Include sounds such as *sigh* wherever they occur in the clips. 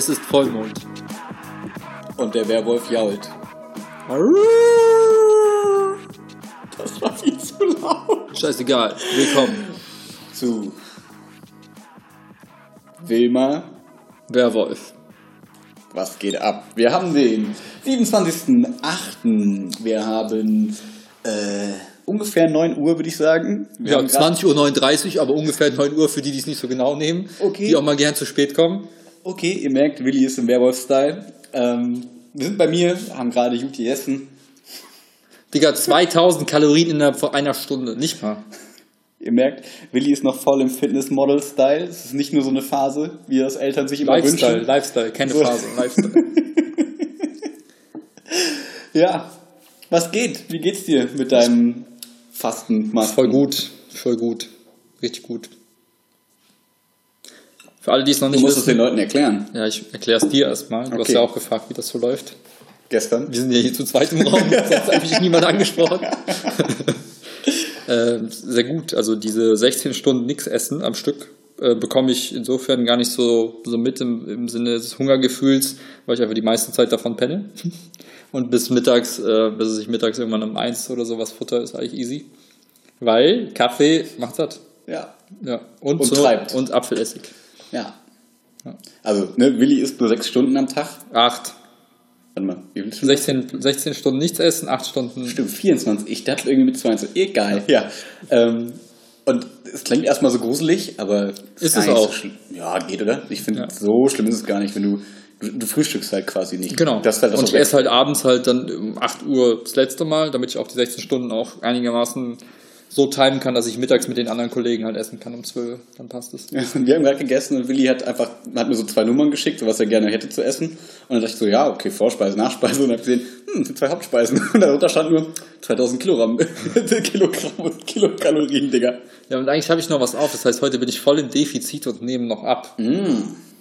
Es ist Vollmond. Und der Werwolf jault. Das war viel zu laut. Scheißegal. Willkommen. Zu Wilma, Werwolf. was geht ab? Wir haben den 27.08. Wir haben äh, ungefähr 9 Uhr, würde ich sagen. Wir Ja, haben grad- 20.39 Uhr, aber ungefähr 9 Uhr für die, die es nicht so genau nehmen. Okay. Die auch mal gern zu spät kommen. Okay, ihr merkt, Willi ist im Werwolf-Style. Ähm, wir sind bei mir, haben gerade gut gegessen. Digga, 2000 Kalorien innerhalb von einer Stunde. Nicht mal. Ihr merkt, Willi ist noch voll im Fitness-Model-Style. Es ist nicht nur so eine Phase, wie das Eltern sich immer Lifestyle, wünschen. Lifestyle, keine So. Phase. Lifestyle. *laughs* Ja, was geht? Wie geht's dir mit deinem Fasten? Voll gut, voll gut. Richtig gut. Für alle, die es noch Du nicht musst es den wissen. Leuten erklären. Ja, ich erkläre es dir erstmal. Du hast Okay. ja auch gefragt, wie das so läuft. Gestern. Wir sind ja hier zu zweit im Raum, *laughs* sonst habe ich niemand angesprochen. *laughs* äh, sehr gut. Also diese 16 Stunden nichts essen am Stück äh, bekomme ich insofern gar nicht so, so mit im, im Sinne des Hungergefühls, weil ich einfach die meiste Zeit davon penne. *laughs* Und bis mittags, äh, bis ich mittags irgendwann um eins oder sowas futter, ist eigentlich easy. Weil Kaffee macht satt. Ja. Ja. Und, Und so- treibt. Und Apfelessig. Ja. Also, ne, Willi isst nur sechs Stunden am Tag. Acht. Warte mal, wie viel Stunden? 16, 16 Stunden nichts essen, acht Stunden. Stimmt, 24. Ich dachte irgendwie mit 22. Egal. Ja. Ähm, und es klingt erstmal so gruselig, aber Ist es auch. So schlimm. ja, geht, oder? Ich finde, Ja. so schlimm ist es gar nicht, wenn du. Du, du frühstückst halt quasi nicht. Genau. Das halt das, und ich esse halt abends halt dann um 8 Uhr das letzte Mal, damit ich auch die 16 Stunden auch einigermaßen so timen kann, dass ich mittags mit den anderen Kollegen halt essen kann um 12. Dann passt es. Ja, *laughs* und wir haben gerade gegessen und Willi hat einfach, hat mir so zwei Nummern geschickt, was er gerne hätte zu essen. Und dann dachte ich so, ja, okay, Vorspeise, Nachspeise. Und dann hab ich gesehen, hm, sind zwei Hauptspeisen. *laughs* Und darunter stand nur 2000 Kilogramm, *laughs* Kilogramm, Kilokalorien, Digga. Ja, und eigentlich habe ich noch was auf. Das heißt, heute bin ich voll im Defizit und nehme noch ab.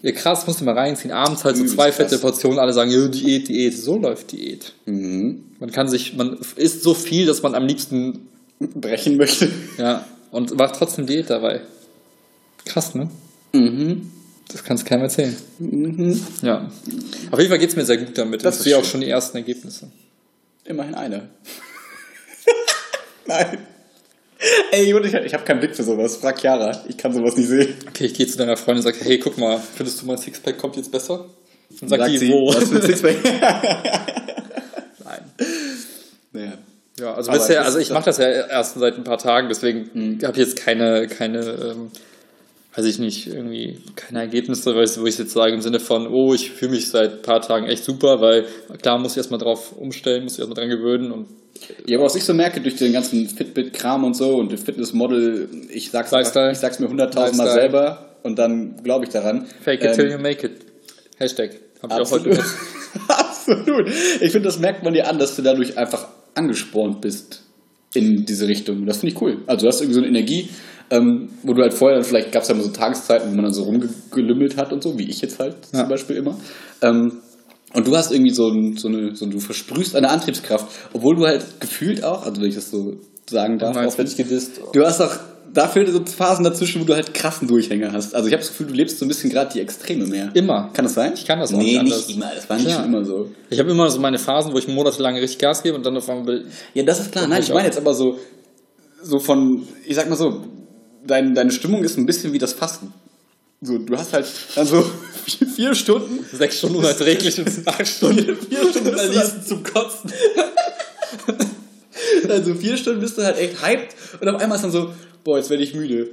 Ja, krass, musst du mal reinziehen. Abends halt so zwei fette Portionen, alle sagen, ja, Diät, Diät. So läuft Diät. Man kann sich, man isst so viel, dass man am liebsten, *laughs* Brechen möchte. ja, und macht trotzdem Diät dabei. Krass, ne? Das kannst keinem erzählen. Ja. Auf jeden Fall geht es mir sehr gut damit. Das ich sehe auch schon die ersten Ergebnisse. Immerhin eine. *laughs* Nein. Ey, Junge, ich, habe keinen Blick für sowas. Frag Chiara. Ich kann sowas nicht sehen. Okay, ich gehe zu deiner Freundin und sage, hey, guck mal, findest du mein Sixpack kommt jetzt besser? Dann sagt, Sagt die, sie, wo? was für ein Sixpack? *laughs* Nein. naja. Ja, also Aber bisher, also ich mache das ja erst seit ein paar Tagen, deswegen habe ich jetzt keine, keine, ähm, weiß ich nicht, irgendwie keine Ergebnisse, wo ich jetzt sage im Sinne von, oh, ich fühle mich seit ein paar Tagen echt super, weil klar muss ich erstmal drauf umstellen, muss ich erstmal dran gewöhnen und Ja, aber was ich so merke durch den ganzen Fitbit-Kram und so und den Fitnessmodel, ich sag's, Lifestyle. ich sag's mir hunderttausendmal selber und dann glaube ich daran. fake it Ähm, till you make it. Hashtag. Hab ich auch heute Absolut. benutzt. *laughs* Absolut. Ich finde, das merkt man dir an, dass du dadurch einfach angespornt bist in diese Richtung. Das finde ich cool. Also du hast irgendwie so eine Energie, ähm, wo du halt vorher, vielleicht gab es ja immer so Tageszeiten, wo man dann so rumgelümmelt hat und so, wie ich jetzt halt Ja. zum Beispiel immer. Ähm, und du hast irgendwie so, ein, so eine, so, du versprühst eine Antriebskraft, obwohl du halt gefühlt auch, also wenn ich das so sagen darf, auch bin ich gedisst. Du hast auch dafür so Phasen dazwischen, wo du halt krassen Durchhänger hast. Also ich habe das Gefühl, du lebst so ein bisschen gerade die Extreme mehr. Immer. Kann das sein? Ich kann das auch nee, nicht nicht anders. immer. Das war nicht schon immer so. Ich habe immer so meine Phasen, wo ich monatelang richtig Gas gebe und dann auf einmal Ja, das ist klar. Nein, ich meine jetzt aber so, so von, ich sag mal so, dein, deine Stimmung ist ein bisschen wie das Fasten. So, du hast halt dann so *laughs* vier, Stunden, sechs Stunden unerträglich *laughs* und acht Stunden. vier Stunden *laughs* dann, zum Kotzen. also vier Stunden bist du halt echt hyped und auf einmal ist dann so, boah, jetzt werde ich müde.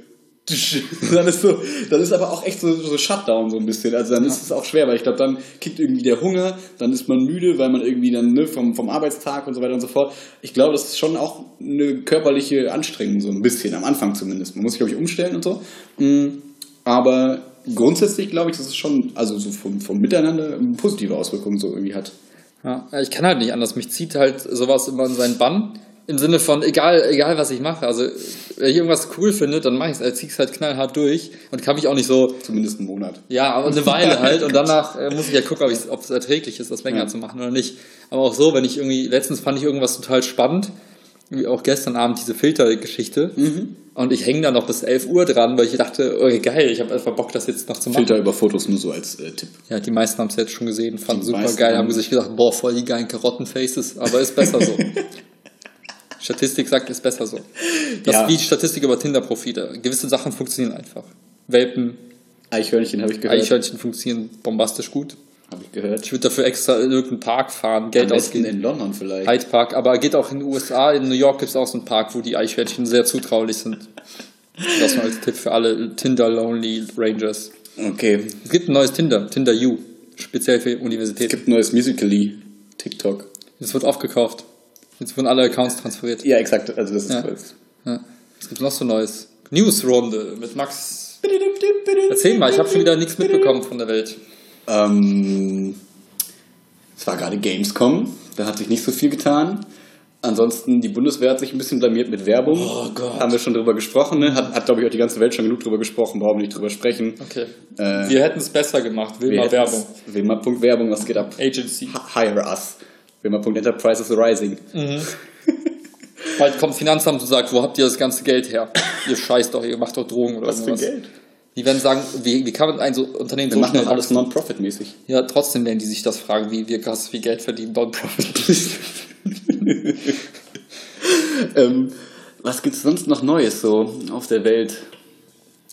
*laughs* Dann ist so, dann ist aber auch echt so, so Shutdown so ein bisschen. Also dann ist es auch schwer, weil ich glaube, dann kickt irgendwie der Hunger, dann ist man müde, weil man irgendwie dann ne, vom, vom Arbeitstag und so weiter und so fort. Ich glaube, das ist schon auch eine körperliche Anstrengung, so ein bisschen, am Anfang zumindest. Man muss sich, glaube ich, umstellen und so. Mm, Aber grundsätzlich glaube ich, dass es schon, also so vom, vom Miteinander eine positive Auswirkungen so irgendwie hat. Ja, ich kann halt nicht anders. Mich zieht halt sowas immer in seinen Bann. Im Sinne von, egal, egal was ich mache. Also, wenn ich irgendwas cool finde, dann mache ich es, ziehe es halt knallhart durch und kann mich auch nicht so, Zumindest einen Monat. ja, aber eine *laughs* Weile halt. Und danach äh, muss ich ja gucken, ob es erträglich ist, das länger Ja. zu machen oder nicht. Aber auch so, wenn ich irgendwie, letztens fand ich irgendwas total spannend wie auch gestern Abend diese Filtergeschichte. Mhm. Und ich hänge da noch bis 11 Uhr dran, weil ich dachte, oh, geil, ich habe einfach Bock, das jetzt noch zu machen. Filter über Fotos nur so als äh, Tipp. Ja, die meisten haben es jetzt schon gesehen, fanden Die super geil, haben- haben sich gedacht, boah, voll die geilen Karottenfaces, aber ist besser so. *laughs* Statistik sagt, ist besser so. Das Ja. ist wie die Statistik über Tinder-Profile. Gewisse Sachen funktionieren einfach. Welpen, Eichhörnchen habe ich gehört. Eichhörnchen funktionieren bombastisch gut. Habe ich gehört. Ich würde dafür extra in irgendeinen Park fahren, Geld Am ausgeben. in London vielleicht. Hyde Park, aber geht auch in den USA. In New York gibt es auch so einen Park, wo die Eichhörnchen sehr zutraulich sind. Das mal als Tipp für alle Tinder-Lonely Rangers. Okay. Es gibt ein neues Tinder, Tinder U, speziell für Es Universitäten. gibt ein neues Musical.ly. TikTok. Jetzt wird aufgekauft. Jetzt wurden alle Accounts transferiert. Ja, exakt. Also das ist Ja. was. Ja. Was gibt's noch so Neues? Newsrunde mit Max. Erzähl mal, ich habe schon wieder nichts mitbekommen von der Welt. Ähm, es war gerade Gamescom. Da hat sich nicht so viel getan. Ansonsten, die Bundeswehr hat sich ein bisschen blamiert mit Werbung. Oh Gott. Haben wir schon drüber gesprochen. Ne? Hat, hat glaube ich, auch die ganze Welt schon genug drüber gesprochen. Brauchen wir nicht drüber sprechen. Okay. Äh, wir hätten es besser gemacht. Will mal Werbung. Wilma.werbung, was geht ab? Agency. Hire us. Wilma.enterprise is rising. *laughs* Bald kommt Finanzamt und sagt, wo habt ihr das ganze Geld her? ihr scheißt doch, ihr macht doch Drogen oder Was für irgendwas. Geld? Die werden sagen, wie, wie kann man ein so Unternehmen Wir so machen schnell alles non-profit-mäßig. Ja, trotzdem werden die sich das fragen, wie wir krass viel Geld verdienen, Non-Profit. *laughs* ähm, was gibt's sonst noch Neues so auf der Welt?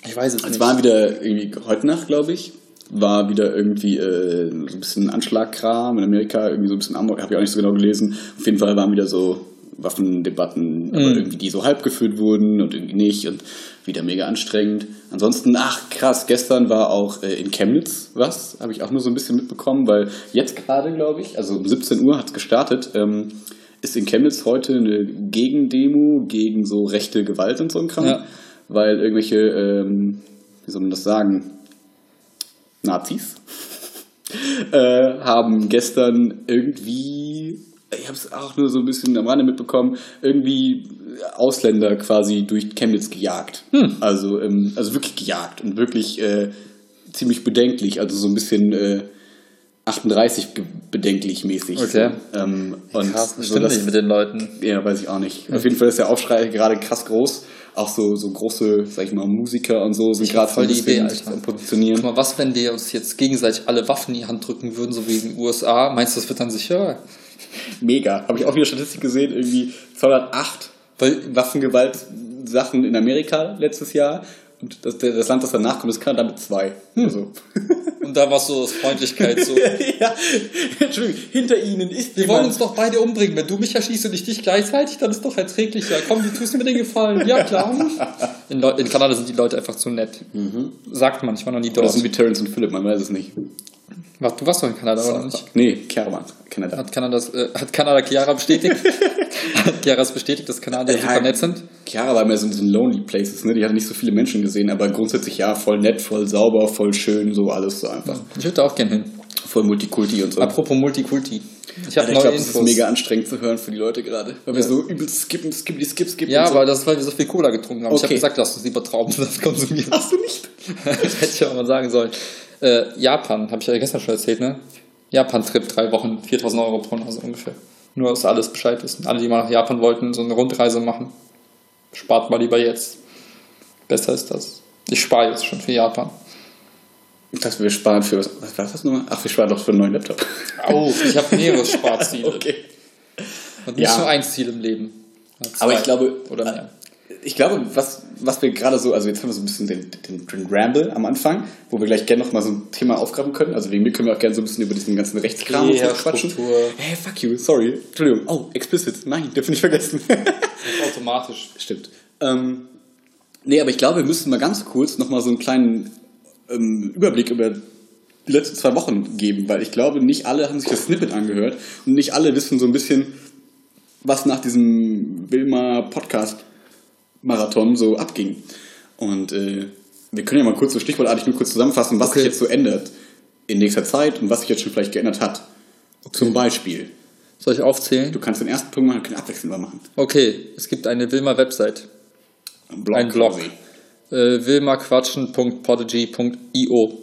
Ich weiß es Es nicht. war wieder irgendwie heute Nacht, glaube ich, war wieder irgendwie äh, so ein bisschen Anschlagkram in Amerika, irgendwie so ein bisschen Amok, habe ich auch nicht so genau gelesen. Auf jeden Fall waren wieder so Waffendebatten, aber irgendwie die so halb geführt wurden und irgendwie nicht und wieder mega anstrengend. Ansonsten, ach krass, gestern war auch äh, in Chemnitz was, habe ich auch nur so ein bisschen mitbekommen, weil jetzt gerade, glaube ich, also um 17 Uhr hat es gestartet, ähm, ist in Chemnitz heute eine Gegendemo gegen so rechte Gewalt und so ein Kram, Ja. weil irgendwelche, ähm, wie soll man das sagen, Nazis *laughs* äh, haben gestern irgendwie, ich habe es auch nur so ein bisschen am Rande mitbekommen, irgendwie Ausländer quasi durch Chemnitz gejagt. Also, ähm, also wirklich gejagt und wirklich äh, ziemlich bedenklich, also so ein bisschen äh, 38 ge- bedenklich mäßig. Okay. So. Ähm, und Krass, das so stimmt das- nicht mit den Leuten. ja, weiß ich auch nicht. Auf jeden Fall ist der Aufschrei gerade krass groß. Auch so, so große, sag ich mal, Musiker und so sind gerade voll die Idee, sich Alter. positionieren. Guck mal, was, wenn die uns jetzt gegenseitig alle Waffen in die Hand drücken würden, so wie in den USA? Meinst du, das wird dann sicher? Mega. Habe ich auch wieder Statistik gesehen, irgendwie 208 Weil, Waffengewalt-Sachen in Amerika letztes Jahr. Und das, das Land, das danach kommt, ist Kanada mit zwei. Also. *laughs* und da war so das Freundlichkeit so. *laughs* ja, Entschuldigung, hinter ihnen ist Wir wollen uns doch beide umbringen. Wenn du mich erschießt und ich dich gleichzeitig, dann ist doch erträglicher. Komm, du tust mir den Gefallen. Ja, klar. *laughs* In, in Kanada sind die Leute einfach zu nett. Sagt man, ich war noch nie Das dort. sind wie Terrence und Philip, man weiß es nicht. Was, du warst doch in Kanada, oder nicht? Nee, Caravan, Kanada. Hat Kanada, äh, hat Kanada Chiara bestätigt? *laughs* hat Chiara es bestätigt, dass Kanadier super nett sind? Chiara war mehr so in diesen Lonely Places, ne? Die hat nicht so viele Menschen gesehen, aber grundsätzlich ja, voll nett, voll sauber, voll schön, so alles so einfach. Ich würde da auch gerne hin. Voll Multikulti und so. Apropos Multikulti. Ich habe neue glaube, das ist Infos. mega anstrengend zu hören für die Leute gerade. Weil wir Ja. so übelst skippen, skippen, skip, skip ja, und so. aber das ist, weil wir so viel Cola getrunken haben. Ich habe Okay. gesagt, lass uns lieber Traubensaft *laughs* konsumieren. Hast du nicht? das *laughs* hätte ich auch mal sagen sollen. Äh, Japan, habe ich ja gestern schon erzählt, ne? Japan-Trip, drei Wochen, 4000 Euro pro Nase ungefähr. Nur, dass alles Bescheid wissen. Alle, die mal nach Japan wollten, so eine Rundreise machen, spart mal lieber jetzt. Besser ist das. Ich spare jetzt schon für Japan. Dass wir sparen für was, was war das nochmal? Ach, wir sparen doch für einen neuen Laptop. Au, ich habe mehrere *laughs* Sparziele. Okay. Und nicht Ja. nur ein Ziel im Leben. Aber ich glaube, Oder mehr. Ich glaube, was, was wir gerade so, also jetzt haben wir so ein bisschen den, den, den Ramble am Anfang, wo wir gleich gerne noch mal so ein Thema aufgraben können. Also wegen mir können wir auch gerne so ein bisschen über diesen ganzen Rechtskram und so quatschen. Hey, fuck you, sorry. Entschuldigung. Oh, explicit. Nein, dürfen nicht vergessen. Automatisch. *laughs* Stimmt. Ähm, nee, aber ich glaube, wir müssen mal ganz kurz noch mal so einen kleinen ähm, Überblick über die letzten zwei Wochen geben, weil ich glaube, nicht alle haben sich das Snippet angehört und nicht alle wissen so ein bisschen, was nach diesem Wilma Podcast Marathon so abging. Und äh, wir können ja mal kurz so stichwortartig nur kurz zusammenfassen, was Okay. sich jetzt so ändert in nächster Zeit und was sich jetzt schon vielleicht geändert hat. Zum Beispiel, Soll ich aufzählen? du kannst den ersten Punkt machen, können abwechselnd machen. Okay, es gibt eine Wilma-Website. Blog Ein Blog. Äh, wilmaquatschen.podigy.io.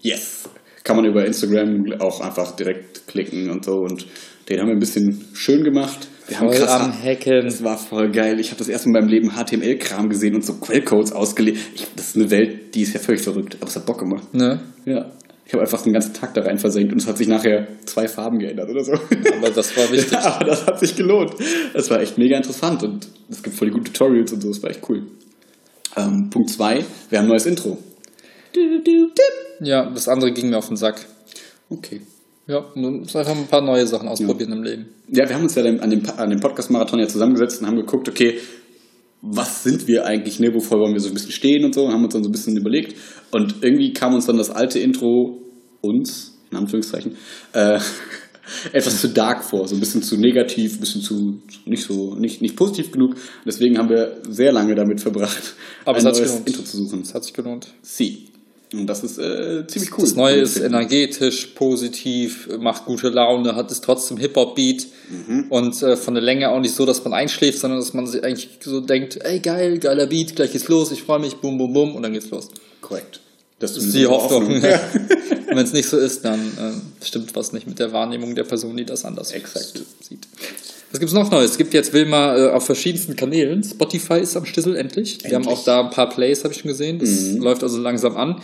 Yes. Kann man über Instagram auch einfach direkt klicken und so. Und den haben wir ein bisschen schön gemacht. Wir haben Voll krass am Hacken. Das war voll geil. Ich habe das erste Mal in meinem Leben HTML-Kram gesehen und so Quellcodes ausgelegt. Ich, das ist eine Welt, die ist ja völlig verrückt. Aber es hat Bock gemacht. Ne? Ja. Ich habe einfach den ganzen Tag da rein versenkt und es hat sich nachher zwei Farben geändert oder so. Aber das war *laughs* wichtig. Ja, aber das hat sich gelohnt. Das war echt mega interessant und es gibt voll die guten Tutorials und so. Das war echt cool. Ähm, Punkt 2, wir haben ein neues Intro. Ja, das andere ging mir auf den Sack. Okay. Ja, man muss einfach ein paar neue Sachen ausprobieren im Leben. Ja, wir haben uns ja an dem, an dem Podcast-Marathon ja zusammengesetzt und haben geguckt, okay, was sind wir eigentlich, ne, wovor wollen wir so ein bisschen stehen und so, und haben uns dann so ein bisschen überlegt. Und irgendwie kam uns dann das alte Intro uns, in Anführungszeichen, äh, *laughs* etwas zu dark vor, so ein bisschen zu negativ, ein bisschen zu nicht so, nicht, nicht positiv genug. Deswegen haben wir sehr lange damit verbracht, Aber ein es neues. Intro zu suchen. Das hat sich gelohnt. Sie. Und das ist äh, ziemlich cool. Das Neue ist energetisch, positiv, macht gute Laune, hat es trotzdem Hip-Hop-Beat Mhm. und äh, von der Länge auch nicht so, dass man einschläft, sondern dass man sich eigentlich so denkt, ey geil, geiler Beat, gleich geht's los, ich freue mich, bum, bum, bum und dann geht's los. Korrekt. Das ist die Hoffnung. *laughs* und wenn es nicht so ist, dann äh, stimmt was nicht mit der Wahrnehmung der Person, die das anders Exakt. sieht. Was gibt's noch Neues? Es gibt jetzt Wilma äh, auf verschiedensten Kanälen. Spotify ist am Stissel endlich. Wir haben Endlich. auch da ein paar Plays, habe ich schon gesehen. Das läuft also langsam an.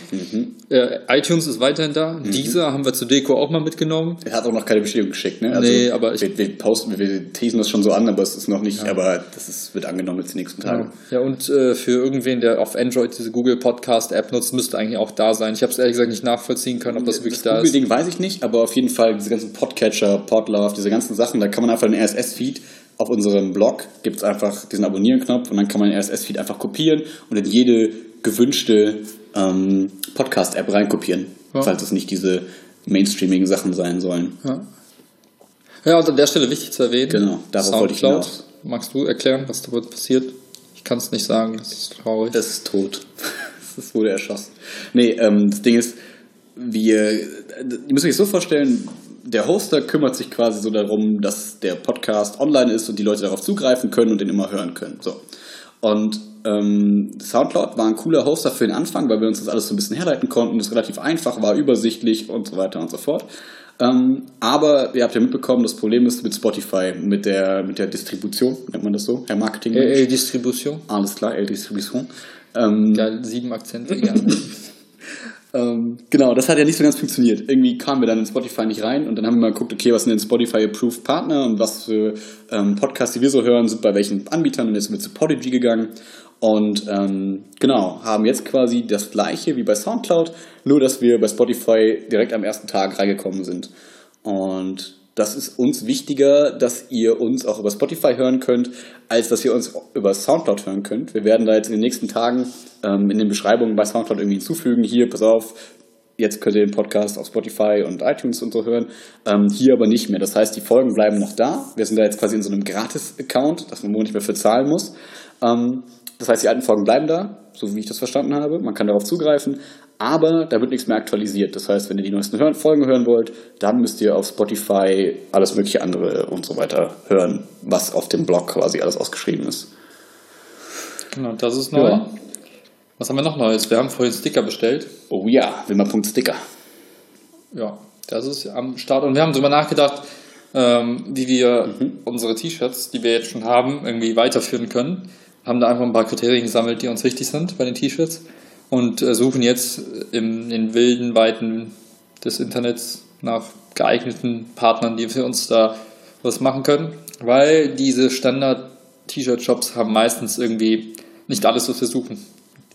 Äh, iTunes ist weiterhin da. Dieser haben wir zur Deko auch mal mitgenommen. Er hat auch noch keine Bestätigung geschickt, ne? Also Nee, aber ich- wir, wir posten, wir teasen das schon so an, aber es ist noch nicht, aber das ist, wird angenommen jetzt die nächsten Tage. Ja, und äh, für irgendwen, der auf Android diese Google Podcast App nutzt, müsste eigentlich auch da sein. Ich habe es ehrlich gesagt nicht nachvollziehen können, ob das wirklich Das da ist. Google-Ding weiß ich nicht, aber auf jeden Fall diese ganzen Podcatcher, Podlove, diese ganzen Sachen, da kann man einfach einen RSS-Feed auf unserem Blog, gibt es einfach diesen Abonnieren-Knopf und dann kann man den RSS-Feed einfach kopieren und in jede gewünschte ähm, Podcast-App reinkopieren, Ja. falls es nicht diese mainstreamigen Sachen sein sollen. Ja. ja, und an der Stelle wichtig zu erwähnen. Genau, darauf wollte ich Soundcloud. hinaus. Magst du erklären, was da passiert? Ich kann es nicht sagen, das ist traurig. Das ist tot. *laughs* Das wurde erschossen. Nee, ähm, das Ding ist, wir, ihr müsst euch so vorstellen, der Hoster kümmert sich quasi so darum, dass der Podcast online ist und die Leute darauf zugreifen können und den immer hören können. So. Und ähm, Soundcloud war ein cooler Hoster für den Anfang, weil wir uns das alles so ein bisschen herleiten konnten. Das relativ einfach war, übersichtlich und so weiter und so fort. Ähm, aber ihr habt ja mitbekommen, das Problem ist mit Spotify, mit der, mit der Distribution, nennt man das so, Herr Marketing. LL Distribution. Alles klar, L-Distribution. Ähm, Geil, sieben Akzente, egal. *laughs* ähm, genau, das hat ja nicht so ganz funktioniert. Irgendwie kamen wir dann in Spotify nicht rein und dann haben wir mal geguckt, okay, was sind denn Spotify-approved Partner und was für ähm, Podcasts, die wir so hören, sind bei welchen Anbietern und jetzt sind wir zu Podigy gegangen und ähm, genau, haben jetzt quasi das gleiche wie bei Soundcloud, nur dass wir bei Spotify direkt am ersten Tag reingekommen sind. Und das ist uns wichtiger, dass ihr uns auch über Spotify hören könnt, als dass ihr uns über Soundcloud hören könnt. Wir werden da jetzt in den nächsten Tagen ähm, in den Beschreibungen bei Soundcloud irgendwie hinzufügen. Hier, pass auf, jetzt könnt ihr den Podcast auf Spotify und iTunes und so hören. Ähm, hier aber nicht mehr. Das heißt, die Folgen bleiben noch da. Wir sind da jetzt quasi in so einem Gratis-Account, dass man wo nicht mehr für zahlen muss. Ähm, das heißt, die alten Folgen bleiben da, so wie ich das verstanden habe. Man kann darauf zugreifen, aber da wird nichts mehr aktualisiert. Das heißt, wenn ihr die neuesten hören, Folgen hören wollt, dann müsst ihr auf Spotify alles mögliche andere und so weiter hören, was auf dem Blog quasi alles ausgeschrieben ist. genau, das ist neu. Ja. Was haben wir noch Neues? Wir haben vorhin Sticker bestellt. Oh ja, Wilma.sticker. Ja, das ist am Start. Und wir haben darüber nachgedacht, ähm, wie wir Mhm. unsere T-Shirts, die wir jetzt schon haben, irgendwie weiterführen können. Haben da einfach ein paar Kriterien gesammelt, die uns wichtig sind bei den T-Shirts. Und äh, suchen jetzt in den wilden Weiten des Internets nach geeigneten Partnern, die für uns da was machen können. Weil diese Standard-T-Shirt-Shops haben meistens irgendwie nicht alles, was wir suchen.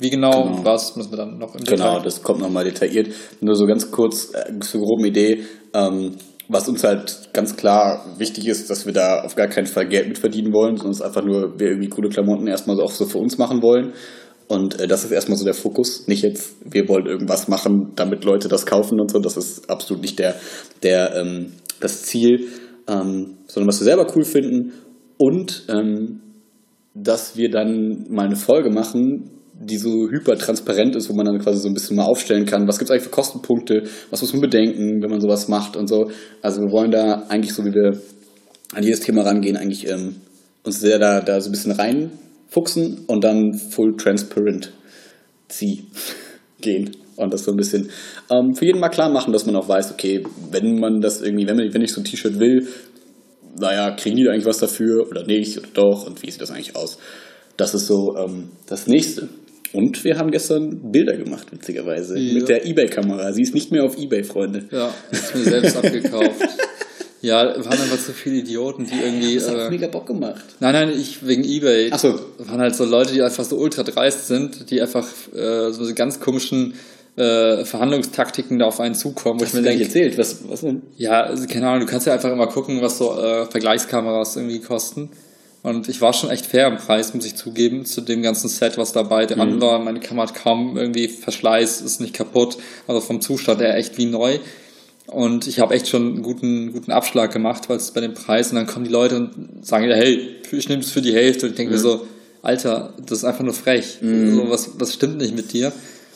Wie genau, Genau. was, müssen wir dann noch im Genau, Detail- das kommt nochmal detailliert. Nur so ganz kurz äh, zur groben Idee. Ähm, was uns halt ganz klar wichtig ist, dass wir da auf gar keinen Fall Geld mitverdienen wollen, sondern es einfach nur, wir irgendwie coole Klamotten erstmal so auch so für uns machen wollen. Und äh, das ist erstmal so der Fokus. Nicht jetzt, wir wollen irgendwas machen, damit Leute das kaufen und so. Das ist absolut nicht der, der, ähm, das Ziel, ähm, sondern was wir selber cool finden. Und ähm, dass wir dann mal eine Folge machen, die so hypertransparent ist, wo man dann quasi so ein bisschen mal aufstellen kann, was gibt es eigentlich für Kostenpunkte, was muss man bedenken, wenn man sowas macht und so. Also wir wollen da eigentlich, so wie wir an jedes Thema rangehen, eigentlich ähm, uns sehr da, da so ein bisschen reinfuchsen und dann full transparent zieh *laughs* gehen. Und das so ein bisschen ähm, für jeden mal klar machen, dass man auch weiß, okay, wenn man das irgendwie, wenn, man, wenn ich so ein T-Shirt will, naja, kriegen die da eigentlich was dafür oder nicht oder doch und wie sieht das eigentlich aus? Das ist so ähm, das nächste. Und wir haben gestern Bilder gemacht, witzigerweise, Ja. mit der Ebay-Kamera. Sie ist nicht mehr auf Ebay, Freunde. Ja, ist mir selbst abgekauft. *laughs* Ja, waren einfach zu viele Idioten, die irgendwie. Das hat Äh, mega Bock gemacht. nein, nein, ich wegen Ebay. Ach so. Waren halt so Leute, die einfach so ultra dreist sind, die einfach äh, so ganz komischen äh, Verhandlungstaktiken da auf einen zukommen, wo ich mir denke, erzählt, was, was denn? Ja, also keine Ahnung, du kannst ja einfach immer gucken, was so äh, Vergleichskameras irgendwie kosten. Und ich war schon echt fair im Preis, muss ich zugeben, zu dem ganzen Set, was dabei dran war. Meine Kamera hat kaum irgendwie Verschleiß, ist nicht kaputt. Also vom Zustand her echt wie neu. Und ich habe echt schon einen guten, guten Abschlag gemacht, weil es bei dem Preis und dann kommen die Leute und sagen, ja, hey, ich nehme es für die Hälfte. Und ich denke mir so, Alter, das ist einfach nur frech. So, was, was stimmt nicht mit dir?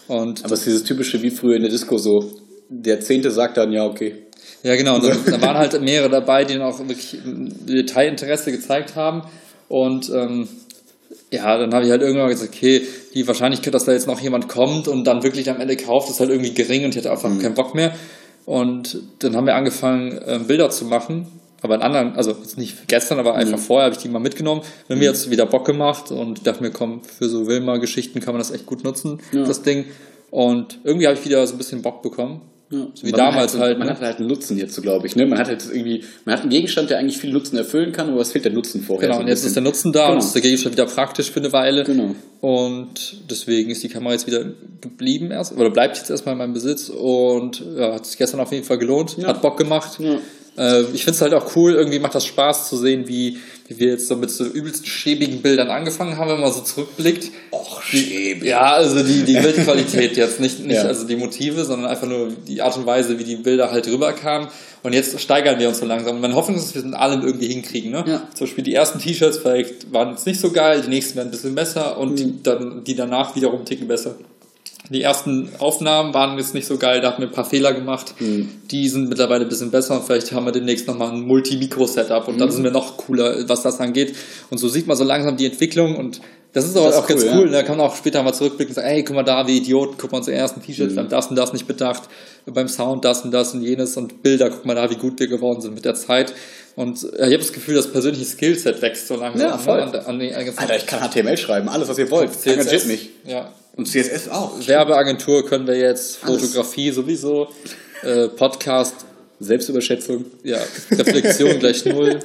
Und Aber es ist dieses typische wie früher in der Disco so. Der Zehnte sagt dann, ja, okay. Ja, genau. Und dann, *laughs* da waren halt mehrere dabei, die dann auch wirklich Detailinteresse gezeigt haben. Und ähm, ja, dann habe ich halt irgendwann gesagt, okay, die Wahrscheinlichkeit, dass da jetzt noch jemand kommt und dann wirklich am Ende kauft, ist halt irgendwie gering und ich hatte einfach keinen Bock mehr. Und dann haben wir angefangen, ähm, Bilder zu machen. Aber in anderen, also nicht gestern, aber einfach vorher habe ich die mal mitgenommen. Wenn mir jetzt wieder Bock gemacht und ich dachte mir, komm, für so Wilma-Geschichten kann man das echt gut nutzen, das Ding. Und irgendwie habe ich wieder so ein bisschen Bock bekommen. So wie damals hat, halt. Man ne? hat halt einen Nutzen jetzt so, glaube ich. Ne? Man hat halt irgendwie, man hat einen Gegenstand, der eigentlich viel Nutzen erfüllen kann, aber es fehlt der Nutzen vorher. Genau, so und jetzt ist der. Nutzen da Genau. und ist der Gegenstand wieder praktisch für eine Weile. Genau. Und deswegen ist die Kamera jetzt wieder geblieben erst, oder bleibt jetzt erstmal in meinem Besitz und ja, hat sich gestern auf jeden Fall gelohnt, Ja. hat Bock gemacht. Ja. Äh, ich finde es halt auch cool, irgendwie macht das Spaß zu sehen, wie, wie wir jetzt so mit so übelst schäbigen Bildern angefangen haben, wenn man so zurückblickt. Och, schäbig. Ja, also die, die Bildqualität jetzt, nicht, nicht Ja. also die Motive, sondern einfach nur die Art und Weise, wie die Bilder halt rüberkamen. Und jetzt steigern wir uns so langsam. Und meine Hoffnung ist, dass wir es in allem irgendwie hinkriegen. Ne? Ja. Zum Beispiel die ersten T-Shirts vielleicht waren jetzt nicht so geil, die nächsten werden ein bisschen besser und Mhm. die, dann, die danach wiederum ticken besser. Die ersten Aufnahmen waren jetzt nicht so geil, da hatten wir ein paar Fehler gemacht. Mhm. Die sind mittlerweile ein bisschen besser und vielleicht haben wir demnächst nochmal ein Multi-Mikro-Setup und Mhm. dann sind wir noch cooler, was das angeht. Und so sieht man so langsam die Entwicklung und das ist auch, Das ist auch ganz cool, cool. ja. Da kann man auch später mal zurückblicken und sagen, ey, guck mal da, wie Idioten, guck mal unsere ersten T-Shirts, Mhm. wir haben das und das nicht bedacht, beim Sound das und das und jenes und Bilder, guck mal da, wie gut wir geworden sind mit der Zeit. Und äh, ich habe das Gefühl, das persönliche Skillset wächst so langsam. Ja, voll. Ne? An, der- an den ganzen Alter, ich kann HTML schreiben, alles, was ihr wollt. Engagiert mich. Ja. Und CSS auch. Werbeagentur können wir jetzt, Alles. Fotografie sowieso, äh, Podcast, Selbstüberschätzung. ja, Reflexion *laughs* gleich null.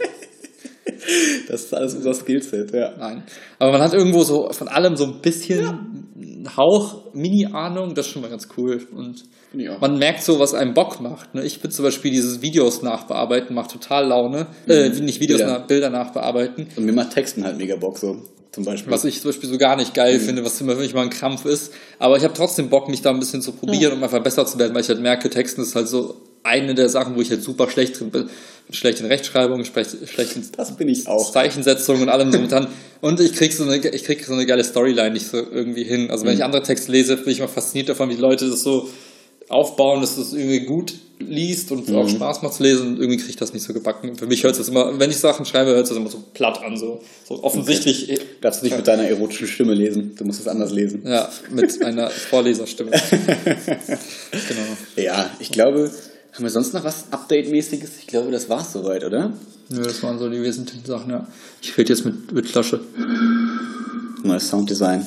Das ist alles unser Skillset, ja. Nein. Aber man hat irgendwo so von allem so ein bisschen einen Hauch, Mini-Ahnung, das ist schon mal ganz cool. Und auch. man merkt so, was einem Bock macht. Ne? Ich finde zum Beispiel dieses Videos nachbearbeiten, macht total Laune. Äh, nicht Videos, Bilder. nach, Bilder nachbearbeiten. Und mir macht Texten halt mega Bock, so. Zum Beispiel. Was ich zum Beispiel so gar nicht geil finde, was immer für mich mal ein Krampf ist. Aber ich habe trotzdem Bock, mich da ein bisschen zu probieren, um einfach besser zu werden, weil ich halt merke, Texten ist halt so eine der Sachen, wo ich halt super schlecht drin bin. Mit schlechten Rechtschreibungen, sprech- schlechten das bin ich auch. Zeichensetzung und allem drum und dran. Und ich krieg so eine, ich krieg so eine geile Storyline nicht so irgendwie hin. Also wenn ich andere Texte lese, bin ich mal fasziniert davon, wie Leute das so aufbauen, dass das irgendwie gut liest und auch Spaß macht zu lesen. Und irgendwie kriege ich das nicht so gebacken. Für mich hört es das immer, wenn ich Sachen schreibe, hört es das immer so platt an, so, so offensichtlich. äh, Darfst du nicht mit deiner erotischen Stimme lesen. Du musst es anders lesen. Ja, mit einer Vorleserstimme. *laughs* genau. Ja, ich glaube, haben wir sonst noch was Update-mäßiges? Ich glaube, das war's soweit, oder? Ja, das waren so die wesentlichen Sachen, ja. Ich rede jetzt mit, mit Flasche. Neues Sounddesign.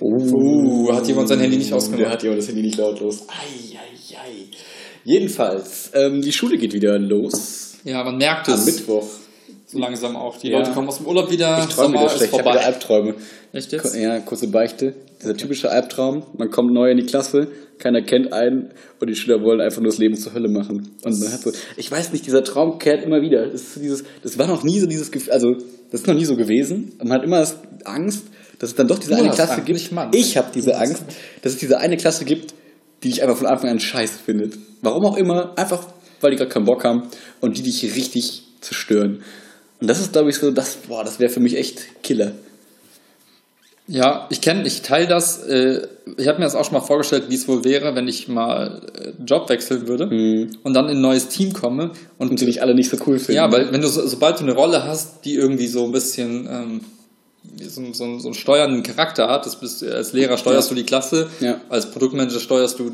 Uh, hat jemand sein Handy nicht Der ausgemacht? hat jemand das Handy nicht lautlos. Ei, ei, ei. Jedenfalls, ähm, die Schule geht wieder los. Ja, man merkt Am es Mittwoch. so langsam auch. Die Ja. Leute kommen aus dem Urlaub wieder, Ich träume wieder ist schlecht, ich habe vorbei. wieder Albträume. Echt jetzt? Ja, kurze Beichte. Dieser typische Albtraum. Man kommt neu in die Klasse, keiner kennt einen und die Schüler wollen einfach nur das Leben zur Hölle machen. Und man hat so, ich weiß nicht, dieser Traum kehrt immer wieder. Das, ist so dieses, das war noch nie so dieses Gefühl, also das ist noch nie so gewesen. Man hat immer Angst, dass es dann doch diese Du eine Klasse Angst, gibt. Ich habe diese Angst, dass es diese eine Klasse gibt, die dich einfach von Anfang an scheiße findet. Warum auch immer, einfach weil die gerade keinen Bock haben und die dich richtig zerstören. Und das ist, glaube ich, so, das, boah, das wäre für mich echt Killer. Ja, ich kenne, ich teile das. Äh, ich habe mir das auch schon mal vorgestellt, wie es wohl wäre, wenn ich mal äh, Job wechseln würde und dann in ein neues Team komme. Und, Und die dich alle nicht so cool finden. ja, weil wenn du so, sobald du eine Rolle hast, die irgendwie so ein bisschen ähm, so, so, so einen steuernden Charakter hat. Das bist, als Lehrer steuerst Ja. du die Klasse, Ja. als Produktmanager steuerst du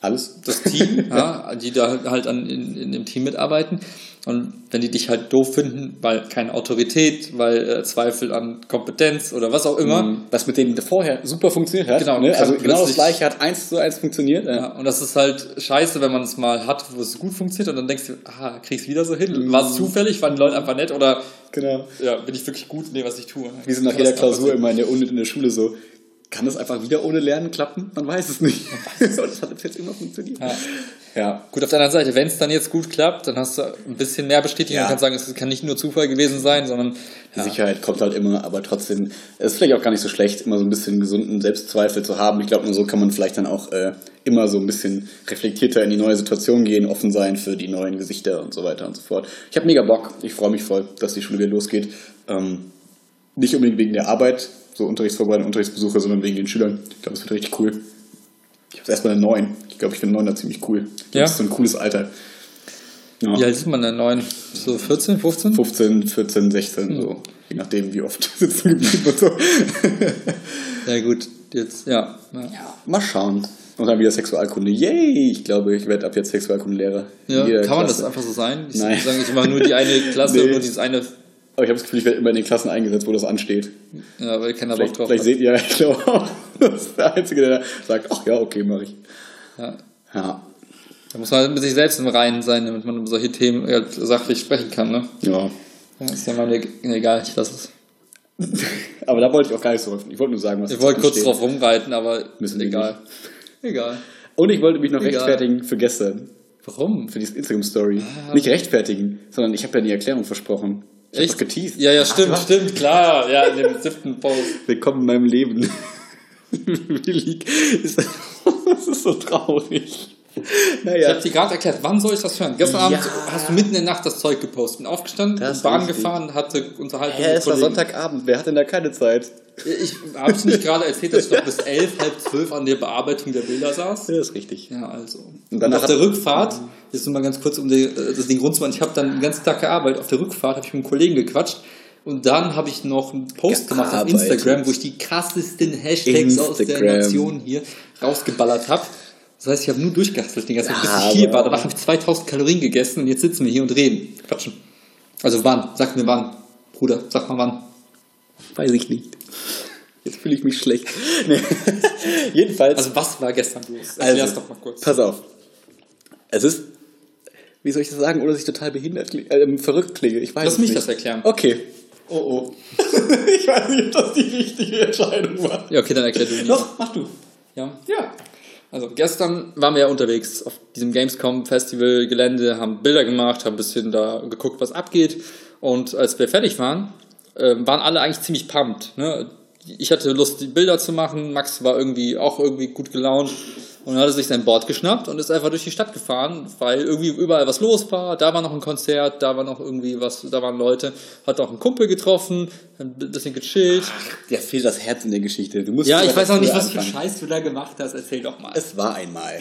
Alles? das Team, *laughs* ja, die da halt an, in, in dem Team mitarbeiten. Und wenn die dich halt doof finden, weil keine Autorität, weil äh, Zweifel an Kompetenz oder was auch immer, Was mit denen vorher super funktioniert hat. Genau, ne? Also genau das gleiche hat eins zu eins funktioniert. Ja. Ja, und das ist halt scheiße, wenn man es mal hat, wo es gut funktioniert und dann denkst du, ah, krieg's wieder so hin. War es zufällig, waren die Leute einfach nett oder Genau. ja, bin ich wirklich gut in dem, was ich tue? Wir sind nach jeder Klausur immer in der Uni in der Schule so, kann das einfach wieder ohne Lernen klappen? Man weiß es nicht. *laughs* Und das hat jetzt immer funktioniert. Ja. Ja. Gut, auf der anderen Seite, wenn es dann jetzt gut klappt, dann hast du ein bisschen mehr Bestätigung Ja. und kannst sagen, es kann nicht nur Zufall gewesen sein, sondern Die Sicherheit kommt halt immer, aber trotzdem, es ist vielleicht auch gar nicht so schlecht, immer so ein bisschen gesunden Selbstzweifel zu haben. Ich glaube, nur so kann man vielleicht dann auch äh, immer so ein bisschen reflektierter in die neue Situation gehen, offen sein für die neuen Gesichter und so weiter und so fort. Ich habe mega Bock, ich freue mich voll, dass die Schule wieder losgeht. Ähm, nicht unbedingt wegen der Arbeit, so Unterrichtsvorbereitung, Unterrichtsbesuche, sondern wegen den Schülern. Ich glaube, es wird richtig cool. Ich habe erstmal eine 9. Ich glaube, ich finde 9 da ziemlich cool. Ja. Das ist so ein cooles Alter. Ja. wie alt ist man denn? Neun? So 14, 15? 15, 14, 16, so. Je nachdem, wie oft *laughs* sitzen geblieben und so. *laughs* Ja gut, jetzt, ja. ja. Mal schauen. Und dann wieder Sexualkunde. Yay! Ich glaube, ich werde ab jetzt Sexualkundelehrer. Ja, kann man Klasse. das einfach so sein? Ich Nein. sage, ich mache nur die eine Klasse *laughs* Nee. nur dieses eine, Aber ich habe das Gefühl, ich werde immer in den Klassen eingesetzt, wo das ansteht. ja, weil keiner Bock Vielleicht, drauf vielleicht hat. seht ihr, *laughs* ich glaube auch, das ist der Einzige, der sagt, ach ja, okay, mache ich. Ja. Ja. Da muss man halt mit sich selbst im Reinen sein, damit man über solche Themen sachlich sprechen kann, ne? Ja. Ja, ist ja meine, egal, ich lasse es. *laughs* Aber da wollte ich auch gar nicht so Ich wollte nur sagen, was Ich wollte kurz drauf rumreiten, aber Müssen egal. Egal. Und ich wollte mich noch Egal. rechtfertigen für gestern. Warum? Für diese Instagram-Story. Nicht rechtfertigen, sondern ich habe ja die Erklärung versprochen. Ich doch geteased. Ja, ja, stimmt, Ach, stimmt, klar. Ja, in dem siebten Post. Willkommen in meinem Leben. *laughs* Willi, das ist so traurig. Ich Naja, habe dir gerade erklärt, wann soll ich das hören? Gestern Ja. Abend hast du mitten in der Nacht das Zeug gepostet. Bin aufgestanden, Das Bahn richtig. gefahren, hatte Unterhaltung Hä, es war. Sonntagabend. Wer hat denn da keine Zeit? Ich habe es nicht gerade erzählt, dass ich doch *laughs* bis elf, halb zwölf an der Bearbeitung der Bilder saß. Ja, ist richtig. Ja, also. Und Und, auf der Rückfahrt, jetzt nur mal ganz kurz, um die, äh, das Ding rund zu machen, ich habe dann den ganzen Tag gearbeitet. Auf der Rückfahrt habe ich mit einem Kollegen gequatscht. Und dann habe ich noch einen Post gemacht auf. Instagram, wo ich die krassesten Hashtags aus der Instagram. Nation hier rausgeballert habe. Das heißt, ich habe nur durchgehasselt den ganzen Tag, bis ich hier aber- war. Danach habe ich 2000 Kalorien gegessen und jetzt sitzen wir hier und reden. Quatschen. Also wann? Sag mir wann. Bruder, sag mal wann. Weiß ich nicht. Jetzt fühle ich mich schlecht. *laughs* Nee. Jedenfalls. Also was war gestern los? Also, Erklär's doch mal kurz. Pass auf. Es ist, wie soll ich das sagen, ohne dass ich total behindert äh, verrückt klinge. Ich weiß Lass mich nicht. das erklären. Okay. Oh oh. *laughs* ich weiß nicht, ob das die richtige Entscheidung war. Ja, okay, dann erklär du mir. Doch, mach du. Ja. Ja. Also gestern waren wir ja unterwegs auf diesem Gamescom-Festival-Gelände, haben Bilder gemacht, haben ein bisschen da geguckt, was abgeht. Und als wir fertig waren, ähm, waren alle eigentlich ziemlich pumped. Ne? Ich hatte Lust, die Bilder zu machen. Max war irgendwie auch irgendwie gut gelaunt und hat sich sein Board geschnappt und ist einfach durch die Stadt gefahren, weil irgendwie überall was los war. Da war noch ein Konzert, da war noch irgendwie was, da waren Leute. Hat auch einen Kumpel getroffen, ein bisschen gechillt. Der fehlt das Herz in der Geschichte. Du musst Ja, ich weiß auch nicht, was für anfangen. Scheiß du da gemacht hast. Erzähl doch mal. Es war einmal.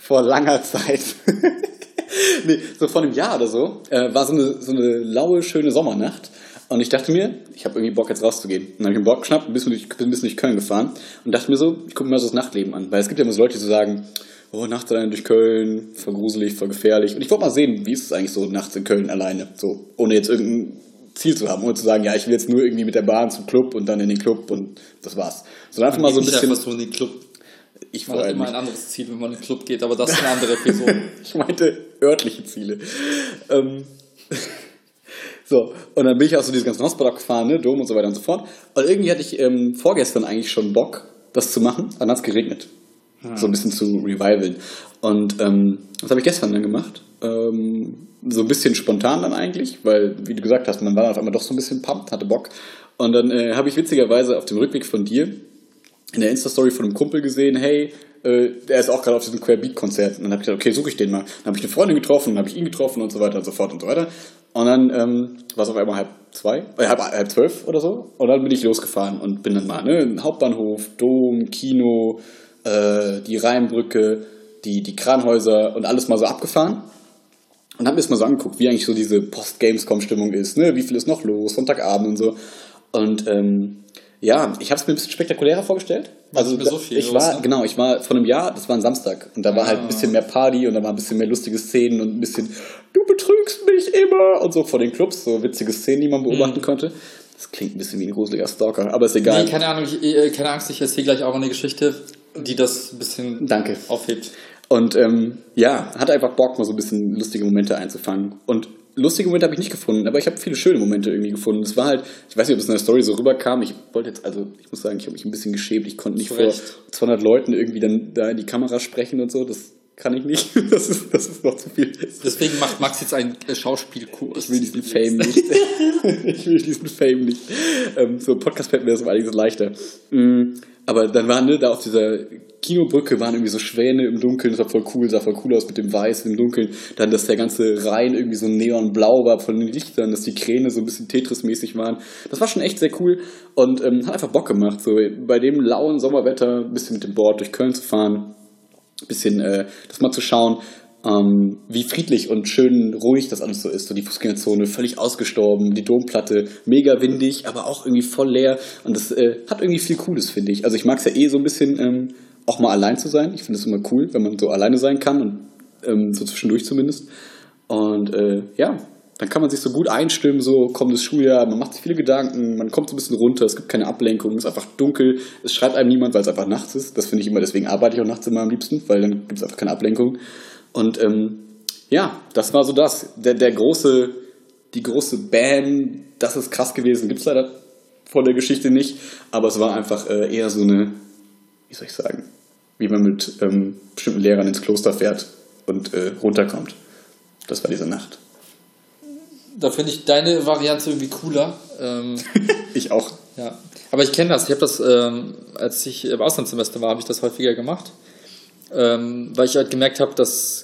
Vor langer Zeit. *laughs* nee, so vor einem Jahr oder so. Äh, war so eine, so eine laue, schöne Sommernacht. Und ich dachte mir, ich habe irgendwie Bock jetzt rauszugehen. Und dann habe ich einen Bock geschnappt, bin durch, bin ein bisschen durch Köln gefahren und dachte mir so, ich gucke mir mal so das Nachtleben an. Weil es gibt ja immer so Leute, die so sagen, oh, nachts alleine durch Köln, voll gruselig, voll gefährlich. Und ich wollte mal sehen, wie ist es eigentlich so nachts in Köln alleine? So, ohne jetzt irgendein Ziel zu haben, ohne zu sagen, ja, ich will jetzt nur irgendwie mit der Bahn zum Club und dann in den Club und das war's. Sondern einfach mal so ein bisschen. einfach so in den Club. Ich Man vor hat immer ein anderes Ziel, wenn man in den Club geht, aber das ist eine andere Episode. *laughs* Ich meinte örtliche Ziele. Ähm, *laughs* so, und dann bin ich auch so diesen ganzen Hotspot abgefahren, ne, Dom und so weiter und so fort. Und irgendwie hatte ich ähm, vorgestern eigentlich schon Bock, das zu machen, dann hat es geregnet. So ein bisschen zu revivalen. Und ähm, was habe ich gestern dann gemacht? Ähm, so ein bisschen spontan dann eigentlich, weil, wie du gesagt hast, man war dann auf einmal doch so ein bisschen pumped, hatte Bock. Und dann äh, habe ich witzigerweise auf dem Rückweg von dir in der Insta-Story von einem Kumpel gesehen, hey, äh, der ist auch gerade auf diesem Queerbeat-Konzert. Und dann habe ich gesagt, okay, suche ich den mal. Dann habe ich eine Freundin getroffen, dann habe ich ihn getroffen und so weiter und so fort und so weiter. Und dann ähm, war es auf einmal halb zwei, äh, halb, halb zwölf oder so. Und dann bin ich losgefahren und bin dann mal, ne, Hauptbahnhof, Dom, Kino, äh, die Rheinbrücke, die, die Kranhäuser und alles mal so abgefahren. Und habe mir das mal so angeguckt, wie eigentlich so diese Post-Gamescom-Stimmung ist, ne? Wie viel ist noch los, Sonntagabend und so. Und ähm, ja, ich habe es mir ein bisschen spektakulärer vorgestellt. Also mir so viel ich los, war, ne? genau, ich war vor einem Jahr, das war ein Samstag. Und da war halt ein Ah. bisschen mehr Party und da war ein bisschen mehr lustige Szenen und ein bisschen, du betrügst mich immer und so vor den Clubs, so witzige Szenen, die man beobachten konnte. Das klingt ein bisschen wie ein gruseliger Stalker, aber ist egal. Nee, keine Ahnung, ich, äh, keine Angst, ich erzähle gleich auch eine Geschichte, die das ein bisschen Danke. aufhebt. Und ähm, ja, hatte einfach Bock, mal so ein bisschen lustige Momente einzufangen. Und lustige Momente habe ich nicht gefunden, aber ich habe viele schöne Momente irgendwie gefunden. Es war halt, ich weiß nicht, ob es in der Story so rüberkam. Ich wollte jetzt, also ich muss sagen, ich habe mich ein bisschen geschämt. Ich konnte nicht Zu vor Recht. 200 Leuten irgendwie dann da in die Kamera sprechen und so. Das kann ich nicht. *laughs* Das ist, das ist noch zu viel. Deswegen macht Max jetzt einen äh, Schauspielkurs. Ich will diesen Fame nicht. *laughs* *laughs* ich will diesen Fame nicht. Ähm, so Podcast fällt mir das um einiges leichter. Mm, aber dann waren ne, da auf dieser Kinobrücke waren irgendwie so Schwäne im Dunkeln, das war voll cool, sah voll cool aus mit dem Weiß im Dunkeln. Dann, dass der ganze Rhein irgendwie so neonblau war von den Lichtern, dass die Kräne so ein bisschen Tetris-mäßig waren. Das war schon echt sehr cool und ähm, hat einfach Bock gemacht, so bei dem lauen Sommerwetter ein bisschen mit dem Board durch Köln zu fahren bisschen äh, das mal zu schauen, ähm, wie friedlich und schön ruhig das alles so ist. So die Fußgängerzone völlig ausgestorben, die Domplatte mega windig, aber auch irgendwie voll leer. Und das äh, hat irgendwie viel Cooles, finde ich. Also ich mag es ja eh so ein bisschen ähm, auch mal allein zu sein. Ich finde es immer cool, wenn man so alleine sein kann und ähm, so zwischendurch zumindest. Und äh, ja, dann kann man sich so gut einstimmen, so kommendes Schuljahr, man macht sich viele Gedanken, man kommt so ein bisschen runter, es gibt keine Ablenkung, es ist einfach dunkel, es schreibt einem niemand, weil es einfach nachts ist. Das finde ich immer, deswegen arbeite ich auch nachts immer am liebsten, weil dann gibt es einfach keine Ablenkung. Und ähm, ja, das war so das. Der, der große, die große Bam, das ist krass gewesen, gibt es leider von der Geschichte nicht, aber es war einfach äh, eher so eine, wie soll ich sagen, wie man mit ähm, bestimmten Lehrern ins Kloster fährt und äh, runterkommt. Das war diese Nacht. Da finde ich deine Variante irgendwie cooler. Ähm, *laughs* Ich auch. ja. Aber ich kenne das. Ich habe das, ähm, als ich im Auslandssemester war, habe ich das häufiger gemacht. Ähm, weil ich halt gemerkt habe, das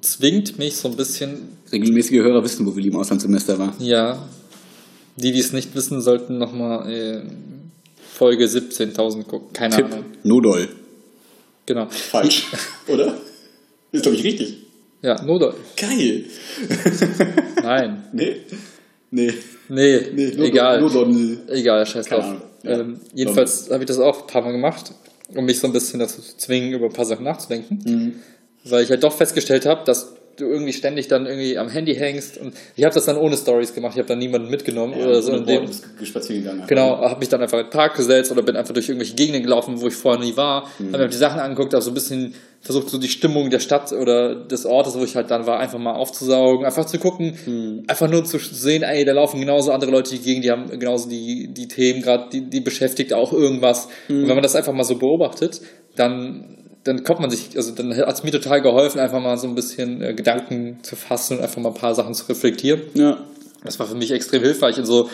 zwingt mich so ein bisschen, Regelmäßige Hörer wissen, wo Willi im Auslandssemester war. ja, die, die es nicht wissen, sollten nochmal äh, Folge 17.000 gucken. Keine Tipp, Ahnung. Nodol. Genau. Falsch, *laughs* oder? Ist, glaube ich, richtig. Ja, Nodol. Geil. *laughs* Nein. Nee. Nee. Nee, Nee, Nodol- egal. Nodol. Egal, scheiß drauf. Ahnung. Ja. Ähm, jedenfalls habe ich das auch ein paar Mal gemacht, um mich so ein bisschen dazu zu zwingen, über ein paar Sachen nachzudenken. Mhm. Weil ich halt doch festgestellt habe, dass du irgendwie ständig dann irgendwie am Handy hängst und ich habe das dann ohne Stories gemacht, ich habe dann niemanden mitgenommen oder so. in dem, spazieren gegangen. Genau, habe mich dann einfach in den Park gesetzt oder bin einfach durch irgendwelche Gegenden gelaufen, wo ich vorher nie war, Mhm. habe mir die Sachen angeguckt, habe so ein bisschen versucht, so die Stimmung der Stadt oder des Ortes, wo ich halt dann war, einfach mal aufzusaugen, einfach zu gucken, Mhm. einfach nur zu sehen, ey, da laufen genauso andere Leute die Gegend, die haben genauso die, die Themen gerade, die, die beschäftigt auch irgendwas. Mhm. Und wenn man das einfach mal so beobachtet, dann dann kommt man sich, also dann hat es mir total geholfen, einfach mal so ein bisschen äh, Gedanken zu fassen und einfach mal ein paar Sachen zu reflektieren. Ja. Das war für mich extrem hilfreich in so,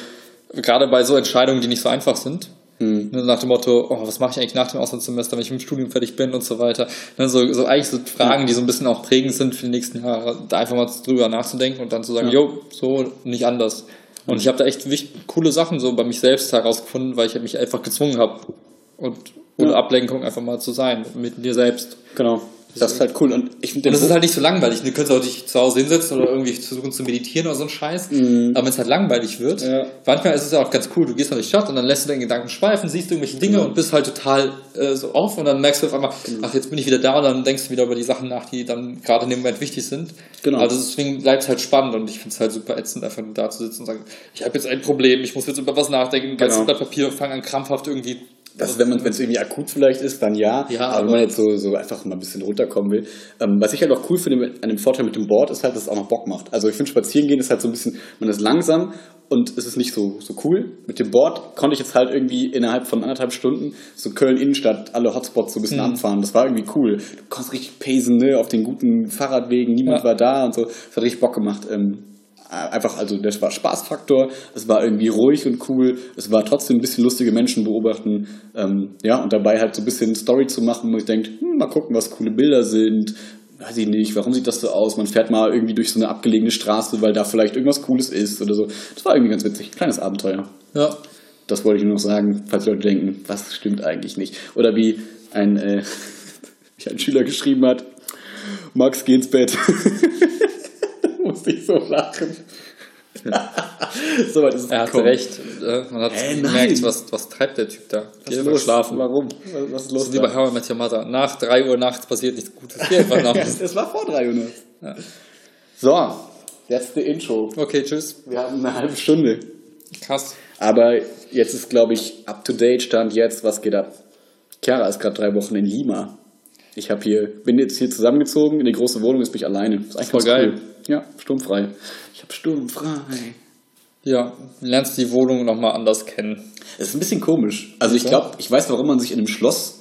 gerade bei so Entscheidungen, die nicht so einfach sind. Hm. Ne, Nach dem Motto, oh, was mache ich eigentlich nach dem Auslandssemester, wenn ich mit dem Studium fertig bin und so weiter. Ne, So, so eigentlich so Fragen, die so ein bisschen auch prägend sind für die nächsten Jahre, da einfach mal drüber nachzudenken und dann zu sagen, Ja. jo, so nicht anders. Und ich habe da echt wichtig, coole Sachen so bei mich selbst herausgefunden, weil ich mich einfach gezwungen habe und ohne Ja. Ablenkung einfach mal zu sein mit dir selbst. Genau. Das ist halt cool. Und ich Und das ist halt nicht so langweilig. Du könntest auch dich zu Hause hinsetzen oder irgendwie versuchen zu meditieren oder so ein Scheiß. Aber wenn es halt langweilig wird, Mhm. Ja. manchmal ist es ja auch ganz cool. Du gehst mal durch die Stadt und dann lässt du deinen Gedanken schweifen, siehst irgendwelche Dinge und bist halt total äh, so auf und dann merkst du auf einmal, Genau. ach, jetzt bin ich wieder da und dann denkst du wieder über die Sachen nach, die dann gerade in dem Moment wichtig sind. Genau. Also deswegen bleibt es halt spannend und ich finde es halt super ätzend, einfach nur da zu sitzen und sagen, ich habe jetzt ein Problem, ich muss jetzt über was nachdenken, Genau. genau. Blatt Papier, fange an krampfhaft irgendwie Das, wenn man, wenn es irgendwie akut vielleicht ist, dann ja. Ja, aber wenn aber- man jetzt so, so einfach mal ein bisschen runterkommen will. Ähm, was ich halt auch cool finde an dem Vorteil mit dem Board ist halt, dass es auch noch Bock macht. Also ich finde spazieren gehen ist halt so ein bisschen, man ist langsam und es ist nicht so, so cool. Mit dem Board konnte ich jetzt halt irgendwie innerhalb von anderthalb Stunden so Köln Innenstadt alle Hotspots so ein bisschen abfahren. Das war irgendwie cool. Du konntest richtig pacen, ne, auf den guten Fahrradwegen, niemand Ja. war da und so. Das hat richtig Bock gemacht. Ähm, einfach, also das war Spaßfaktor, es war irgendwie ruhig und cool, es war trotzdem ein bisschen lustige Menschen beobachten, ähm, ja, und dabei halt so ein bisschen Story zu machen, wo ich denke, hm, mal gucken, was coole Bilder sind, weiß ich nicht, warum sieht das so aus, man fährt mal irgendwie durch so eine abgelegene Straße, weil da vielleicht irgendwas Cooles ist oder so. Das war irgendwie ganz witzig, kleines Abenteuer. Ja. Das wollte ich nur noch sagen, falls Leute denken, was stimmt eigentlich nicht. Oder wie ein, äh, *laughs* wie ein Schüler geschrieben hat, Max, geh ins Bett. *laughs* musste ich so lachen. *laughs* so weit ist es Er hatte gekommen. recht. Äh, Man hat Hä, gemerkt, was, was treibt der Typ da. Was ist war los? schlafen. Warum? Was, ist los? So wie bei Met Your Mother. Nach 3 Uhr nachts passiert nichts Gutes. Hier einfach nach. *laughs* es, war vor 300. So, that's the intro. Okay, tschüss. Wir haben eine halbe Stunde. Krass. Aber jetzt ist, glaube ich, up to date Stand jetzt. Was geht ab? Chiara ist gerade drei Wochen in Lima. Ich habe hier, bin jetzt hier zusammengezogen in die große Wohnung, jetzt bin ich alleine. Ist eigentlich Voll geil. Cool. Ja, sturmfrei. Ich habe sturmfrei. Ja, lernst die Wohnung nochmal anders kennen. Es ist ein bisschen komisch. Also ich glaube, ich weiß, warum man sich in einem Schloss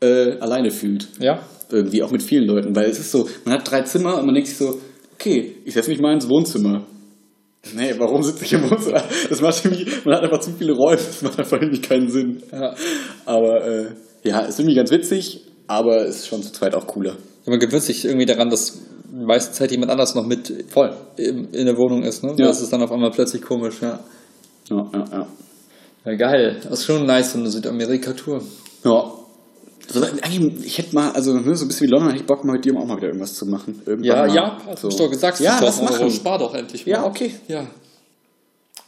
äh, alleine fühlt. Ja? Irgendwie auch mit vielen Leuten. Weil es ist so, man hat drei Zimmer und man denkt sich so, okay, ich setze mich mal ins Wohnzimmer. Nee, warum sitze ich im Wohnzimmer? Das macht irgendwie, man hat einfach zu viele Räume, das macht einfach irgendwie keinen Sinn. Ja. Aber äh, ja, ist irgendwie ganz witzig, aber ist schon zu zweit auch cooler. Man gewöhnt sich irgendwie daran, dass meiste Zeit jemand anders noch mit Voll. in, in der Wohnung ist. Ne? Ja. Das ist dann auf einmal plötzlich komisch. Ja. Ja, ja, ja. ja, geil. Das ist schon nice, so eine Südamerika-Tour. Ja. Also, eigentlich, ich hätte mal, also ne, so ein bisschen wie London, hätte ich Bock mal mit dir auch mal wieder irgendwas zu machen. Irgendwann Ja, mal. ja, hast du doch gesagt, Ja, 4000 lass Euro. machen. Spar doch endlich mal. Ja, okay. Ja.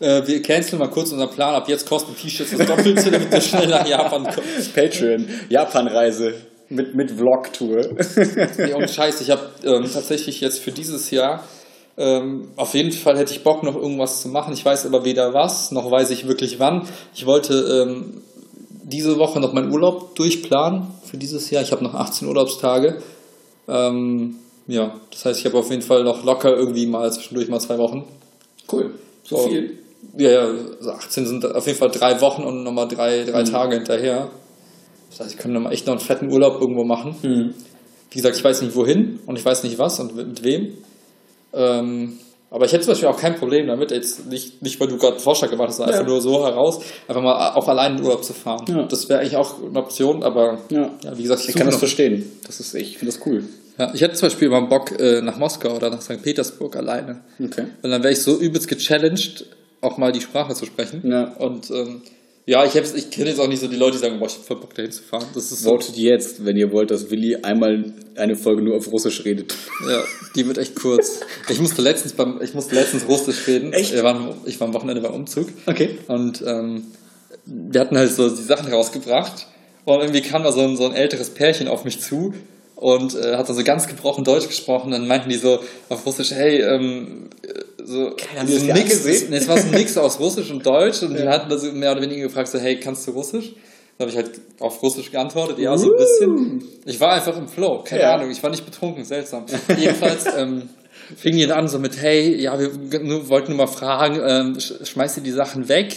Äh, wir canceln mal kurz unseren Plan. Ab jetzt kosten T-Shirts das Doppelte, damit wir schnell nach Japan kommen. *laughs* Patreon, Japan-Reise mit, mit Vlog-Tour. *laughs* Nee, und Scheiß, ich habe ähm, tatsächlich jetzt für dieses Jahr ähm, auf jeden Fall hätte ich Bock, noch irgendwas zu machen. Ich weiß aber weder was, noch weiß ich wirklich wann. Ich wollte ähm, diese Woche noch meinen Urlaub durchplanen für dieses Jahr. Ich habe noch 18 Urlaubstage. Ähm, ja, das heißt, ich habe auf jeden Fall noch locker irgendwie mal zwischendurch mal zwei Wochen. Cool. So Oh. viel. Ja, ja, also 18 sind auf jeden Fall drei Wochen und nochmal drei, drei Tage hinterher. Das heißt, ich könnte echt noch einen fetten Urlaub irgendwo machen. Wie gesagt, ich weiß nicht wohin und ich weiß nicht was und mit wem. Ähm, aber ich hätte zum Beispiel auch kein Problem damit, jetzt nicht, nicht weil du gerade einen Vorschlag gemacht hast, sondern Ja. einfach nur so heraus, einfach mal auch allein in Urlaub zu fahren. Ja. Das wäre eigentlich auch eine Option, aber Ja. ja, wie gesagt, Ich suche kann das verstehen. Das ist, ich finde das cool. ja, ich hätte zum Beispiel mal Bock äh, nach Moskau oder nach St. Petersburg alleine. Okay. Und dann wäre ich so übelst gechallenged, auch mal die Sprache zu sprechen. Ja. Und ähm, ja, ich, hab's- ich kenne jetzt auch nicht so die Leute, die sagen, boah, ich hab voll Bock dahin zu fahren. Das ist so, Votet jetzt, wenn ihr wollt, dass Willi einmal eine Folge nur auf Russisch redet. ja, die wird echt kurz. Ich musste letztens beim, ich musste letztens Russisch reden. Echt? Wir waren, ich war am Wochenende beim Umzug. Okay. Und ähm, wir hatten halt so die Sachen rausgebracht. Und irgendwie kam da so ein, so ein älteres Pärchen auf mich zu und äh, hat dann so ganz gebrochen Deutsch gesprochen. Dann meinten die so auf Russisch, hey, ähm, äh, so, das so Mix, nee, es war so ein Mix aus Russisch und Deutsch und die hatten da so mehr oder weniger gefragt, so, hey, kannst du Russisch? Dann habe ich halt auf Russisch geantwortet, ja, so ein bisschen. Ich war einfach im Flow, keine Ja. Ahnung, ich war nicht betrunken, seltsam. Jedenfalls ähm, fing die dann an so mit, hey, ja, wir wollten nur mal fragen, ähm, sch- schmeißt ihr die Sachen weg?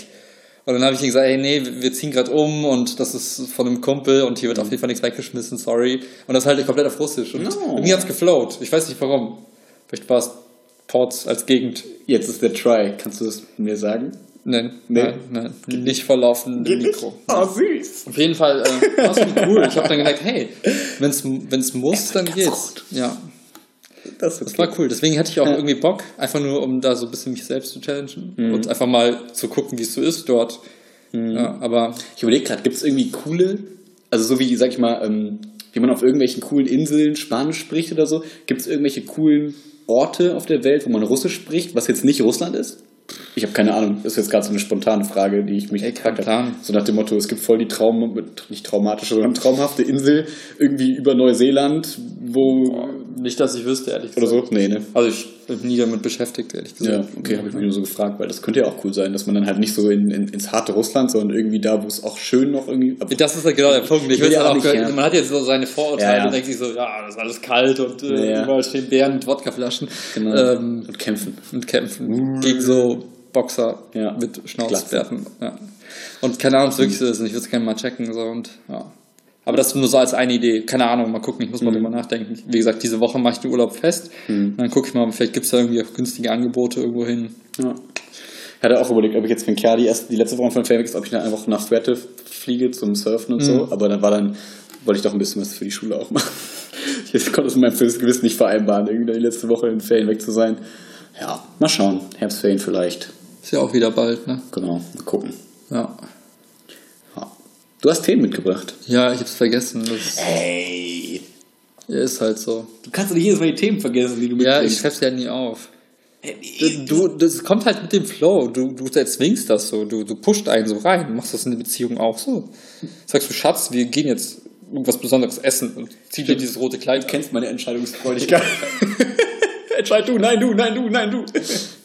Und dann habe ich ihnen gesagt, ey, nee, wir ziehen gerade um und das ist von einem Kumpel und hier wird auf jeden Fall nichts weggeschmissen, sorry. Und das halt komplett auf Russisch. Und No. mir hat's geflowt. Ich weiß nicht warum. Vielleicht war es Ports als Gegend. Jetzt ist der Try. Kannst du das mir sagen? Nein, Nee. nein, nein. Nicht vor laufendem Mikro. Oh, süß. Auf jeden Fall äh, war es cool. Ich habe dann gemerkt, hey, wenn's wenn's muss, dann geht's. gut. Ja, Das, ist das war cool. Deswegen hatte ich auch irgendwie Bock, einfach nur, um da so ein bisschen mich selbst zu challengen und einfach mal zu gucken, wie es so ist dort. Ja, aber Ich überlege gerade, gibt es irgendwie coole, also so wie, sag ich mal, ähm, wie man auf irgendwelchen coolen Inseln Spanisch spricht oder so, gibt es irgendwelche coolen Orte auf der Welt, wo man Russisch spricht, was jetzt nicht Russland ist? Ich habe keine Ahnung. Das ist jetzt gerade so eine spontane Frage, die ich mich Ey, gefragt habe. So nach dem Motto, es gibt voll die Traum, nicht traumatische, sondern traumhafte Insel irgendwie über Neuseeland, wo nicht, dass ich wüsste, ehrlich oder gesagt. so. Nee, ne? Also ich bin nie damit beschäftigt, ehrlich Ja, gesagt. okay, habe ich mich nur so gefragt, weil das könnte ja auch cool sein, dass man dann halt nicht so in, in, ins harte Russland, sondern irgendwie da, wo es auch schön noch irgendwie. Das ist halt genau der Punkt. Ich will ja ja auch nicht, gehört, ja. Man hat jetzt so seine Vorurteile Ja, ja. und denkt sich so, ja, das ist alles kalt und äh, Ja, ja. überall stehen Bären mit Wodkaflaschen. Genau. Ähm, und kämpfen. und kämpfen gegen so Boxer Ja. mit Schnauzbärten. Ja. Und keine Ahnung, es wirklich so ist. Und ich würde es gerne mal checken. So, und, ja. Aber das nur so als eine Idee. Keine Ahnung, mal gucken. Ich muss mal drüber nachdenken. Wie gesagt, diese Woche mache ich den Urlaub fest. Und dann gucke ich mal, vielleicht gibt es da irgendwie auch günstige Angebote irgendwo hin. Ja. Ich hatte auch überlegt, ob ich jetzt, wenn Kerl die, die letzte Woche von Fairwex, ob ich dann einfach nach Fuerte fliege zum Surfen und so. Aber dann war dann, wollte ich doch ein bisschen was für die Schule auch machen. *laughs* Ich konnte es mit meinem Gewissen nicht vereinbaren, irgendwie die letzte Woche in Ferien weg zu sein. Ja, mal schauen. Herbstferien vielleicht. Ist ja auch wieder bald, ne? Genau, mal gucken. Ja. Du hast Themen mitgebracht. Ja, ich hab's vergessen. Das Hey! ist halt so. Du kannst doch nicht jedes Mal die Themen vergessen, die du Ja, ich mitbringst. schreib's ja nie auf. Du, das kommt halt mit dem Flow. Du, du erzwingst das so. Du, du pusht einen so rein. Du machst das in der Beziehung auch so. Sagst du, Schatz, wir gehen jetzt irgendwas Besonderes essen und zieh dir dieses rote Kleid. Du kennst meine Entscheidungsfreudigkeit. *laughs* Entscheid du, nein, du, nein, du, nein, du.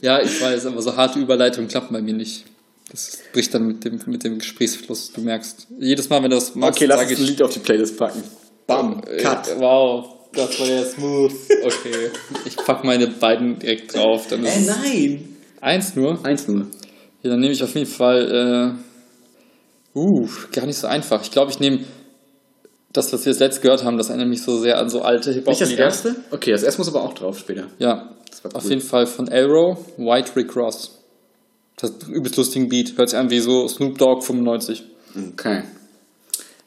Ja, ich weiß, aber so harte Überleitungen klappen bei mir nicht. Das bricht dann mit dem, mit dem Gesprächsfluss. Du merkst, jedes Mal, wenn du das machst, Okay, lass uns ein Lied auf die Playlist packen. Bam, äh, cut. Wow, das war ja smooth. Okay, ich pack meine beiden direkt drauf. Dann ist Äh, nein. eins nur. Eins nur. Ja, dann nehme ich auf jeden Fall. Äh, uh, gar nicht so einfach. Ich glaube, ich nehme das, was wir jetzt letzt gehört haben, das erinnert mich so sehr an so alte Nicht das erste? Okay, das erste muss aber auch drauf später. Ja, auf cool. jeden Fall von Arrow, White Rick Ross. Das ist ein übelst lustigen Beat. Hört sich an wie so Snoop Dogg 95. Okay.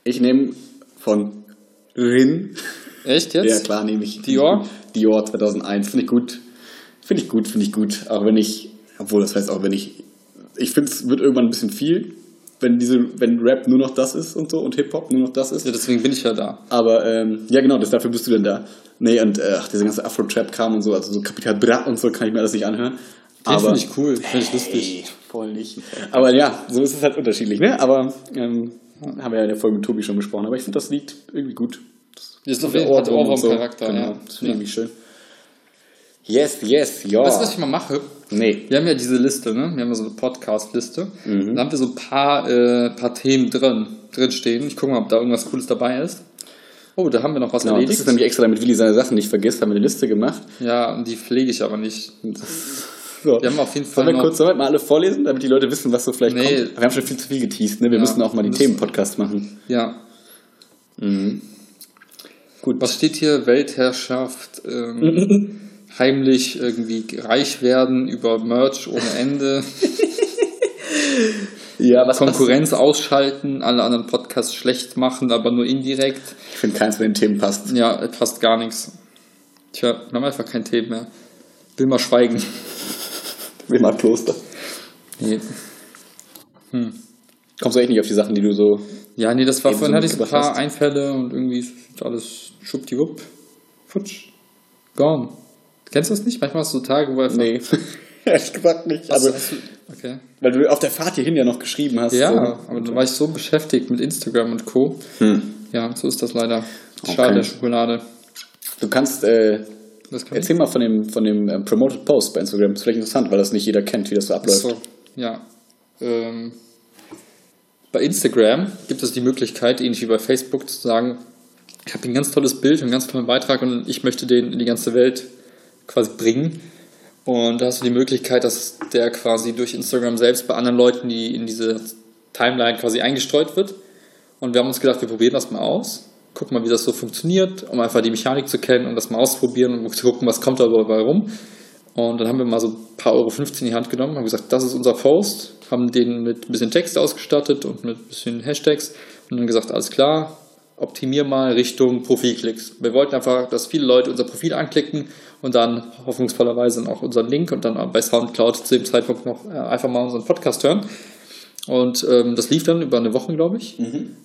Ich nehme von Rin. Echt jetzt? Ja, klar, nehme ich. Dior? Dior 2001. Finde ich gut. Finde ich gut, finde ich gut. Auch wenn ich, obwohl das heißt auch, wenn ich, ich finde es wird irgendwann ein bisschen viel, wenn diese, wenn Rap nur noch das ist und so und Hip-Hop nur noch das ist. Ja, deswegen bin ich ja da. Aber ähm, ja, genau, das, dafür bist du denn da. Nee, und äh, ach, dieser ganze Afro-Trap-Kram und so, also so Kapital Bra und so kann ich mir alles nicht anhören. Den finde ich cool, finde ich lustig. Voll nicht. Aber ja, so ist es halt unterschiedlich, ne? Aber ähm, haben wir ja in der Folge mit Tobi schon besprochen. Aber ich finde das Lied irgendwie gut. Das ist auf jeden Fall so. Ohrwurm-Charakter. Genau, Ja. das finde ich irgendwie schön. Yes, yes, ja. Weißt du, was ich mal mache? Nee. Wir haben ja diese Liste, ne? Wir haben ja so eine Podcast-Liste. Mhm. Da haben wir so ein paar, äh, paar Themen drin, drin stehen. Ich gucke mal, ob da irgendwas Cooles dabei ist. Oh, da haben wir noch was Genau, das erledigt. ist nämlich extra, damit Willi seine Sachen nicht vergisst, haben wir eine Liste gemacht. Ja, und die pflege ich aber nicht. *laughs* So. Wir haben auf jeden Fall Sollen wir kurz sollen wir mal alle vorlesen, damit die Leute wissen, was so vielleicht Nee. kommt? Wir haben schon viel zu viel geteased, ne? Wir Ja, müssen auch mal die Themenpodcasts machen. Ja. Gut. Was steht hier? Weltherrschaft, ähm, *laughs* heimlich irgendwie reich werden über Merch ohne Ende, *laughs* Ja, was Konkurrenz ausschalten, alle anderen Podcasts schlecht machen, aber nur indirekt. Ich finde keins von den Themen passt. Ja, passt gar nichts. Tja, wir haben einfach kein Thema mehr. Will mal schweigen. *laughs* *laughs* Wilmar Kloster. Nee. Kommst du echt nicht auf die Sachen, die du so. Ja, nee, das war vorhin so hatte ich so ein paar hast. Einfälle und irgendwie ist alles schuppdiwupp. Futsch. Gone. Kennst du das nicht? Manchmal hast du so Tage, wo einfach. Nee. *laughs* Ehrlich gesagt nicht. Also, okay. weil du auf der Fahrt hierhin ja noch geschrieben hast. Ja, so. aber da war ich so beschäftigt mit Instagram und Co. Hm. Ja, so ist das leider. Okay. Schade der Schokolade. Du kannst, äh, erzähl mal von dem, von dem äh, Promoted Post bei Instagram. Das ist vielleicht interessant, weil das nicht jeder kennt, wie das so abläuft. So, ja. Ähm, bei Instagram gibt es die Möglichkeit, ähnlich wie bei Facebook, zu sagen, ich habe ein ganz tolles Bild, einen ganz tollen Beitrag und ich möchte den in die ganze Welt quasi bringen. Und da hast du die Möglichkeit, dass der quasi durch Instagram selbst bei anderen Leuten, die in diese Timeline quasi eingestreut wird. Und wir haben uns gedacht, wir probieren das mal aus. Gucken mal, wie das so funktioniert, um einfach die Mechanik zu kennen und das mal auszuprobieren und zu gucken, was kommt dabei rum. Und dann haben wir mal so ein paar Euro 15 in die Hand genommen, haben gesagt, das ist unser Post, haben den mit ein bisschen Text ausgestattet und mit ein bisschen Hashtags und dann gesagt, alles klar, optimier mal Richtung Profilklicks. Wir wollten einfach, dass viele Leute unser Profil anklicken und dann hoffnungsvollerweise auch unseren Link und dann bei Soundcloud zu dem Zeitpunkt noch äh, einfach mal unseren Podcast hören. Und ähm, das lief dann über eine Woche, glaube ich.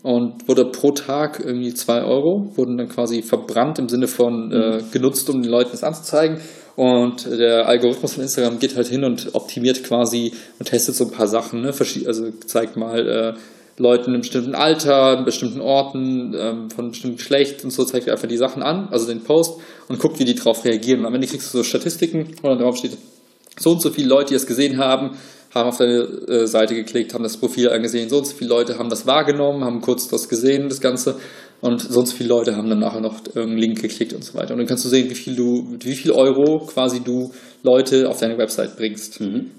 Und wurde pro Tag irgendwie 2 Euro, wurden dann quasi verbrannt im Sinne von äh, genutzt, um den Leuten das anzuzeigen. Und der Algorithmus von Instagram geht halt hin und optimiert quasi und testet so ein paar Sachen. Ne? Also zeigt mal äh, Leuten in einem bestimmten Alter, in bestimmten Orten, ähm, von bestimmten Geschlecht und so, zeigt er einfach die Sachen an, also den Post und guckt, wie die drauf reagieren. Und am Ende kriegst du so Statistiken, wo dann drauf steht, so und so viele Leute, die es gesehen haben, haben auf deine äh, Seite geklickt, haben das Profil angesehen, so und so viele Leute haben das wahrgenommen, haben kurz das gesehen, das Ganze, und so und so viele Leute haben dann nachher noch irgendeinen Link geklickt und so weiter. Und dann kannst du sehen, wie viel du, wie viel Euro quasi du Leute auf deine Website bringst.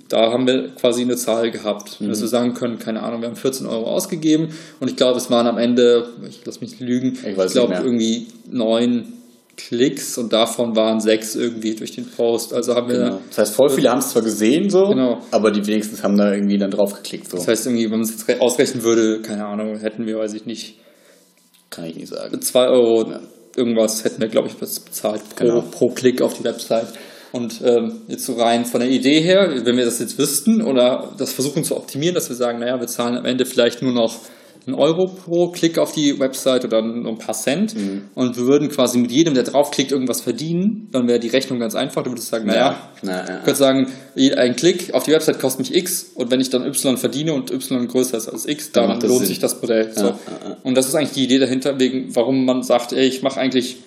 Da haben wir quasi eine Zahl gehabt, dass wir sagen können, keine Ahnung, wir haben 14 Euro ausgegeben. Und ich glaube, es waren am Ende, ich lass mich lügen, Ich weiß glaube irgendwie neun Klicks und davon waren sechs irgendwie durch den Post. Also haben wir Genau. Das heißt, voll viele haben es zwar gesehen, so, Genau. aber die wenigstens haben da irgendwie dann drauf geklickt. So. Das heißt, irgendwie, wenn man es jetzt re- ausrechnen würde, keine Ahnung, hätten wir, weiß ich nicht, Kann ich nicht sagen. 2 Euro Ja. irgendwas hätten wir, glaube ich, bezahlt pro, Genau. pro Klick auf die Website. Und ähm, jetzt so rein von der Idee her, wenn wir das jetzt wüssten oder das versuchen zu optimieren, dass wir sagen, naja, wir zahlen am Ende vielleicht nur noch einen Euro pro Klick auf die Website oder ein paar Cent und wir würden quasi mit jedem, der draufklickt, irgendwas verdienen, dann wäre die Rechnung ganz einfach. Du würdest sagen, naja, Na, ja, du ja. könntest sagen, ein Klick auf die Website kostet mich X und wenn ich dann Y verdiene und Y größer ist als X, dann das lohnt Sinn. sich das Modell. So. ja, ja. Und das ist eigentlich die Idee dahinter, wegen, warum man sagt, ey, ich mache eigentlich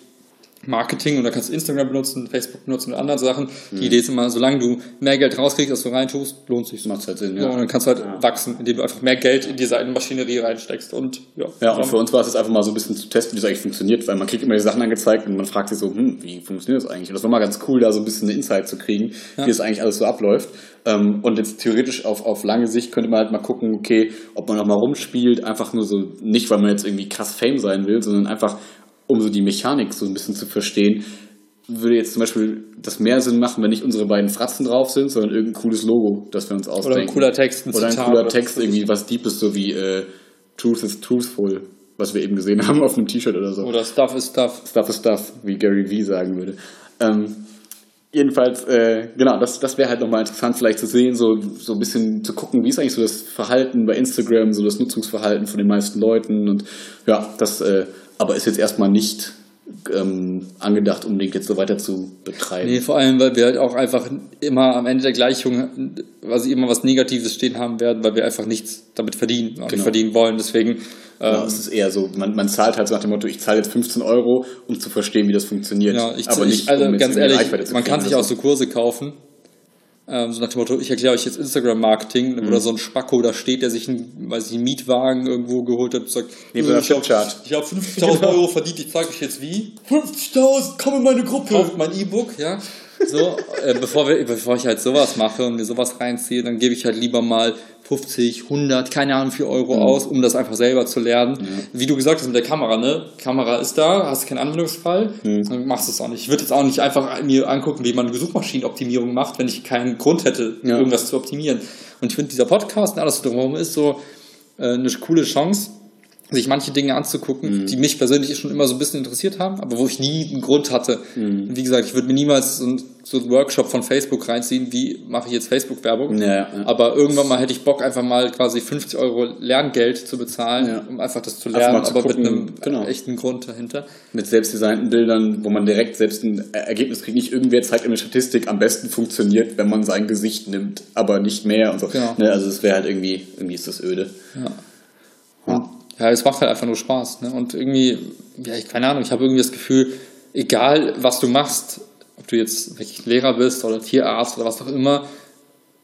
Marketing und da kannst du Instagram benutzen, Facebook benutzen und andere Sachen. Die Idee ist immer, solange du mehr Geld rauskriegst, als du reintust, lohnt sich Macht halt Sinn, ja. ja. Und dann kannst du halt wachsen, indem du einfach mehr Geld in diese eine Maschinerie reinsteckst und ja. Ja, und für uns war es jetzt einfach mal so ein bisschen zu testen, wie das eigentlich funktioniert, weil man kriegt immer die Sachen angezeigt und man fragt sich so, hm, wie funktioniert das eigentlich? Und das war mal ganz cool, da so ein bisschen eine Insight zu kriegen, wie das eigentlich alles so abläuft. Ähm, Und jetzt theoretisch auf, auf lange Sicht könnte man halt mal gucken, okay, ob man noch mal rumspielt, einfach nur so, nicht weil man jetzt irgendwie krass Fame sein will, sondern einfach, um so die Mechanik so ein bisschen zu verstehen, würde jetzt zum Beispiel das mehr Sinn machen, wenn nicht unsere beiden Fratzen drauf sind, sondern irgendein cooles Logo, das wir uns ausdenken. ein cooler Text, ein Oder ein cooler oder Text, was irgendwie was Deepes, so wie äh, Truth is Truthful, was wir eben gesehen *laughs* haben auf einem T-Shirt oder so. Oder Stuff is Stuff. Stuff is Stuff, wie Gary Vee sagen würde. Ähm, jedenfalls, äh, genau, das, das wäre halt nochmal interessant vielleicht zu sehen, so, so ein bisschen zu gucken, wie ist eigentlich so das Verhalten bei Instagram, so das Nutzungsverhalten von den meisten Leuten und ja, das äh, aber ist jetzt erstmal nicht ähm, angedacht, unbedingt jetzt so weiter zu betreiben. Nee, vor allem, weil wir halt auch einfach immer am Ende der Gleichung quasi immer was Negatives stehen haben werden, weil wir einfach nichts damit verdienen, auch nicht Genau. verdienen wollen. Deswegen, Ja, ähm, es ist eher so, man, man zahlt halt so nach dem Motto, ich zahle jetzt 15 Euro, um zu verstehen, wie das funktioniert. ja, ich, aber ich, nicht, also um ganz ehrlich, man kann sich auch so Kurse kaufen. Ähm, so nach dem Motto, ich erkläre euch jetzt Instagram-Marketing Mhm. oder so ein Spacko da steht, der sich einen, weiß ich, einen Mietwagen irgendwo geholt hat und sagt, Nee, äh, ich habe hab 50.000 *laughs* Euro verdient, ich zeige euch jetzt wie. 50.000, komm in meine Gruppe! kauft mein E-Book, ja. So, äh, bevor, wir, bevor ich halt sowas mache und mir sowas reinziehe, dann gebe ich halt lieber mal 50, 100, keine Ahnung, 4 Euro Mhm. aus, um das einfach selber zu lernen. Wie du gesagt hast mit der Kamera, ne? Kamera ist da, hast keinen Anwendungsfall, Mhm. dann machst du es auch nicht. Ich würde jetzt auch nicht einfach mir angucken, wie man Suchmaschinenoptimierung macht, wenn ich keinen Grund hätte, Ja. irgendwas zu optimieren. Und ich finde, dieser Podcast und alles drumherum ist so äh, eine coole Chance, sich manche Dinge anzugucken, Mhm. die mich persönlich schon immer so ein bisschen interessiert haben, aber wo ich nie einen Grund hatte. Mhm. Wie gesagt, ich würde mir niemals so einen, so einen Workshop von Facebook reinziehen, wie mache ich jetzt Facebook-Werbung. Ja, ja. Aber irgendwann mal hätte ich Bock, einfach mal quasi 50 Euro Lerngeld zu bezahlen, Ja. um einfach das zu Einfach lernen, zu aber gucken, mit einem genau. echten Grund dahinter. mit selbstdesignten Bildern, wo man direkt selbst ein Er- Ergebnis kriegt. Nicht irgendwer zeigt eine Statistik, am besten funktioniert, wenn man sein Gesicht nimmt, aber nicht mehr und so. Genau. Ne, also es wäre halt irgendwie, irgendwie ist das öde. Ja. Ja, es macht halt einfach nur Spaß. Ne? Und irgendwie, ja, ich keine Ahnung, ich habe irgendwie das Gefühl, egal was du machst, ob du jetzt wirklich Lehrer bist oder Tierarzt oder was auch immer,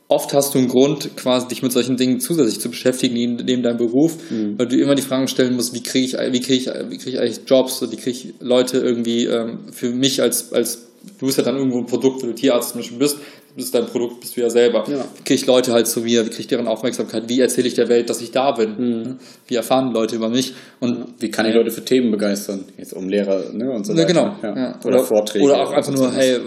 oft hast du einen Grund, quasi dich mit solchen Dingen zusätzlich zu beschäftigen, neben, neben deinem Beruf, weil du immer die Fragen stellen musst, wie kriege ich, wie kriege ich, wie kriege ich eigentlich Jobs, wie kriege ich Leute irgendwie ähm, für mich als, als, du bist ja dann irgendwo ein Produkt, wenn du Tierarzt zum Beispiel bist, bist dein Produkt, bist du ja selber. Ja. Wie kriege ich Leute halt zu mir, wie kriege ich deren Aufmerksamkeit, wie erzähle ich der Welt, dass ich da bin, wie erfahren Leute über mich und Wie kann ich Leute für Themen begeistern? Jetzt um Lehrer ne, und so ja, weiter. genau. Ja. Ja. Oder, Vorträge. Oder auch einfach nur, hey,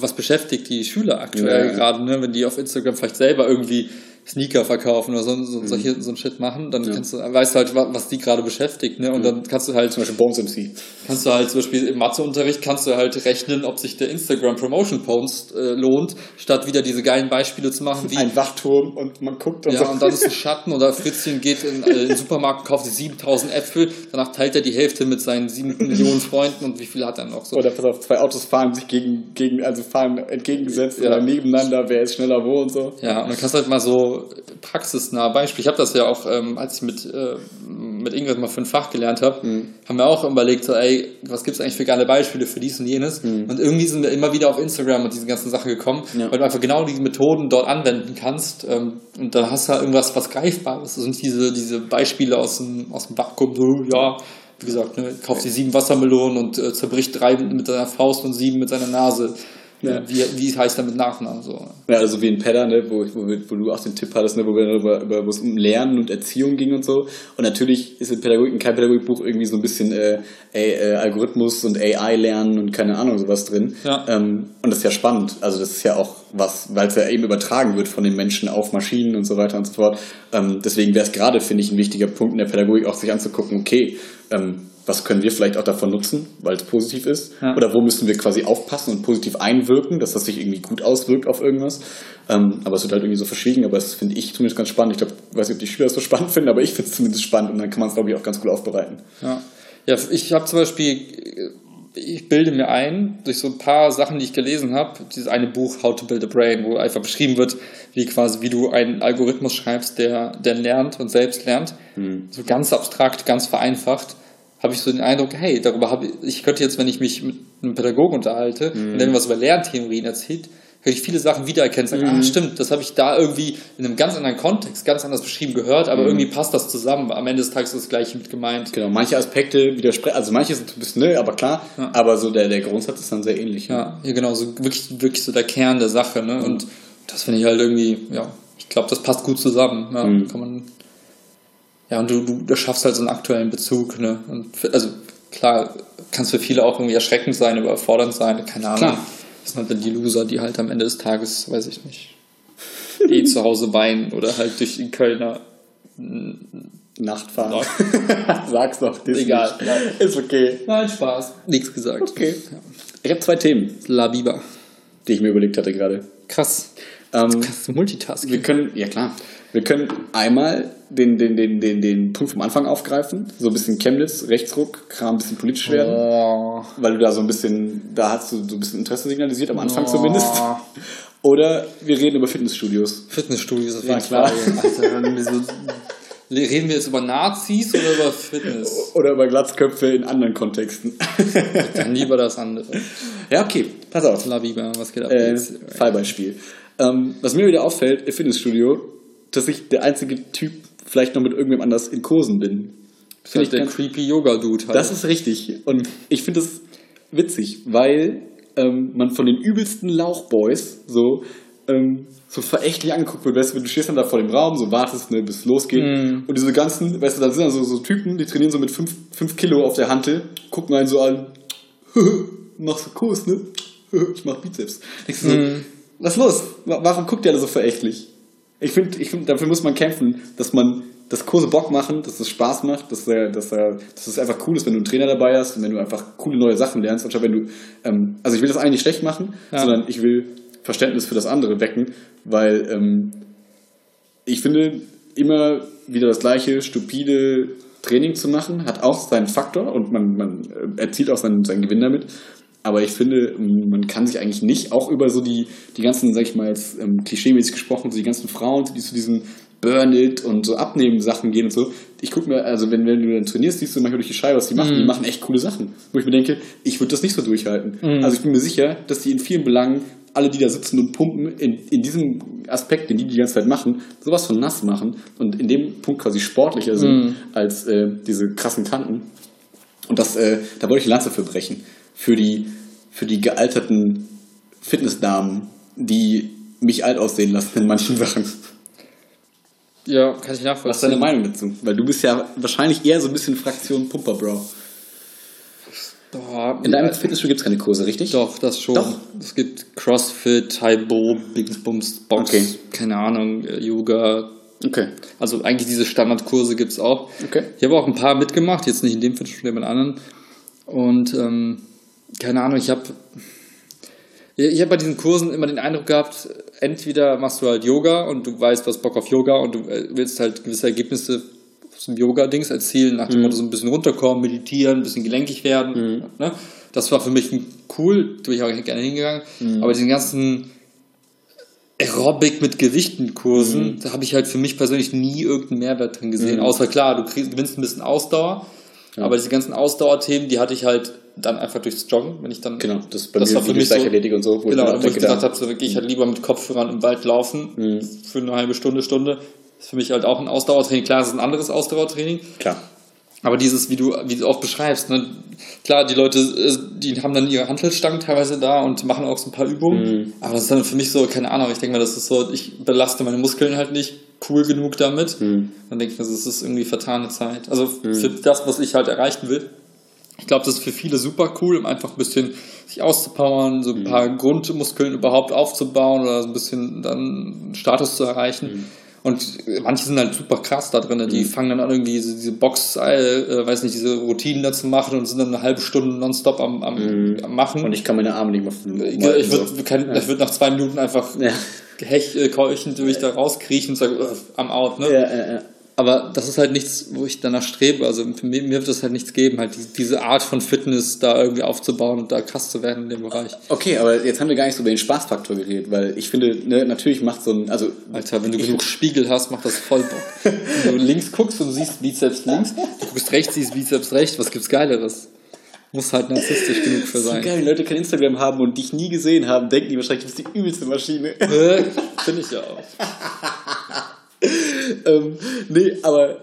was beschäftigt die Schüler aktuell Ja, ja. gerade, ne? wenn die auf Instagram vielleicht selber irgendwie Sneaker verkaufen oder so, Mhm. so, solche, so ein Shit machen, dann kannst du, weißt du halt, wa- was die gerade beschäftigt, ne? Und dann kannst du halt Zum Beispiel Bones MC. kannst du halt zum Beispiel im Matheunterricht kannst du halt rechnen, ob sich der Instagram Promotion Post äh, lohnt, statt wieder diese geilen Beispiele zu machen, wie Ein Wachturm und man guckt und ja, so. und dann ist *laughs* ein Schatten oder Fritzchen geht in, äh, in den Supermarkt und kauft sich 7000 Äpfel, danach teilt er die Hälfte mit seinen 7 *laughs* Millionen Freunden und wie viel hat er noch so? Oder pass auf, zwei Autos fahren sich gegen, gegen also fahren entgegengesetzt Ja. oder nebeneinander, wer ist schneller wo und so. Ja, und dann kannst du halt mal so praxisnahe Beispiele. Ich habe das ja auch, ähm, als ich mit, äh, mit Ingrid mal für ein Fach gelernt habe, haben wir auch überlegt, so, ey, was gibt's eigentlich für geile Beispiele für dies und jenes? Und irgendwie sind wir immer wieder auf Instagram und diese ganzen Sachen gekommen, Ja. weil du einfach genau diese Methoden dort anwenden kannst. Ähm, und dann hast du halt irgendwas, was greifbares. Das sind diese, diese Beispiele aus dem, aus dem Vakuum, so, ja, wie gesagt, ne, kauft die sieben Wassermelonen und äh, zerbricht drei mit seiner Faust und sieben mit seiner Nase. Ja. Wie, wie heißt er mit Nachnamen so? Ja, also wie in Pedder, ne, wo, wo, wo du auch den Tipp hattest, ne, wo wir darüber, über, wo es um Lernen und Erziehung ging und so. Und natürlich ist in Pädagogik, in keinem Pädagogikbuch irgendwie so ein bisschen äh, äh, Algorithmus und AI lernen und keine Ahnung sowas drin. Ja. Ähm, und das ist ja spannend. Also das ist ja auch was, weil es ja eben übertragen wird von den Menschen auf Maschinen und so weiter und so fort. Ähm, deswegen wäre es gerade, finde ich, ein wichtiger Punkt in der Pädagogik auch sich anzugucken, okay, ähm, was können wir vielleicht auch davon nutzen, weil es positiv ist? Ja. Oder wo müssen wir quasi aufpassen und positiv einwirken, dass das sich irgendwie gut auswirkt auf irgendwas? Ähm, aber es wird halt irgendwie so verschwiegen, aber das finde ich zumindest ganz spannend. Ich glaube, weiß nicht, ob die Schüler das so spannend finden, aber ich finde es zumindest spannend und dann kann man es, glaube ich, auch ganz gut aufbereiten. Ja, ja ich habe zum Beispiel, ich bilde mir ein, durch so ein paar Sachen, die ich gelesen habe, dieses eine Buch How to Build a Brain, wo einfach beschrieben wird, wie quasi, wie du einen Algorithmus schreibst, der, der lernt und selbst lernt. So ganz abstrakt, ganz vereinfacht, habe ich so den Eindruck, hey, darüber habe ich, ich könnte jetzt, wenn ich mich mit einem Pädagogen unterhalte und der mir was über Lerntheorien erzählt, könnte ich viele Sachen wiedererkennen, sagen, ah, stimmt, das habe ich da irgendwie in einem ganz anderen Kontext, ganz anders beschrieben gehört, aber irgendwie passt das zusammen. Am Ende des Tages ist das Gleiche mit gemeint. Genau, manche Aspekte widersprechen, also manche sind ein bisschen, ne, aber klar, aber so der, der Grundsatz ist dann sehr ähnlich. Ja, ja genau, so wirklich, wirklich so der Kern der Sache, ne? Und das finde ich halt irgendwie, ja, ich glaube, das passt gut zusammen. Ja, kann man. Ja, und du, du, du schaffst halt so einen aktuellen Bezug, ne? Und für, also klar, kann es für viele auch irgendwie erschreckend sein, überfordernd sein, keine Ahnung. Klar. Das sind halt dann die Loser, die halt am Ende des Tages, weiß ich nicht, eh zu Hause weinen oder halt durch den Kölner. Nachtfahren. *laughs* Sag's doch, das Egal. Nicht. Ist okay. Nein, Spaß. Nichts gesagt. Okay. Ich habe zwei Themen, La Biba. die ich mir überlegt hatte gerade. Krass. Ähm, Kannst du Multitasking? wir können, ja klar, wir können einmal den, den, den, den, den Punkt vom Anfang aufgreifen, so ein bisschen Chemnitz, Rechtsruck, Kram ein bisschen politisch werden, Oh. weil du da so ein bisschen, da hast du so ein bisschen Interesse signalisiert, am Anfang zumindest. *laughs* Oder wir reden über Fitnessstudios. Fitnessstudios auf Ja, jeden klar. Fall. Alter, wenn wir so, reden wir jetzt über Nazis oder über Fitness? *laughs* Oder über Glatzköpfe in anderen Kontexten. Dann lieber das andere. ja, okay, pass auf. La Biba, was geht ab Äh, jetzt? Fallbeispiel. Ähm, was mir wieder auffällt im Fitnessstudio, dass ich der einzige Typ vielleicht noch mit irgendwem anders in Kursen bin. Das ist der creepy Yoga-Dude halt. Das ist richtig. Und ich finde das witzig, weil ähm, man von den übelsten Lauchboys so, ähm, so verächtlich angeguckt wird. Weißt du, du stehst dann da vor dem Raum, so wartest, ne, bis es losgeht. Und diese ganzen, weißt du, da sind dann so, so Typen, die trainieren so mit 5 Kilo auf der Hantel, gucken einen so an, *laughs* machst du Kurs, ne? *laughs* ich mach Bizeps. Denkst du so, was ist los? Wa- Warum guckt ihr alle so verächtlich? Ich finde, ich find, dafür muss man kämpfen, dass man, dass Kurse Bock machen, dass es Spaß macht, dass, äh, dass, äh, dass es einfach cool ist, wenn du einen Trainer dabei hast und wenn du einfach coole neue Sachen lernst, anstatt wenn du, ähm, also ich will das eigentlich nicht schlecht machen, Ja. sondern ich will Verständnis für das andere wecken, weil ähm, ich finde, immer wieder das gleiche stupide Training zu machen, hat auch seinen Faktor und man, man äh, erzielt auch seinen, seinen Gewinn damit. Aber ich finde, man kann sich eigentlich nicht auch über so die, die ganzen, sag ich mal jetzt ähm, klischeemäßig gesprochen, so die ganzen Frauen, die zu diesen Burn-It und so Abnehmen-Sachen gehen und so. Ich gucke mir, also wenn, wenn du dann trainierst, siehst du manchmal durch die Scheibe, was die machen. Die machen echt coole Sachen. Wo ich mir denke, ich würde das nicht so durchhalten. Also ich bin mir sicher, dass die in vielen Belangen alle, die da sitzen und pumpen, in, in diesem Aspekt, den die die ganze Zeit machen, sowas von nass machen und in dem Punkt quasi sportlicher sind als äh, diese krassen Kanten. Und das, äh, da wollte ich eine Lanze für brechen. Für die, für die gealterten Fitnessdamen, die mich alt aussehen lassen in manchen Sachen. Ja, kann ich Was ist nachvollziehen. deine Meinung dazu? Weil du bist ja wahrscheinlich eher so ein bisschen Fraktion Pumper, Bro. Boah, In deinem ja, Fitnessstudio gibt es keine Kurse, richtig? Doch, das schon. Doch. Es gibt Crossfit, Taibo, Big Bums, Box, Okay. keine Ahnung, äh, Yoga. Okay. Also eigentlich diese Standardkurse gibt es auch. Okay. Ich habe auch ein paar mitgemacht, jetzt nicht in dem Fitnessstudio, aber in anderen. Und ähm, keine Ahnung, ich habe ich habe bei diesen Kursen immer den Eindruck gehabt, entweder machst du halt Yoga und du weißt, du hast Bock auf Yoga und du äh, willst halt gewisse Ergebnisse aus dem Yoga-Dings erzielen, nach dem Motto so ein bisschen runterkommen, meditieren, ein bisschen gelenkig werden. Ne? Das war für mich cool, da bin ich auch gerne hingegangen. Aber diesen ganzen Aerobic mit Gewichten-Kursen, da habe ich halt für mich persönlich nie irgendeinen Mehrwert drin gesehen. Außer klar, du kriegst, gewinnst ein bisschen Ausdauer. Aber diese ganzen Ausdauerthemen, die hatte ich halt dann einfach durchs Joggen, wenn ich dann. Genau, das bei Das mir war für mich so- Leichtathletik und so. Wo Genau, ich wo ich da- habe, so wirklich halt lieber mit Kopfhörern im Wald laufen für eine halbe Stunde, Stunde. Das ist für mich halt auch ein Ausdauertraining. Klar, es ist ein anderes Ausdauertraining. Klar. Aber dieses, wie du, wie du auch beschreibst, ne, klar, die Leute, äh, die haben dann ihre Hantelstangen teilweise da und machen auch so ein paar Übungen. Aber das ist dann für mich so, keine Ahnung, ich denke mal, das ist so, ich belaste meine Muskeln halt nicht cool genug damit. Dann denke ich mir, das ist irgendwie vertane Zeit. Also für das, was ich halt erreichen will. Ich glaube, das ist für viele super cool, um einfach ein bisschen sich auszupowern, so ein paar Grundmuskeln überhaupt aufzubauen oder so ein bisschen dann Status zu erreichen. Und manche sind halt super krass da drin. Die fangen dann an, irgendwie diese, diese Box, äh, weiß nicht, diese Routinen da zu machen und sind dann eine halbe Stunde nonstop am, am, am Machen. Und ich kann meine Arme nicht mehr ich, ich würde ja. würd nach zwei Minuten einfach ja. hech, äh, keuchend durch da rauskriechen und sagen, am out, ne? Ja, ja, ja. Aber das ist halt nichts, wo ich danach strebe. Also für mich, mir wird es halt nichts geben, halt diese Art von Fitness da irgendwie aufzubauen und da krass zu werden in dem Bereich. Okay, aber jetzt haben wir gar nicht so über den Spaßfaktor geredet, weil ich finde, ne, natürlich macht so ein, also. Alter, wenn du genug Spiegel hast, macht das voll Bock. *laughs* wenn du links guckst und du siehst Bizeps links, du guckst rechts, siehst Bizeps rechts, was gibt's Geileres? Muss halt narzisstisch genug für sein. Geil, Leute kein Instagram haben und dich nie gesehen haben, denken die wahrscheinlich, du bist die übelste Maschine. Finde ich ja auch. *laughs* ähm, nee, aber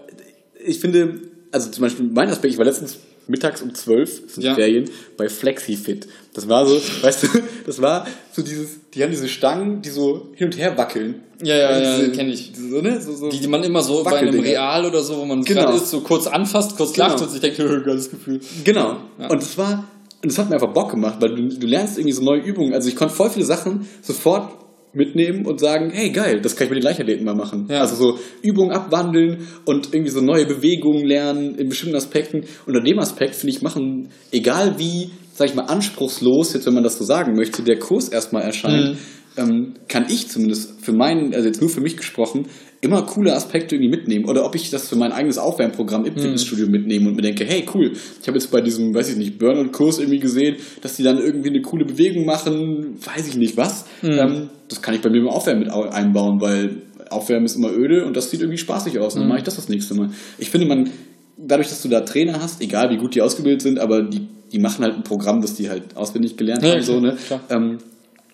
ich finde, also zum Beispiel mein Aspekt, ich war letztens mittags um 12, das sind ja. Ferien, bei FlexiFit. Das war so, weißt du, das war so dieses, die haben diese Stangen, die so hin und her wackeln. Ja, ja, ja, kenne ich. So, ne? so, so die, die man immer so bei einem Real oder so, wo man genau. gerade ist, so kurz anfasst, kurz genau. lacht und sich denkt, *laughs* geiles Gefühl. Genau. Ja. Und das war, und das hat mir einfach Bock gemacht, weil du, du lernst irgendwie so neue Übungen. Also ich konnte voll viele Sachen sofort mitnehmen und sagen, hey geil, das kann ich mit den Leichtathleten mal machen. Ja. Also so Übungen abwandeln und irgendwie so neue Bewegungen lernen in bestimmten Aspekten. Unter dem Aspekt finde ich machen, egal wie, sag ich mal, anspruchslos, jetzt wenn man das so sagen möchte, der Kurs erstmal erscheint, mhm. ähm, kann ich zumindest für meinen, also jetzt nur für mich gesprochen, immer coole Aspekte irgendwie mitnehmen. Oder ob ich das für mein eigenes Aufwärmprogramm im mhm. Fitnessstudio mitnehme und mir denke, hey, cool, ich habe jetzt bei diesem, weiß ich nicht, Burnout-Kurs irgendwie gesehen, dass die dann irgendwie eine coole Bewegung machen, weiß ich nicht was. Mhm. Ähm, das kann ich bei mir beim Aufwärmen mit einbauen, weil Aufwärmen ist immer öde und das sieht irgendwie spaßig aus. Und dann mhm. mache ich das das nächste Mal. Ich finde, man, dadurch, dass du da Trainer hast, egal wie gut die ausgebildet sind, aber die, die machen halt ein Programm, das die halt auswendig gelernt ja, haben, so, ne? Ähm,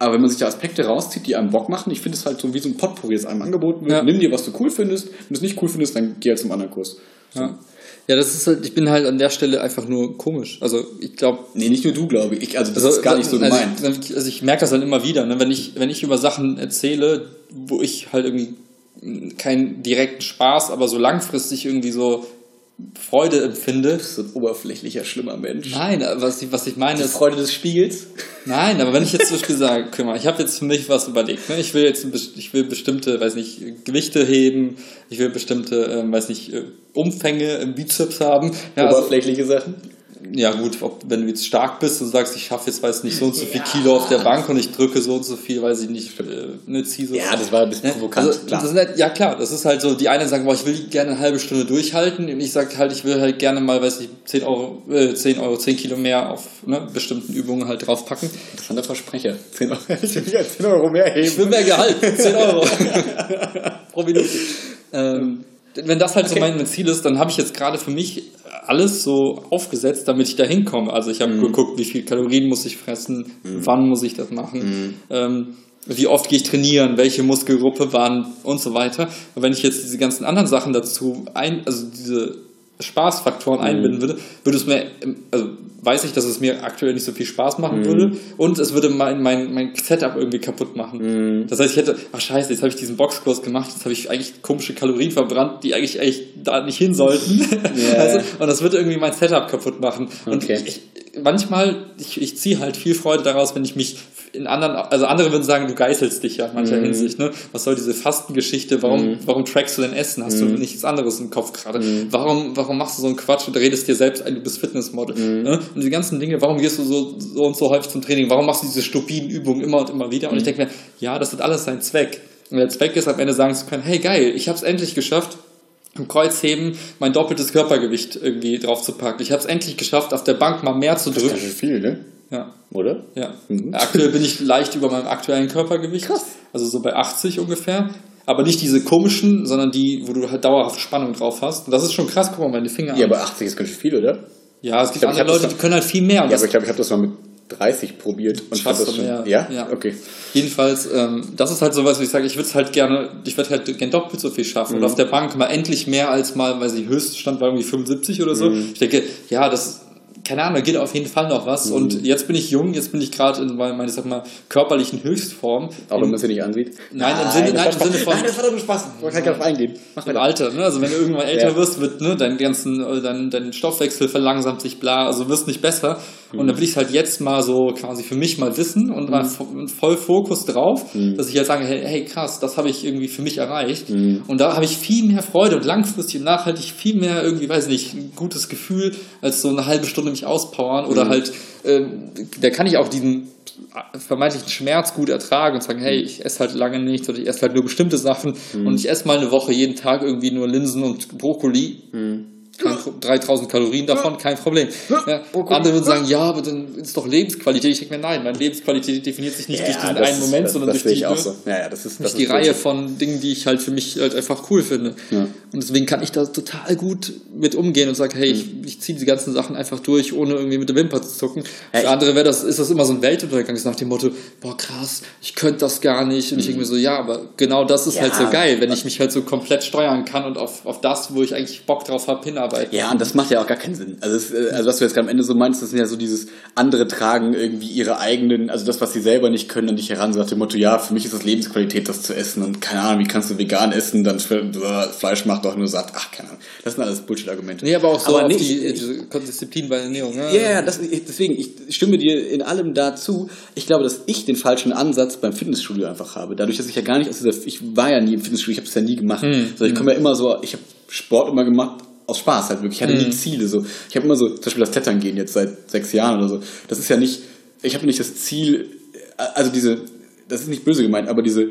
aber wenn man sich da Aspekte rauszieht, die einem Bock machen, ich finde es halt so wie so ein Potpourri, das einem angeboten wird. Ja. Nimm dir, was du cool findest. Wenn du es nicht cool findest, dann geh halt zum anderen Kurs. So. Ja. Ja, das ist halt, ich bin halt an der Stelle einfach nur komisch. Also ich glaube. Nee, nicht nur du, glaube ich. Also das also, ist gar nicht so also gemeint. Ich, also ich merke das dann immer wieder, ne? wenn, ich, wenn ich über Sachen erzähle, wo ich halt irgendwie keinen direkten Spaß, aber so langfristig irgendwie so Freude empfinde. Du bist so ein oberflächlicher, schlimmer Mensch. Nein, was ich, was ich meine Die ist. Freude des Spiegels? Nein, aber wenn ich jetzt zum Beispiel sage, *laughs* guck mal, ich habe jetzt für mich was überlegt. Ne? Ich will jetzt ich will bestimmte, weiß nicht, Gewichte heben, ich will bestimmte, ähm, weiß nicht, äh, Umfänge im Bizeps haben. Ja, also Oberflächliche also, Sachen? Ja gut, ob, wenn du jetzt stark bist und sagst, ich schaffe jetzt, weiß nicht, so und so viel Kilo auf der Bank und ich drücke so und so viel, weiß ich nicht, äh, ne, ziehe so. Ja, das war ein bisschen ne? provokant, also, klar. Halt, ja klar, das ist halt so, die einen sagen, boah, ich will gerne eine halbe Stunde durchhalten und ich sage halt, ich will halt gerne mal, weiß ich, 10 Euro, äh, 10 Euro, 10 Kilo mehr auf ne, bestimmten Übungen halt draufpacken. Interessanter Versprecher. 10 Euro, *laughs* ich will 10 Euro mehr heben. Ich will mehr Gehalt, 10 Euro *laughs* pro Minute. Ähm, wenn das halt okay. so mein Ziel ist, dann habe ich jetzt gerade für mich alles so aufgesetzt, damit ich da hinkomme. Also ich habe mhm. geguckt, wie viel Kalorien muss ich fressen, mhm. wann muss ich das machen, mhm. ähm, wie oft gehe ich trainieren, welche Muskelgruppe wann und so weiter. Und wenn ich jetzt diese ganzen anderen Sachen dazu ein, also diese Spaßfaktoren mhm. einbinden würde, würde es mir, also weiß ich, dass es mir aktuell nicht so viel Spaß machen mhm. würde und es würde mein, mein, mein Setup irgendwie kaputt machen. Mhm. Das heißt, ich hätte, ach scheiße, jetzt habe ich diesen Boxkurs gemacht, jetzt habe ich eigentlich komische Kalorien verbrannt, die eigentlich echt da nicht hin sollten. *laughs* Yeah. *laughs* also, und das würde irgendwie mein Setup kaputt machen. Und okay. ich, manchmal, ich, ich ziehe halt viel Freude daraus, wenn ich mich in anderen, also andere würden sagen, du geißelst dich ja in mancher mhm. Hinsicht, ne? Was soll diese Fastengeschichte? Warum, mhm. warum trackst du denn Essen? Hast mhm. du nichts anderes im Kopf gerade? Mhm. Warum, warum machst du so einen Quatsch und redest dir selbst ein, du bist Fitnessmodel? Mhm. Ne? Und diese ganzen Dinge, warum gehst du so, so und so häufig zum Training? Warum machst du diese stupiden Übungen immer und immer wieder? Und ich mhm. denke mir, ja, das hat alles seinen Zweck. Und der Zweck ist am Ende sagen zu können, hey geil, ich habe es endlich geschafft, im Kreuzheben mein doppeltes Körpergewicht irgendwie drauf zu packen. Ich habe es endlich geschafft, auf der Bank mal mehr zu drücken. Das ist viel, ne? Ja. Oder? Ja. Mhm. Aktuell bin ich leicht über meinem aktuellen Körpergewicht. Krass. Also so bei 80 ungefähr. Aber nicht diese komischen, sondern die, wo du halt dauerhaft Spannung drauf hast. Und das ist schon krass, guck mal meine Finger Ja, an. aber 80 ist ganz schön viel, oder? Ja, es gibt glaub, andere Leute, die können halt viel mehr. Ja, aber ich glaube, ich habe das mal mit 30 probiert und fast das schon, ja? ja? Okay. Jedenfalls, ähm, das ist halt sowas, wie ich sage, ich würde es halt gerne, ich würde halt gerne doppelt so viel schaffen. Mhm. Und auf der Bank mal endlich mehr als mal, weil sie Höchststand war irgendwie 75 oder so. Mhm. Ich denke, ja, das keine Ahnung, da geht auf jeden Fall noch was. Mhm. Und jetzt bin ich jung, jetzt bin ich gerade in meiner, meine, sag mal, körperlichen Höchstform. Auch wenn man es ja nicht ansieht. Nein, im Sinne- nein, im. Sinne von- Nein, das war doch nur Spaß. Ich wollte gar nicht drauf eingehen. Mach weiter. Alter, ne? Also wenn du irgendwann älter Ja. wirst, wird ne, dein ganzen, äh, dein, dein Stoffwechsel verlangsamt sich bla, also wirst nicht besser. Und dann will ich es halt jetzt mal so quasi für mich mal wissen und mal vo- voll Fokus drauf, dass ich halt sage, hey, hey krass, das habe ich irgendwie für mich erreicht. Und da habe ich viel mehr Freude und langfristig und nachhaltig viel mehr irgendwie, weiß nicht, ein gutes Gefühl, als so eine halbe Stunde mich auspowern oder halt, ähm, da kann ich auch diesen vermeintlichen Schmerz gut ertragen und sagen, hey, ich esse halt lange nichts oder ich esse halt nur bestimmte Sachen und ich esse mal eine Woche jeden Tag irgendwie nur Linsen und Brokkoli. Kein, Pro- 3000 Kalorien davon, kein Problem. Ja, andere würden sagen, ja, aber dann ist doch Lebensqualität. Ich denke mir, nein, meine Lebensqualität definiert sich nicht durch diesen einen ist- Moment, das, sondern das durch die, so. Ja, ja, das ist, durch die Reihe von Dingen, die ich halt für mich halt einfach cool finde. Ja. Und deswegen kann ich da total gut mit umgehen und sage, hey, ich, ich ziehe die ganzen Sachen einfach durch, ohne irgendwie mit der Wimper zu zucken. Ja, Für andere wäre das, ist das immer so ein Weltuntergang, ist nach dem Motto, boah krass, ich könnte das gar nicht. Und ich denke mir so, ja, aber genau das ist Ja. halt so geil, wenn ich mich halt so komplett steuern kann und auf, auf das, wo ich eigentlich Bock drauf habe, hinarbeiten. Ja, und das macht ja auch gar keinen Sinn. Also, es, äh, also was du jetzt gerade am Ende so meinst, das sind ja so dieses andere tragen irgendwie ihre eigenen, also das, was sie selber nicht können, an dich heran, so nach dem Motto, ja, für mich ist das Lebensqualität, das zu essen und keine Ahnung, wie kannst du vegan essen, dann äh, Fleisch macht doch nur satt. Ach, keine Ahnung. Das sind alles Bullshit-Argumente. Nee, aber auch so Aber nee, die, ich- diese Disziplin bei Ernährung. Ne? Ja, ja, das, deswegen, ich stimme dir in allem dazu. Ich glaube, dass ich den falschen Ansatz beim Fitnessstudio einfach habe. Dadurch, dass ich ja gar nicht aus dieser, ich war ja nie im Fitnessstudio, ich habe es ja nie gemacht. So, ich komme ja immer so, ich habe Sport immer gemacht aus Spaß halt wirklich. Ich hatte nie Ziele so. Ich habe immer so, zum Beispiel das Klettern gehen jetzt seit sechs Jahren oder so. Das ist ja nicht, ich habe nicht das Ziel, also diese, das ist nicht böse gemeint, aber diese,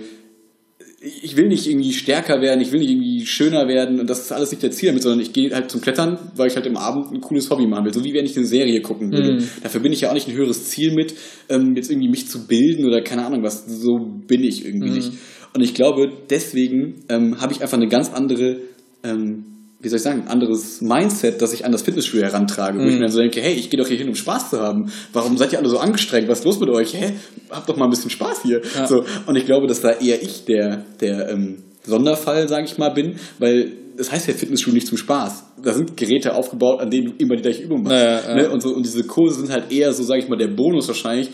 ich will nicht irgendwie stärker werden, ich will nicht irgendwie schöner werden und das ist alles nicht der Ziel damit, sondern ich gehe halt zum Klettern, weil ich halt im Abend ein cooles Hobby machen will. So wie wenn ich eine Serie gucken würde. Dafür bin ich ja auch nicht ein höheres Ziel mit, ähm, jetzt irgendwie mich zu bilden oder keine Ahnung was. So bin ich irgendwie nicht. Und ich glaube, deswegen ähm, habe ich einfach eine ganz andere ähm, wie soll ich sagen, ein anderes Mindset, das ich an das Fitnessstudio herantrage, wo ich mir dann so denke, hey, ich gehe doch hier hin, um Spaß zu haben. Warum seid ihr alle so angestrengt? Was ist los mit euch? Hä? Habt doch mal ein bisschen Spaß hier. Ja. So, und ich glaube, dass da eher ich der, der ähm, Sonderfall, sage ich mal, bin, weil das heißt ja Fitnessstudio nicht zum Spaß. Da sind Geräte aufgebaut, an denen du immer die gleiche Übung machst. Ja, ja. Ne? Und, so, und diese Kurse sind halt eher so, sage ich mal, der Bonus wahrscheinlich,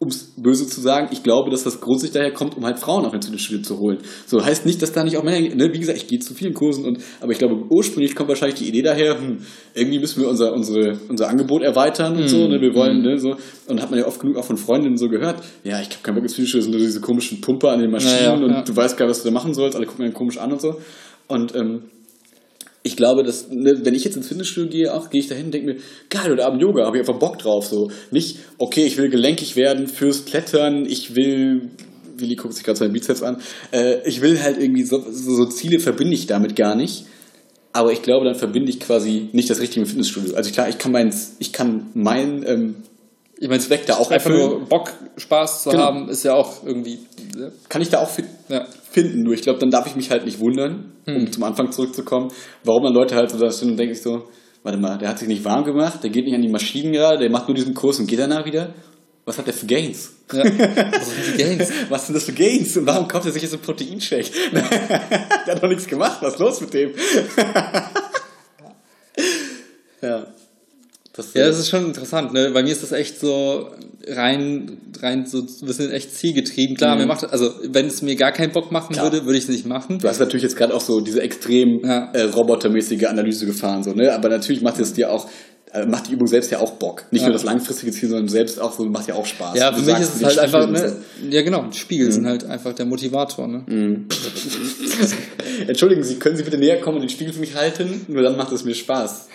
um es böse zu sagen, ich glaube, dass das grundsätzlich daher kommt, um halt Frauen auch ins Fitnessstudio zu holen. So heißt nicht, dass da nicht auch Männer, ne? wie gesagt, ich gehe zu vielen Kursen und, aber ich glaube, ursprünglich kommt wahrscheinlich die Idee daher, hm, irgendwie müssen wir unser, unsere, unser Angebot erweitern und so, ne? wir wollen, ne, so, und hat man ja oft genug auch von Freundinnen so gehört, ja, ich habe keinen Bock ins Fitnessstudio, sind nur diese komischen Pumper an den Maschinen Ja, ja, und ja. du weißt gar nicht, was du da machen sollst, alle gucken einen komisch an und so. Und, ähm, ich glaube, dass, ne, wenn ich jetzt ins Fitnessstudio gehe, auch gehe ich dahin und denke mir, geil, heute Abend Yoga, habe ich einfach Bock drauf. So. Nicht, okay, ich will gelenkig werden fürs Klettern, ich will, Willi guckt sich gerade seinen Bizeps an, äh, ich will halt irgendwie so, so, so Ziele verbinde ich damit gar nicht. Aber ich glaube, dann verbinde ich quasi nicht das Richtige Fitnessstudio. Also klar, ich kann mein, ich kann mein ähm, Ich meine, Zweck da auch einfach erfüllen. nur Bock, Spaß zu Genau. haben, ist ja auch irgendwie. ne? kann ich da auch fit Ja. finden. Nur ich glaube, dann darf ich mich halt nicht wundern, um zum Anfang zurückzukommen, warum dann Leute halt so da stehen und denken sich so, warte mal, der hat sich nicht warm gemacht, der geht nicht an die Maschinen gerade, der macht nur diesen Kurs und geht danach wieder. Was hat der für Gains? ja. Das sind die Gains. *laughs* Was sind das für Gains? Und warum kauft er sich jetzt einen Proteinshake? *laughs* der hat doch nichts gemacht. Was ist los mit dem? *laughs* ja. Ja, das ist schon interessant, ne? Bei mir ist das echt so rein, rein so, wir sind echt zielgetrieben. Klar, mir macht, also wenn es mir gar keinen Bock machen Klar. würde, würde ich es nicht machen. Du hast natürlich jetzt gerade auch so diese extrem Ja. äh, robotermäßige Analyse gefahren, so, ne? Aber natürlich macht es dir auch, äh, macht die Übung selbst ja auch Bock. Nicht Ja. nur das langfristige Ziel, sondern selbst auch so, macht ja auch Spaß. Ja, für mich ist es halt einfach, ne? Ja, genau, Spiegel sind halt einfach der Motivator, ne? so. *laughs* Entschuldigen Sie, können Sie bitte näher kommen und den Spiegel für mich halten? Nur dann macht es mir Spaß.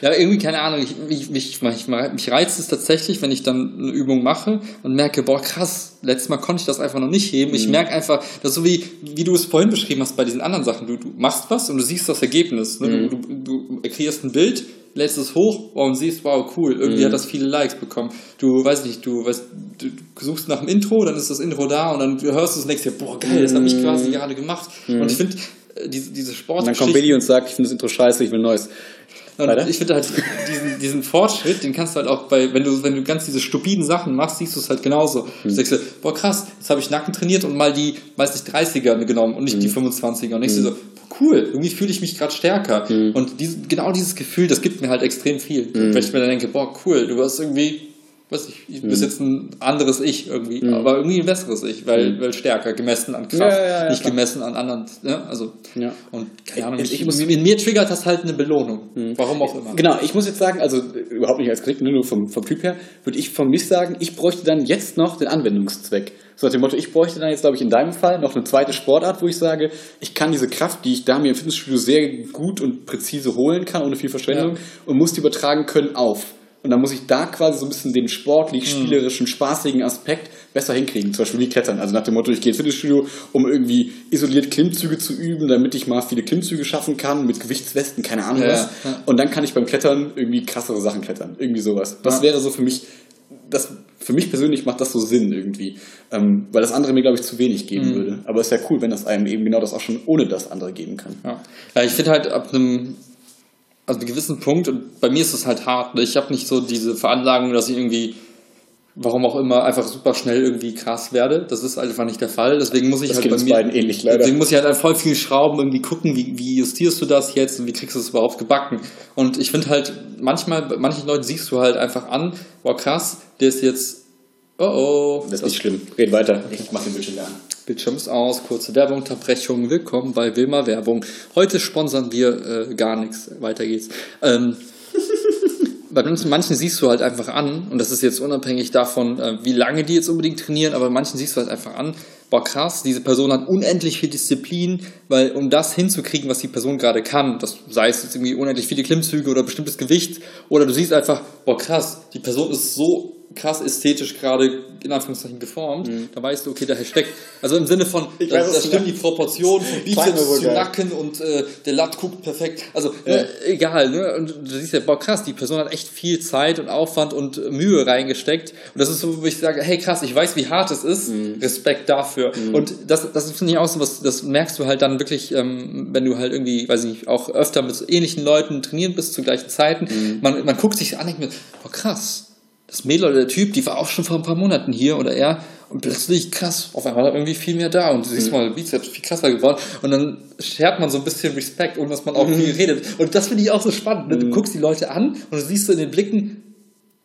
Ja, irgendwie, keine Ahnung, ich, ich, mich, mich, mich reizt es tatsächlich, wenn ich dann eine Übung mache und merke, boah, krass, letztes Mal konnte ich das einfach noch nicht heben. Mhm. Ich merke einfach, das ist so wie, wie du es vorhin beschrieben hast bei diesen anderen Sachen. Du, du machst was und du siehst das Ergebnis. Ne? Mhm. Du, du, du kreierst ein Bild, lädst es hoch und siehst, wow, cool, irgendwie Mhm. hat das viele Likes bekommen. Du, weiß nicht, du, weißt, du, suchst nach dem Intro, dann ist das Intro da und dann hörst du es und denkst dir, boah, geil, das habe ich quasi gerade gemacht. Und ich finde, äh, diese, diese Mhm. Und dann kommt. Billy und sagt, ich finde das Intro scheiße, ich will Neues. Und Weiter? ich finde halt diesen, diesen Fortschritt, den kannst du halt auch bei, wenn du, wenn du ganz diese stupiden Sachen machst, siehst du es halt genauso. Du Hm. denkst dir, boah krass, jetzt habe ich Nacken trainiert und mal die, weiß nicht, 30er genommen und nicht die Hm. 25er. Und denkst dir so, boah, cool, irgendwie fühle ich mich gerade stärker. Und diese, genau dieses Gefühl, das gibt mir halt extrem viel. Weil ich mir dann denke, boah, cool, du hast irgendwie weiß ich, du bist jetzt ein anderes Ich irgendwie, aber irgendwie ein besseres Ich, weil, weil stärker, gemessen an Kraft, Ja, ja, ja, nicht klar. gemessen an anderen. Ne? Also, und keine Ahnung, Ich- ich, ich muss- in mir triggert das halt eine Belohnung. Warum auch immer. Genau, ich muss jetzt sagen, also überhaupt nicht als Kritik, nur vom, vom Typ her, würde ich von mich sagen, ich bräuchte dann jetzt noch den Anwendungszweck. So nach dem Motto, ich bräuchte dann jetzt, glaube ich, in deinem Fall noch eine zweite Sportart, wo ich sage, ich kann diese Kraft, die ich da mir im Fitnessstudio sehr gut und präzise holen kann, ohne viel Verschwendung, und muss die übertragen können auf. Und dann muss ich da quasi so ein bisschen den Hm. sportlich, spielerischen, spaßigen Aspekt besser hinkriegen. Zum Beispiel wie Klettern. Also nach dem Motto, ich gehe ins Fitnessstudio, um irgendwie isoliert Klimmzüge zu üben, damit ich mal viele Klimmzüge schaffen kann, mit Gewichtswesten, keine Ahnung Ja, was. ja. Und dann kann ich beim Klettern irgendwie krassere Sachen klettern. Irgendwie sowas. Das Ja. wäre so für mich, das, für mich persönlich macht das so Sinn irgendwie. Ähm, weil das andere mir, glaube ich, zu wenig geben Mhm. würde. Aber es ist ja cool, wenn das einem eben genau das auch schon ohne das andere geben kann. Ja ich finde halt ab einem, also einem gewissen Punkt, und bei mir ist es halt hart, ne? ich habe nicht so diese Veranlagung, dass ich irgendwie, warum auch immer, einfach super schnell irgendwie krass werde. Das ist einfach nicht der Fall. Deswegen muss ich Das halt bei mir. beiden ähnlich, leider. Deswegen muss ich halt voll viel Schrauben irgendwie gucken, wie, wie justierst du das jetzt und wie kriegst du es überhaupt gebacken. Und ich finde halt, manchmal, bei manchen Leuten siehst du halt einfach an, boah krass, der ist jetzt, oh oh, Das ist nicht schlimm. Red weiter. Ich mach den Bildschirm an. Bildschirm ist aus, kurze Werbeunterbrechung. Willkommen bei Wilma Werbung. Heute sponsern wir äh, gar nichts. Weiter geht's. Ähm, *laughs* bei manchen, siehst du halt einfach an, und das ist jetzt unabhängig davon, äh, wie lange die jetzt unbedingt trainieren, aber manchen siehst du halt einfach an, boah krass, diese Person hat unendlich viel Disziplin, weil um das hinzukriegen, was die Person gerade kann, das sei es jetzt irgendwie unendlich viele Klimmzüge oder bestimmtes Gewicht, oder du siehst einfach, boah krass, die Person ist so krass ästhetisch gerade in Anführungszeichen geformt, da weißt du, okay, daher steckt, also im Sinne von, Mhm. Ich da, weiß, da du stimmen die. Proportionen von Bizeps zu. Nacken und äh, der Latt guckt perfekt, also ne, egal, ne? und du siehst ja, boah krass, die Person hat echt viel Zeit und Aufwand und äh, Mühe reingesteckt und das ist so, wo ich sage, hey krass, ich weiß, wie hart es ist, Mhm. Respekt dafür und das, das finde ich auch so was, das merkst du halt dann wirklich, ähm, wenn du halt irgendwie, weiß ich nicht, auch öfter mit so ähnlichen Leuten trainieren bist zu gleichen Zeiten, Mhm. man, man guckt sich an und denkt mir, boah krass, das Mädel oder der Typ, die war auch schon vor ein paar Monaten hier oder er und plötzlich krass, auf einmal irgendwie viel mehr da und du siehst Mhm. mal, Bizeps viel krasser geworden und dann schert man so ein bisschen Respekt, ohne dass man auch Mhm. viel redet. Und das finde ich auch so spannend. Ne? Du guckst die Leute an und du siehst so in den Blicken,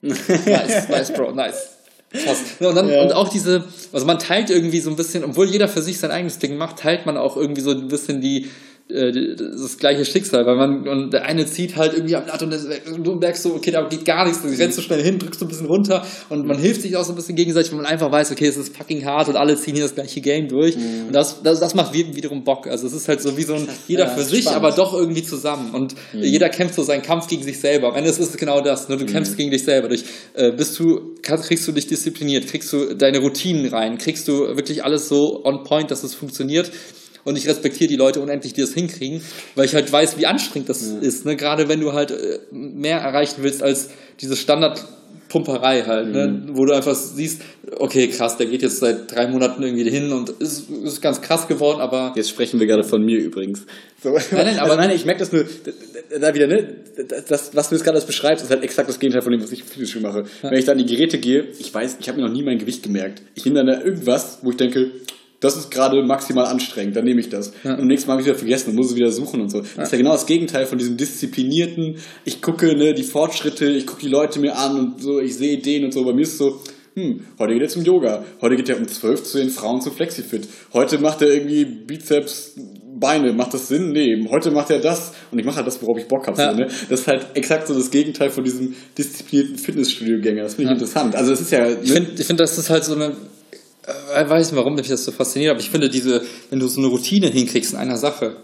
nice, *laughs* nice, Bro, nice. Krass. Und, dann, Ja. und auch diese, also man teilt irgendwie so ein bisschen, obwohl jeder für sich sein eigenes Ding macht, teilt man auch irgendwie so ein bisschen die, äh, das gleiche Schicksal, weil man, und der eine zieht halt irgendwie am Blatt und das- und du merkst so, okay, da geht gar nichts, du rennst so schnell hin, drückst so ein bisschen runter und man hilft sich auch so ein bisschen gegenseitig, weil man einfach weiß, okay, es ist fucking hart und alle ziehen hier das gleiche Game durch. Und das, das, das macht wi- wiederum Bock, also es ist halt so wie so ein, jeder Ja, für sich, spannend. aber doch irgendwie zusammen. Und jeder kämpft so seinen Kampf gegen sich selber, am Ende ist es genau das, ne? du kämpfst gegen dich selber, durch, äh, bist du, kriegst du dich diszipliniert, kriegst du deine Routinen rein, kriegst du wirklich alles so on point, dass es funktioniert und ich respektiere die Leute unendlich, die das hinkriegen, weil ich halt weiß, wie anstrengend das ist. Ne? Gerade wenn du halt äh, mehr erreichen willst als diese Standardpumperei halt, ne? wo du einfach siehst, okay, krass, der geht jetzt seit drei Monaten irgendwie hin und ist, ist ganz krass geworden, aber Jetzt sprechen wir gerade von mir übrigens. So, nein, nein, aber- also nein, ich merke das nur, da- wieder, ne, das, was du jetzt gerade beschreibst, ist halt exakt das Gegenteil von dem, was ich Fitnessstudio mache. Wenn ich da an die Geräte gehe, ich weiß, ich habe mir noch nie mein Gewicht gemerkt. Ich nehme dann da irgendwas, wo ich denke, das ist gerade maximal anstrengend, dann nehme ich das. Und am nächsten Mal habe ich wieder vergessen und muss es wieder suchen und so. Das ist ja genau das Gegenteil von diesem disziplinierten, ich gucke ne, die Fortschritte, ich gucke die Leute mir an und so, ich sehe Ideen und so. Bei mir ist es so, hm, heute geht er zum Yoga, heute geht er um 12 zu den Frauen zum Flexifit, heute macht er irgendwie Bizeps, Beine, macht das Sinn? Nee, heute macht er das und ich mache halt das, worauf ich Bock habe. Ja. So, ne? Das ist halt exakt so das Gegenteil von diesem disziplinierten Fitnessstudio-Gänger. Das finde ich interessant. Also es ist ja... Ich finde, ich find, das ist halt so eine. Äh, Ich weiß nicht, warum mich das so fasziniert, aber ich finde, diese, wenn du so eine Routine hinkriegst in einer Sache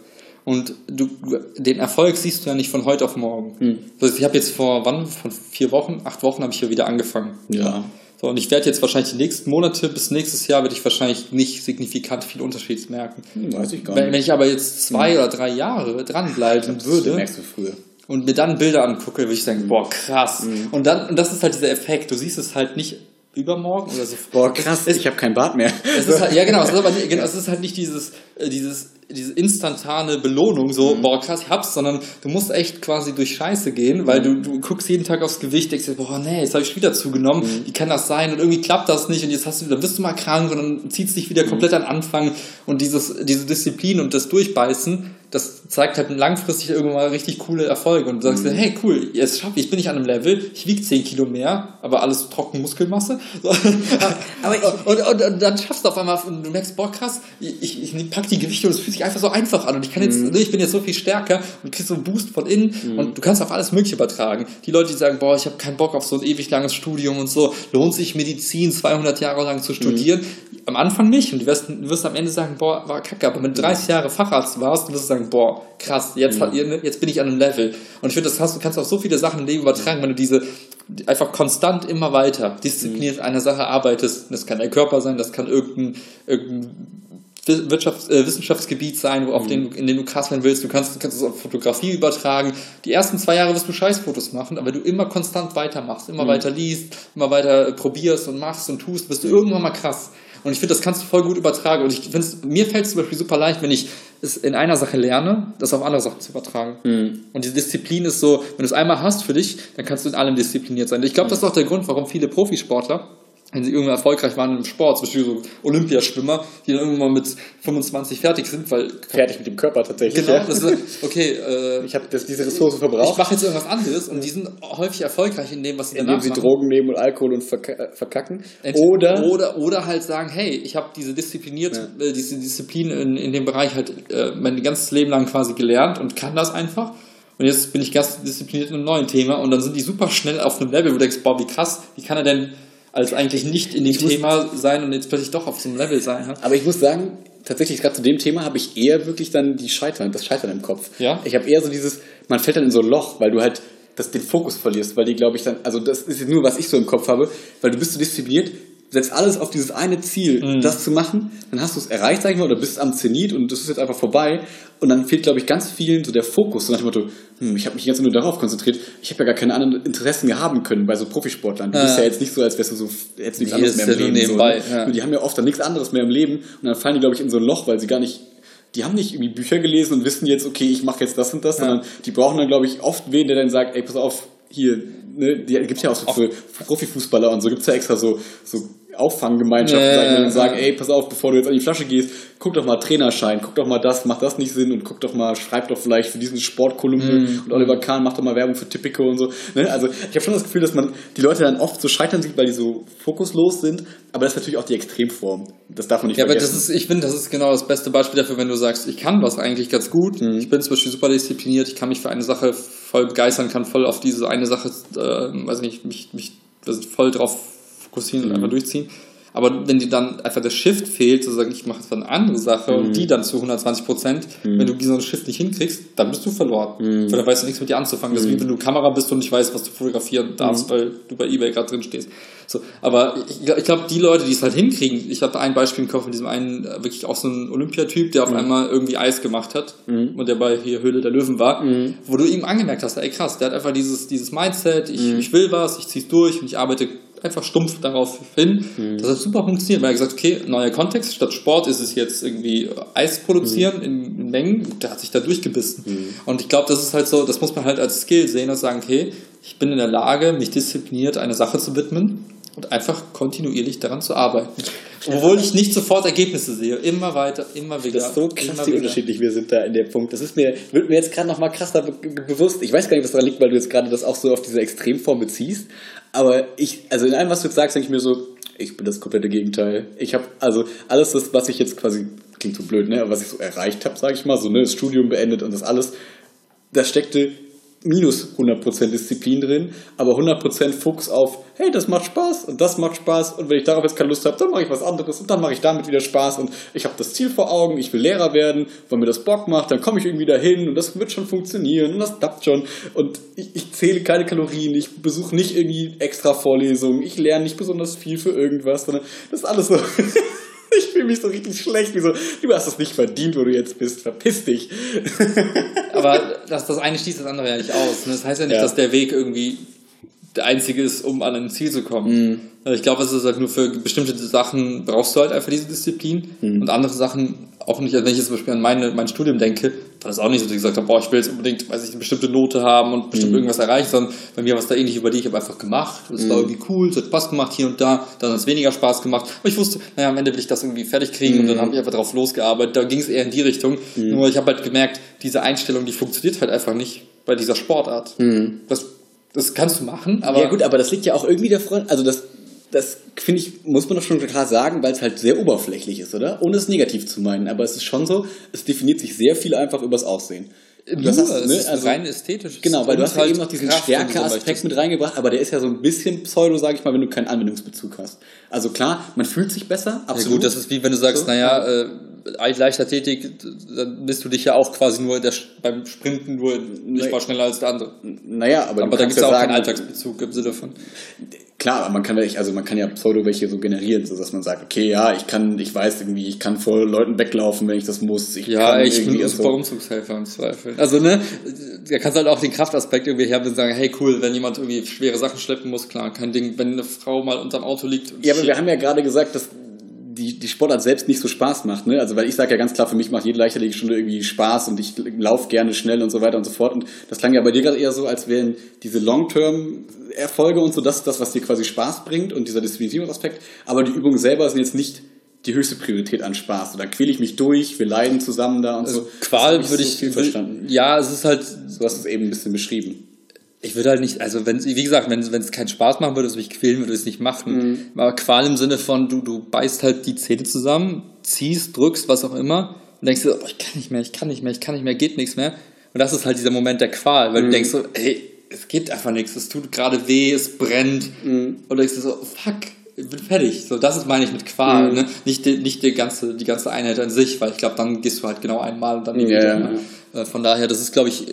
und du, den Erfolg siehst du ja nicht von heute auf morgen. Hm. Also ich habe jetzt vor wann? Vor vier Wochen, acht Wochen habe ich ja wieder angefangen. ja. So, und ich werde jetzt wahrscheinlich die nächsten Monate bis nächstes Jahr werde ich wahrscheinlich nicht signifikant viel Unterschied merken. Hm, weiß ich gar Wenn, nicht. wenn ich aber jetzt zwei oder drei Jahre dranbleiben Das würde, merkst du früher. und mir dann Bilder angucke, würde ich sagen, boah, krass. Mhm. Und dann, und das ist halt dieser Effekt. Du siehst es halt nicht übermorgen oder so. Boah, krass, ich habe kein Bart mehr. Es ist halt, ja, genau, es ist *laughs* aber nicht, genau, es ist halt nicht dieses, äh, dieses, diese instantane Belohnung, so, boah, krass, ich hab's, sondern du musst echt quasi durch Scheiße gehen, weil du, du guckst jeden Tag aufs Gewicht, denkst dir, boah, nee, jetzt habe ich wieder zugenommen, wie kann das sein? Und irgendwie klappt das nicht und jetzt hast du, dann bist du mal krank und dann zieht's dich wieder komplett an Anfang und dieses, diese Disziplin und das Durchbeißen, das zeigt halt langfristig irgendwann mal richtig coole Erfolge. Und du sagst, mhm. hey, cool, jetzt schaffe ich, bin ich an einem Level, ich wiege 10 Kilo mehr, aber alles trocken Muskelmasse. *laughs* Aber ich, und, und, und, dann schaffst du auf einmal, und du merkst, boah, krass, ich, ich pack die Gewichte und es fühlt sich einfach so einfach an. Und ich kann jetzt, mhm. ich bin jetzt so viel stärker und kriegst so einen Boost von innen mhm. und du kannst auf alles Mögliche übertragen. Die Leute, die sagen, boah, ich habe keinen Bock auf so ein ewig langes Studium und so, lohnt sich Medizin 200 Jahre lang zu studieren? Am Anfang nicht und du wirst, du wirst am Ende sagen, boah, war kacke, aber wenn du 30 Jahre Facharzt warst, wirst du sagen, boah, krass, jetzt, mhm. jetzt bin ich an einem Level. Und ich finde, das hast, du kannst auf so viele Sachen im Leben übertragen, wenn du diese einfach konstant immer weiter diszipliniert mhm. einer Sache arbeitest. Das kann dein Körper sein, das kann irgendein, irgendein Wirtschafts-, äh, Wissenschaftsgebiet sein, auf mhm. den, in dem du krass werden willst. Du kannst, kannst es auf Fotografie übertragen. Die ersten zwei Jahre wirst du Scheißfotos machen, aber du immer konstant weitermachst, immer mhm. weiter liest, immer weiter probierst und machst und tust, wirst du mhm. irgendwann mal krass. Und ich finde, das kannst du voll gut übertragen. Und ich finde, mir fällt es zum Beispiel super leicht, wenn ich es in einer Sache lerne, das auf andere Sachen zu übertragen. Mhm. Und diese Disziplin ist so, wenn du es einmal hast für dich, dann kannst du in allem diszipliniert sein. Ich glaube, das ist auch der Grund, warum viele Profisportler wenn sie irgendwann erfolgreich waren im Sport, zum Beispiel so Olympiaschwimmer, die dann irgendwann mit 25 fertig sind, weil fertig mit dem Körper tatsächlich. Genau, das ist, okay. Äh, ich habe diese Ressource verbraucht. Ich mache jetzt irgendwas anderes und die sind häufig erfolgreich in dem, was sie Indem sie machen. Drogen nehmen und Alkohol und äh, verkacken. Oder oder oder halt sagen, hey, ich habe diese diszipliniert, ja. äh, diese Disziplin in, in dem Bereich halt äh, mein ganzes Leben lang quasi gelernt und kann das einfach. Und jetzt bin ich ganz diszipliniert in einem neuen Thema und dann sind die super schnell auf einem Level, wo du denkst, boah, wie krass, wie kann er denn als eigentlich nicht in dem Thema sein und jetzt plötzlich doch auf so einem Level sein. Aber ich muss sagen, tatsächlich gerade zu dem Thema habe ich eher wirklich dann die Scheitern, das Scheitern im Kopf. Ja. Ich habe eher so dieses, man fällt dann in so ein Loch, weil du halt das, den Fokus verlierst, weil die, glaube ich, dann, also das ist jetzt nur, was ich so im Kopf habe, weil du bist so diszipliniert, setzt alles auf dieses eine Ziel, mhm. das zu machen, dann hast du es erreicht, sag ich mal, oder bist am Zenit und das ist jetzt einfach vorbei. Und dann fehlt, glaube ich, ganz vielen so der Fokus, so nach dem Motto, hm, ich habe mich jetzt nur darauf konzentriert, ich habe ja gar keine anderen Interessen mehr haben können bei so Profisportlern. Du ja. bist ja jetzt nicht so, als wärst du so, jetzt nichts anderes mehr im Leben. Nebenbei, so, ne? ja. Die haben ja oft dann nichts anderes mehr im Leben und dann fallen die, glaube ich, in so ein Loch, weil sie gar nicht die haben nicht irgendwie Bücher gelesen und wissen jetzt, okay, ich mache jetzt das und das, ja. sondern die brauchen dann, glaube ich, oft wen, der dann sagt, ey, pass auf, hier, ne, die gibt ja auch so für Profifußballer und so, gibt es ja extra so, so Auffanggemeinschaften äh, sagen und sagen, ey, pass auf, bevor du jetzt an die Flasche gehst, guck doch mal Trainerschein, guck doch mal das, macht das nicht Sinn und guck doch mal, schreib doch vielleicht für diesen Sportkolumne mm. und Oliver Kahn macht doch mal Werbung für Tipico und so. Ne? Also ich habe schon das Gefühl, dass man die Leute dann oft so scheitern sieht, weil die so fokuslos sind, aber das ist natürlich auch die Extremform. Das darf man nicht ja, vergessen. Ja, aber das ist, ich finde, das ist genau das beste Beispiel dafür, wenn du sagst, ich kann was eigentlich ganz gut, mm. ich bin zum Beispiel super diszipliniert, ich kann mich für eine Sache voll begeistern, kann voll auf diese eine Sache, äh, weiß nicht, mich, mich voll drauf fokussieren mhm. und einfach durchziehen. Aber wenn dir dann einfach der Shift fehlt, zu sagen, ich mache jetzt eine andere Sache mhm. und die dann zu 120 Prozent, mhm. wenn du diesen Shift nicht hinkriegst, dann bist du verloren. Mhm. Weil dann weißt du nichts mit dir anzufangen. Das ist wie mhm. wenn du Kamera bist und nicht weißt, was du fotografieren darfst, mhm. weil du bei Ebay gerade drin stehst. So, aber ich, ich glaube, die Leute, die es halt hinkriegen, ich habe ein Beispiel im Kopf von diesem einen, äh, wirklich auch so ein Olympiatyp, der auf mhm. einmal irgendwie Eis gemacht hat und der bei hier Höhle der Löwen war, wo du ihm angemerkt hast, ey krass, der hat einfach dieses, dieses Mindset, ich, ich will was, ich zieh's durch und ich arbeite einfach stumpf darauf hin. Mhm. Das hat super funktioniert, weil er gesagt okay, neuer Kontext, statt Sport ist es jetzt irgendwie Eis produzieren mhm. in, Mengen. Der hat sich da durchgebissen. Mhm. Und ich glaube, das ist halt so, das muss man halt als Skill sehen und sagen, okay, ich bin in der Lage, mich diszipliniert einer Sache zu widmen und einfach kontinuierlich daran zu arbeiten. Obwohl ich nicht sofort Ergebnisse sehe. Immer weiter, immer wieder. Das ist so krass, wie unterschiedlich wir sind da in dem Punkt. Das ist mir, wird mir jetzt gerade noch mal krasser bewusst. Ich weiß gar nicht, was daran liegt, weil du jetzt gerade das auch so auf diese Extremform beziehst. Aber ich, also in allem, was du jetzt sagst, denke ich mir so, ich bin das komplette Gegenteil. Ich habe also alles das, was ich jetzt quasi, klingt so blöd, ne, aber was ich so erreicht habe, sage ich mal, so ne, das Studium beendet und das alles, das steckte minus 100% Disziplin drin, aber 100% Fuchs auf, hey, das macht Spaß und das macht Spaß und wenn ich darauf jetzt keine Lust habe, dann mache ich was anderes und dann mache ich damit wieder Spaß und ich habe das Ziel vor Augen, ich will Lehrer werden, weil mir das Bock macht, dann komme ich irgendwie dahin und das wird schon funktionieren und das klappt schon und ich, ich zähle keine Kalorien, ich besuche nicht irgendwie extra Vorlesungen, ich lerne nicht besonders viel für irgendwas, sondern das ist alles so *laughs* *laughs* ich fühle mich so richtig schlecht, wie so, du hast es nicht verdient, wo du jetzt bist, verpiss dich. *laughs* Aber das, das eine schließt das andere ja nicht aus. Ne? Das heißt ja nicht, ja. dass der Weg irgendwie der einzige ist, um an ein Ziel zu kommen. Mhm. Also ich glaube, es ist halt nur für bestimmte Sachen brauchst du halt einfach diese Disziplin mhm. und andere Sachen auch nicht. Also wenn ich jetzt zum Beispiel an meine, mein Studium denke, war das auch nicht so, dass ich gesagt habe, boah, ich will jetzt unbedingt, weiß ich, eine bestimmte Note haben und bestimmt Mhm. irgendwas erreichen, sondern bei mir war es da ähnlich über die, ich habe einfach gemacht. Es Mhm. war irgendwie cool, es hat Spaß gemacht hier und da, dann hat es weniger Spaß gemacht. Aber ich wusste, naja, am Ende will ich das irgendwie fertig kriegen und dann Mhm. habe ich einfach drauf losgearbeitet. Da ging es eher in die Richtung. Nur ich habe halt gemerkt, diese Einstellung, die funktioniert halt einfach nicht bei dieser Sportart. Das, das kannst du machen, aber Mhm. ja gut, aber das liegt ja auch irgendwie der Freund, also das, das finde ich, muss man doch schon klar sagen, weil es halt sehr oberflächlich ist, oder? Ohne es negativ zu meinen, aber es ist schon so, es definiert sich sehr viel einfach übers Aussehen. nur, Das hast du, es ne? Also- rein ästhetisch. Genau, weil du hast ja halt eben noch diesen du Stärke-Aspekt mit reingebracht, aber der ist ja so ein bisschen Pseudo, sage ich mal, wenn du keinen Anwendungsbezug hast. Also klar, man fühlt sich besser, Ja absolut. gut, das ist wie wenn du sagst, So, naja, äh, Leichtathletik, dann bist du dich ja auch quasi nur der, beim Sprinten nur nicht mal schneller als der andere. naja, aber, Aber du da gibt es ja auch sagen, keinen Alltagsbezug im Sinne von. Klar, aber man kann ja, also man kann ja Pseudo welche so generieren, so dass man sagt, okay, ja, ich kann, ich weiß irgendwie, ich kann vor Leuten weglaufen, wenn ich das muss. Ich Ja, ich bin ein super so- Umzugshelfer im Zweifel. Also, ne, da kannst halt auch den Kraftaspekt irgendwie herben und sagen, hey, cool, wenn jemand irgendwie schwere Sachen schleppen muss, klar, kein Ding. Wenn eine Frau mal unterm Auto liegt und Ja, aber wir haben ja gerade gesagt, dass die, die Sportart selbst nicht so Spaß macht, ne? Also weil ich sage ja ganz klar, für mich macht jede Leichtathletikstunde irgendwie Spaß und ich laufe gerne schnell und so weiter und so fort. Und das klang ja bei dir gerade eher so, als wären diese Long-Term-Erfolge und so das ist das, was dir quasi Spaß bringt und dieser Disziplinierungsaspekt. Aber die Übungen selber sind jetzt nicht die höchste Priorität an Spaß. Da quäle ich mich durch, wir leiden zusammen da und so. also Qual Das hab würde so ich, viel will- verstanden. ja, es ist halt, So hast du es eben ein bisschen beschrieben. Ich würde halt nicht, also wenn wie gesagt, wenn es keinen Spaß machen würde, es mich quälen würde, es nicht machen. Aber Qual im Sinne von, du, du beißt halt die Zähne zusammen, ziehst, drückst, was auch immer, und denkst dir, oh, ich kann nicht mehr, ich kann nicht mehr, ich kann nicht mehr, geht nichts mehr. Und das ist halt dieser Moment der Qual, weil du denkst so, ey, es geht einfach nichts, es tut gerade weh, es brennt. Und du denkst dir so, fuck, ich bin fertig. So, das ist meine ich mit Qual, ne? Nicht, die, nicht die ganze, die ganze Einheit an sich, weil ich glaube, dann gehst du halt genau einmal und dann Ja, wieder. ja, ne? Äh, Von daher, das ist, glaube ich,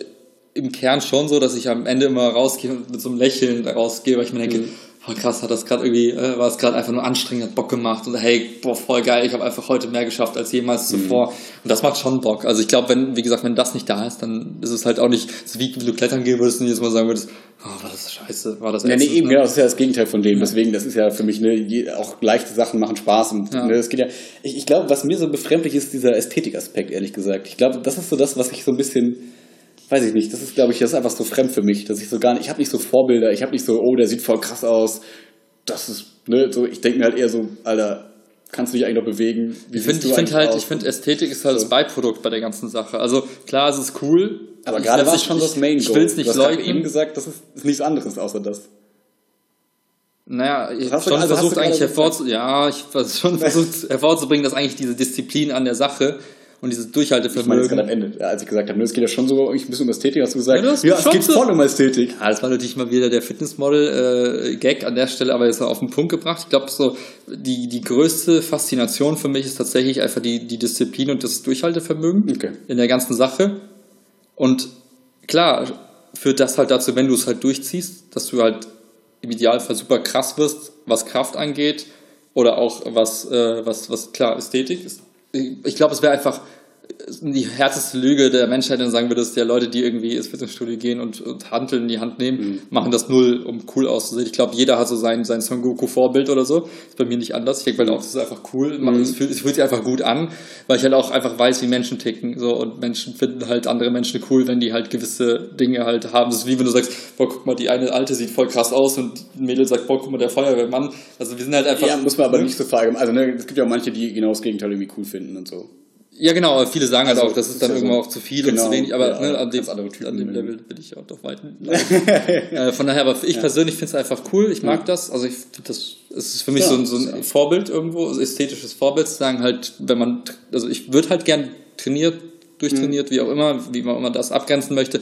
im Kern schon so, dass ich am Ende immer rausgehe und mit so einem Lächeln rausgehe, weil ich mir denke, Mhm. oh krass, hat das gerade irgendwie, äh, war es gerade einfach nur anstrengend, hat Bock gemacht und hey, boah, voll geil, ich habe einfach heute mehr geschafft als jemals Mhm. zuvor. Und das macht schon Bock. Also ich glaube, wenn, wie gesagt, wenn das nicht da ist, dann ist es halt auch nicht so wie wenn du klettern gehen würdest und jedes Mal sagen würdest, oh, war das scheiße, war das Ja, nee, eben, ne? genau, das ist ja das Gegenteil von dem. Deswegen, das ist ja für mich, ne, auch leichte Sachen machen Spaß und Ja. ne, es geht ja. Ich, ich glaube, was mir so befremdlich ist, dieser Ästhetikaspekt, ehrlich gesagt. Ich glaube, das ist so das, was ich so ein bisschen, weiß ich nicht, das ist, glaube ich, das ist einfach so fremd für mich, dass ich so gar nicht, ich habe nicht so Vorbilder, ich habe nicht so, oh, der sieht voll krass aus. Das ist, ne, so, ich denke mir halt eher so, Alter, kannst du dich eigentlich noch bewegen? Wie Ich finde ich find halt, aus? ich finde Ästhetik ist halt das Beiprodukt bei der ganzen Sache. Also klar, es ist cool. aber Ich- gerade das war ist- es schon das ich- Main Ich Goal. will es nicht du hast gerade leugnen. eben gesagt, das ist, ist nichts anderes außer das. Naja, ich habe schon also versucht eigentlich hervorzu ja, ich schon *laughs* versucht hervorzubringen, dass eigentlich diese Disziplin an der Sache und dieses Ich meine Durchhaltevermögen. am Ende, als ich gesagt habe, ne, es geht ja schon so ein bisschen um Ästhetik, hast du gesagt, Ja, du hast ja, es geht voll um Ästhetik. Ja, das war natürlich mal wieder der Fitnessmodel-Gag an der Stelle, aber jetzt auf den Punkt gebracht. Ich glaube, so die, die größte Faszination für mich ist tatsächlich einfach die, die Disziplin und das Durchhaltevermögen Okay. in der ganzen Sache. Und klar, führt das halt dazu, wenn du es halt durchziehst, dass du halt im Idealfall super krass wirst, was Kraft angeht oder auch was, äh, was, was klar Ästhetik ist. Ich glaube, es wäre einfach die härteste Lüge der Menschheit, wenn du sagen würdest, ja Leute, die irgendwie ins Fitnessstudio gehen und, und Hanteln in die Hand nehmen, Mhm. machen das null, um cool auszusehen. Ich glaube, jeder hat so sein, sein Son Goku-Vorbild oder so. Ist bei mir nicht anders. Ich denke halt auch, das ist einfach cool. Mhm. Es, fühlt, es fühlt sich einfach gut an, weil ich halt auch einfach weiß, wie Menschen ticken. So, und Menschen finden halt andere Menschen cool, wenn die halt gewisse Dinge halt haben. Das ist wie wenn du sagst, boah, guck mal, die eine Alte sieht voll krass aus und ein Mädel sagt, boah, guck mal, der Feuerwehrmann. Also wir sind halt einfach. Ja, muss man aber ne? nicht so verallgemeinern. Also ne, es gibt ja auch manche, die genau das Gegenteil irgendwie cool finden und so. Ja, genau, aber viele sagen halt Also, auch, das ist ist dann ja irgendwann so- auch zu viel genau, und zu wenig, aber ja, ne, an, dem, an dem. Level bin ich auch doch weit. *laughs* äh, von daher, aber ich persönlich finde es einfach cool, ich mag das, also ich finde das, es ist für mich so, ein, so ein Vorbild irgendwo, also ästhetisches Vorbild zu sagen halt, wenn man, also ich würde halt gern trainiert, durchtrainiert, Mhm. wie auch immer, wie man immer das abgrenzen möchte,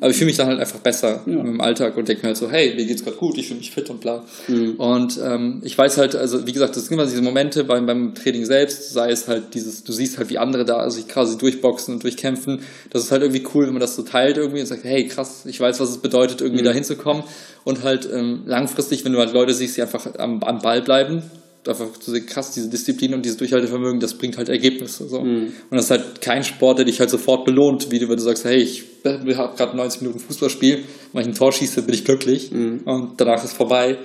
aber ich fühle mich dann halt einfach besser im Alltag und denke mir halt so, hey, mir geht's gerade gut, ich fühle mich fit und bla. Mhm. Und ähm, ich weiß halt, also wie gesagt, das sind immer diese Momente beim, beim Training selbst, sei es halt dieses, du siehst halt, wie andere da sich quasi durchboxen und durchkämpfen. Das ist halt irgendwie cool, wenn man das so teilt irgendwie und sagt, hey, krass, ich weiß, was es bedeutet, irgendwie da hinzukommen. Und halt ähm, langfristig, wenn du halt Leute siehst, die einfach am, am Ball bleiben, einfach zu sehen, krass, diese Disziplin und dieses Durchhaltevermögen, das bringt halt Ergebnisse. So. Und das ist halt kein Sport, der dich halt sofort belohnt, wie du, wenn du sagst, hey, ich habe gerade 90 Minuten Fußballspiel, wenn ich ein Tor schieße, bin ich glücklich und danach ist vorbei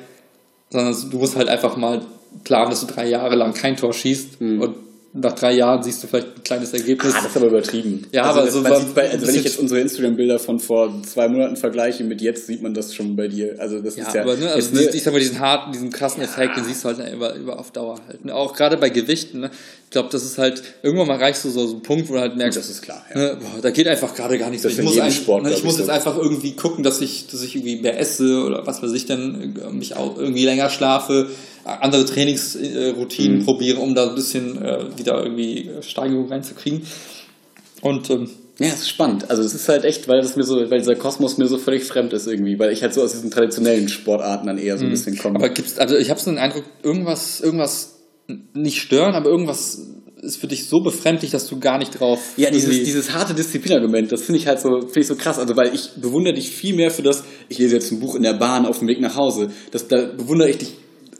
sondern du musst halt einfach mal planen, dass du drei Jahre lang kein Tor schießt und nach drei Jahren siehst du vielleicht ein kleines Ergebnis. Ah, das ist aber übertrieben. Ja, also aber so sieht's bei, also wenn ich jetzt unsere Instagram-Bilder von vor zwei Monaten vergleiche mit jetzt, sieht man das schon bei dir. Also das Ja, ist ja, aber ne, also ne, ich sag mal, diesen harten, diesen krassen Effekt, den siehst du halt über, über auf Dauer halt. Ne? Auch gerade bei Gewichten, ne? Ich glaube, das ist halt, irgendwann mal reichst du so, so einen Punkt, wo du halt merkst, das ist klar. Ja. ne, boah, da geht einfach gerade gar nichts. Das Ich muss, ein, Sport, ne, ich muss ich, jetzt so. einfach irgendwie gucken, dass ich, dass ich irgendwie mehr esse oder was weiß ich denn, äh, mich auch irgendwie länger schlafe, andere Trainingsroutinen Mhm. probiere, um da ein bisschen äh, wieder irgendwie Steigerung reinzukriegen. Und ähm, Ja, es ist spannend. Also es ist halt echt, weil das mir so, weil dieser Kosmos mir so völlig fremd ist irgendwie, weil ich halt so aus diesen traditionellen Sportarten dann eher so ein bisschen komme. Mhm. Aber gibt's, also ich habe so den Eindruck, irgendwas, irgendwas nicht stören, aber irgendwas ist für dich so befremdlich, dass du gar nicht drauf. Ja, dieses, dieses harte Disziplinargument, das finde ich halt so, finde ich so krass. Also, weil ich bewundere dich viel mehr für das, ich lese jetzt ein Buch in der Bahn auf dem Weg nach Hause. Das, da bewundere ich dich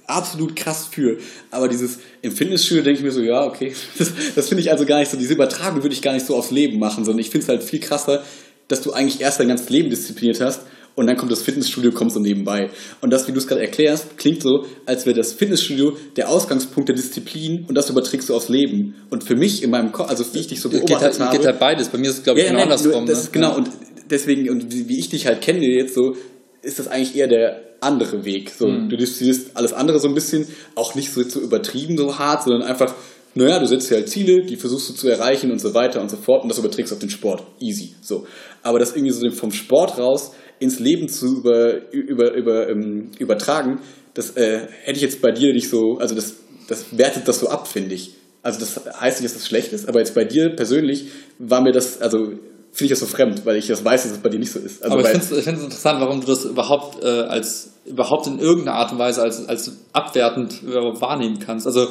absolut krass für. Aber dieses im Fitnessstudio denke ich mir so, ja, okay. *laughs* Das, das finde ich also gar nicht so, diese Übertragung würde ich gar nicht so aufs Leben machen, sondern ich finde es halt viel krasser, dass du eigentlich erst dein ganzes Leben diszipliniert hast und dann kommt das Fitnessstudio, kommt so nebenbei. Und das, wie du es gerade erklärst, klingt so, als wäre das Fitnessstudio der Ausgangspunkt der Disziplin und das überträgst du aufs Leben. Und für mich in meinem Kopf, also wie ich dich so geht, beobachtet halt, habe, geht halt beides. Bei mir ist es, glaube ich, genau nein, andersrum. Das ne? genau, Ja. und deswegen, und wie ich dich halt kenne jetzt so, ist das eigentlich eher der andere Weg. So, Mhm. Du disziplinierst alles andere so ein bisschen, auch nicht so, so übertrieben so hart, sondern einfach, naja, du setzt dir halt Ziele, die versuchst du zu erreichen und so weiter und so fort und das überträgst du auf den Sport. Easy. So. Aber das irgendwie so vom Sport raus ins Leben zu über, über, über, ähm, übertragen, das äh, hätte ich jetzt bei dir nicht so, also das, das wertet das so ab, finde ich. Also das heißt nicht, dass das schlecht ist, aber jetzt bei dir persönlich war mir das, also finde ich das so fremd, weil ich das weiß, dass es bei dir nicht so ist. Also aber ich finde es interessant, warum du das überhaupt äh, als überhaupt in irgendeiner Art und Weise als, als abwertend äh, wahrnehmen kannst. Also,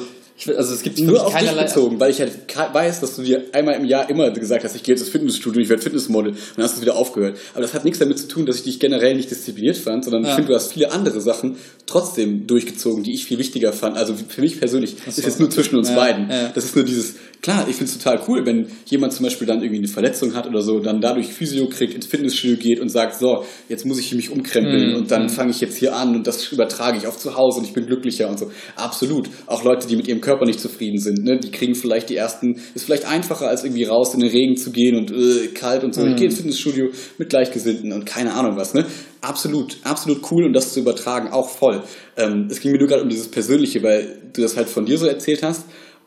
ich, also es gibt nur auf dich keinerlei. bezogen, weil ich halt weiß, dass du dir einmal im Jahr immer gesagt hast, ich gehe jetzt ins Fitnessstudio, ich werde Fitnessmodel und dann hast du es wieder aufgehört. Aber das hat nichts damit zu tun, dass ich dich generell nicht diszipliniert fand, sondern ich Ja. finde, du hast viele andere Sachen trotzdem durchgezogen, die ich viel wichtiger fand. Also für mich persönlich ist jetzt nur zwischen uns Ja, beiden. ja. Das ist nur dieses, klar, ich finde es total cool, wenn jemand zum Beispiel dann irgendwie eine Verletzung hat oder so, dann dadurch Physio kriegt, ins Fitnessstudio geht und sagt, so, jetzt muss ich mich umkrempeln Mhm. und dann fange ich jetzt hier an und das übertrage ich auf zu Hause und ich bin glücklicher und so. Absolut. Auch Leute, die mit ihrem Körper nicht zufrieden sind, ne, die kriegen vielleicht die ersten, ist vielleicht einfacher als irgendwie raus in den Regen zu gehen und äh, kalt und so. Ich gehe ins Fitnessstudio mit Gleichgesinnten und keine Ahnung was, ne? Absolut, absolut cool und das zu übertragen auch voll. Ähm, es ging mir nur gerade um dieses Persönliche, weil du das halt von dir so erzählt hast.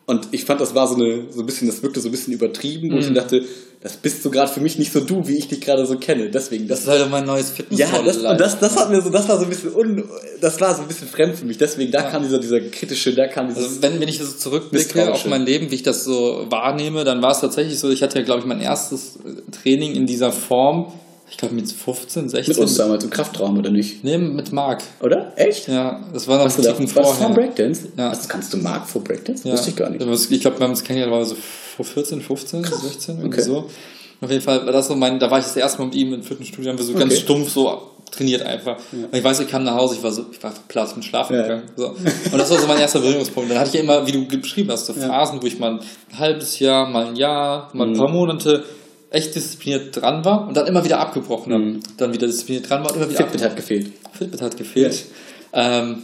Und ich fand, das war so eine, so ein bisschen, das wirkte so ein bisschen übertrieben, wo ich mir dachte, das bist du gerade für mich nicht so du, wie ich dich gerade so kenne. Deswegen, Das ist halt mein neues Fitness. ja, das, und das, das hat mir so, das war so ein bisschen un, das war so ein bisschen fremd für mich. Deswegen, da kam dieser, dieser kritische, da kam dieses. Also wenn, wenn ich das zurückblicke auf mein Leben, wie ich das so wahrnehme, dann war es tatsächlich so, ich hatte ja, glaube ich, mein erstes Training in dieser Form, ich glaube mit 15, 16. mit uns damals im Kraftraum, oder nicht? Nee, mit Marc. Oder? Echt? Ja, das war noch ein Ticken du vor vorher. Breakdance? Ja. Was, kannst du Mark vor Breakdance? Ja. Wusste ich gar nicht. Ich glaube, wir haben uns kennengelernt, war so vor 14, 15, 16, irgendwie Okay. so. Auf jeden Fall war das so mein, da war ich das erste Mal mit ihm im Fitnessstudio, haben wir so ganz Okay. stumpf so trainiert einfach. Und ich weiß, ich kam nach Hause, ich war so, ich war platt, bin schlafen Ja. gegangen. So. Und das war so mein erster Berührungspunkt. Dann hatte ich ja immer, wie du beschrieben hast, so Phasen, wo ich mal ein halbes Jahr, mal ein Jahr, mal ein Mhm. paar Monate echt diszipliniert dran war und dann immer wieder abgebrochen habe. Dann wieder diszipliniert dran war und immer wieder Mhm. Fitbit hat gefehlt. Fitbit hat gefehlt. Ähm,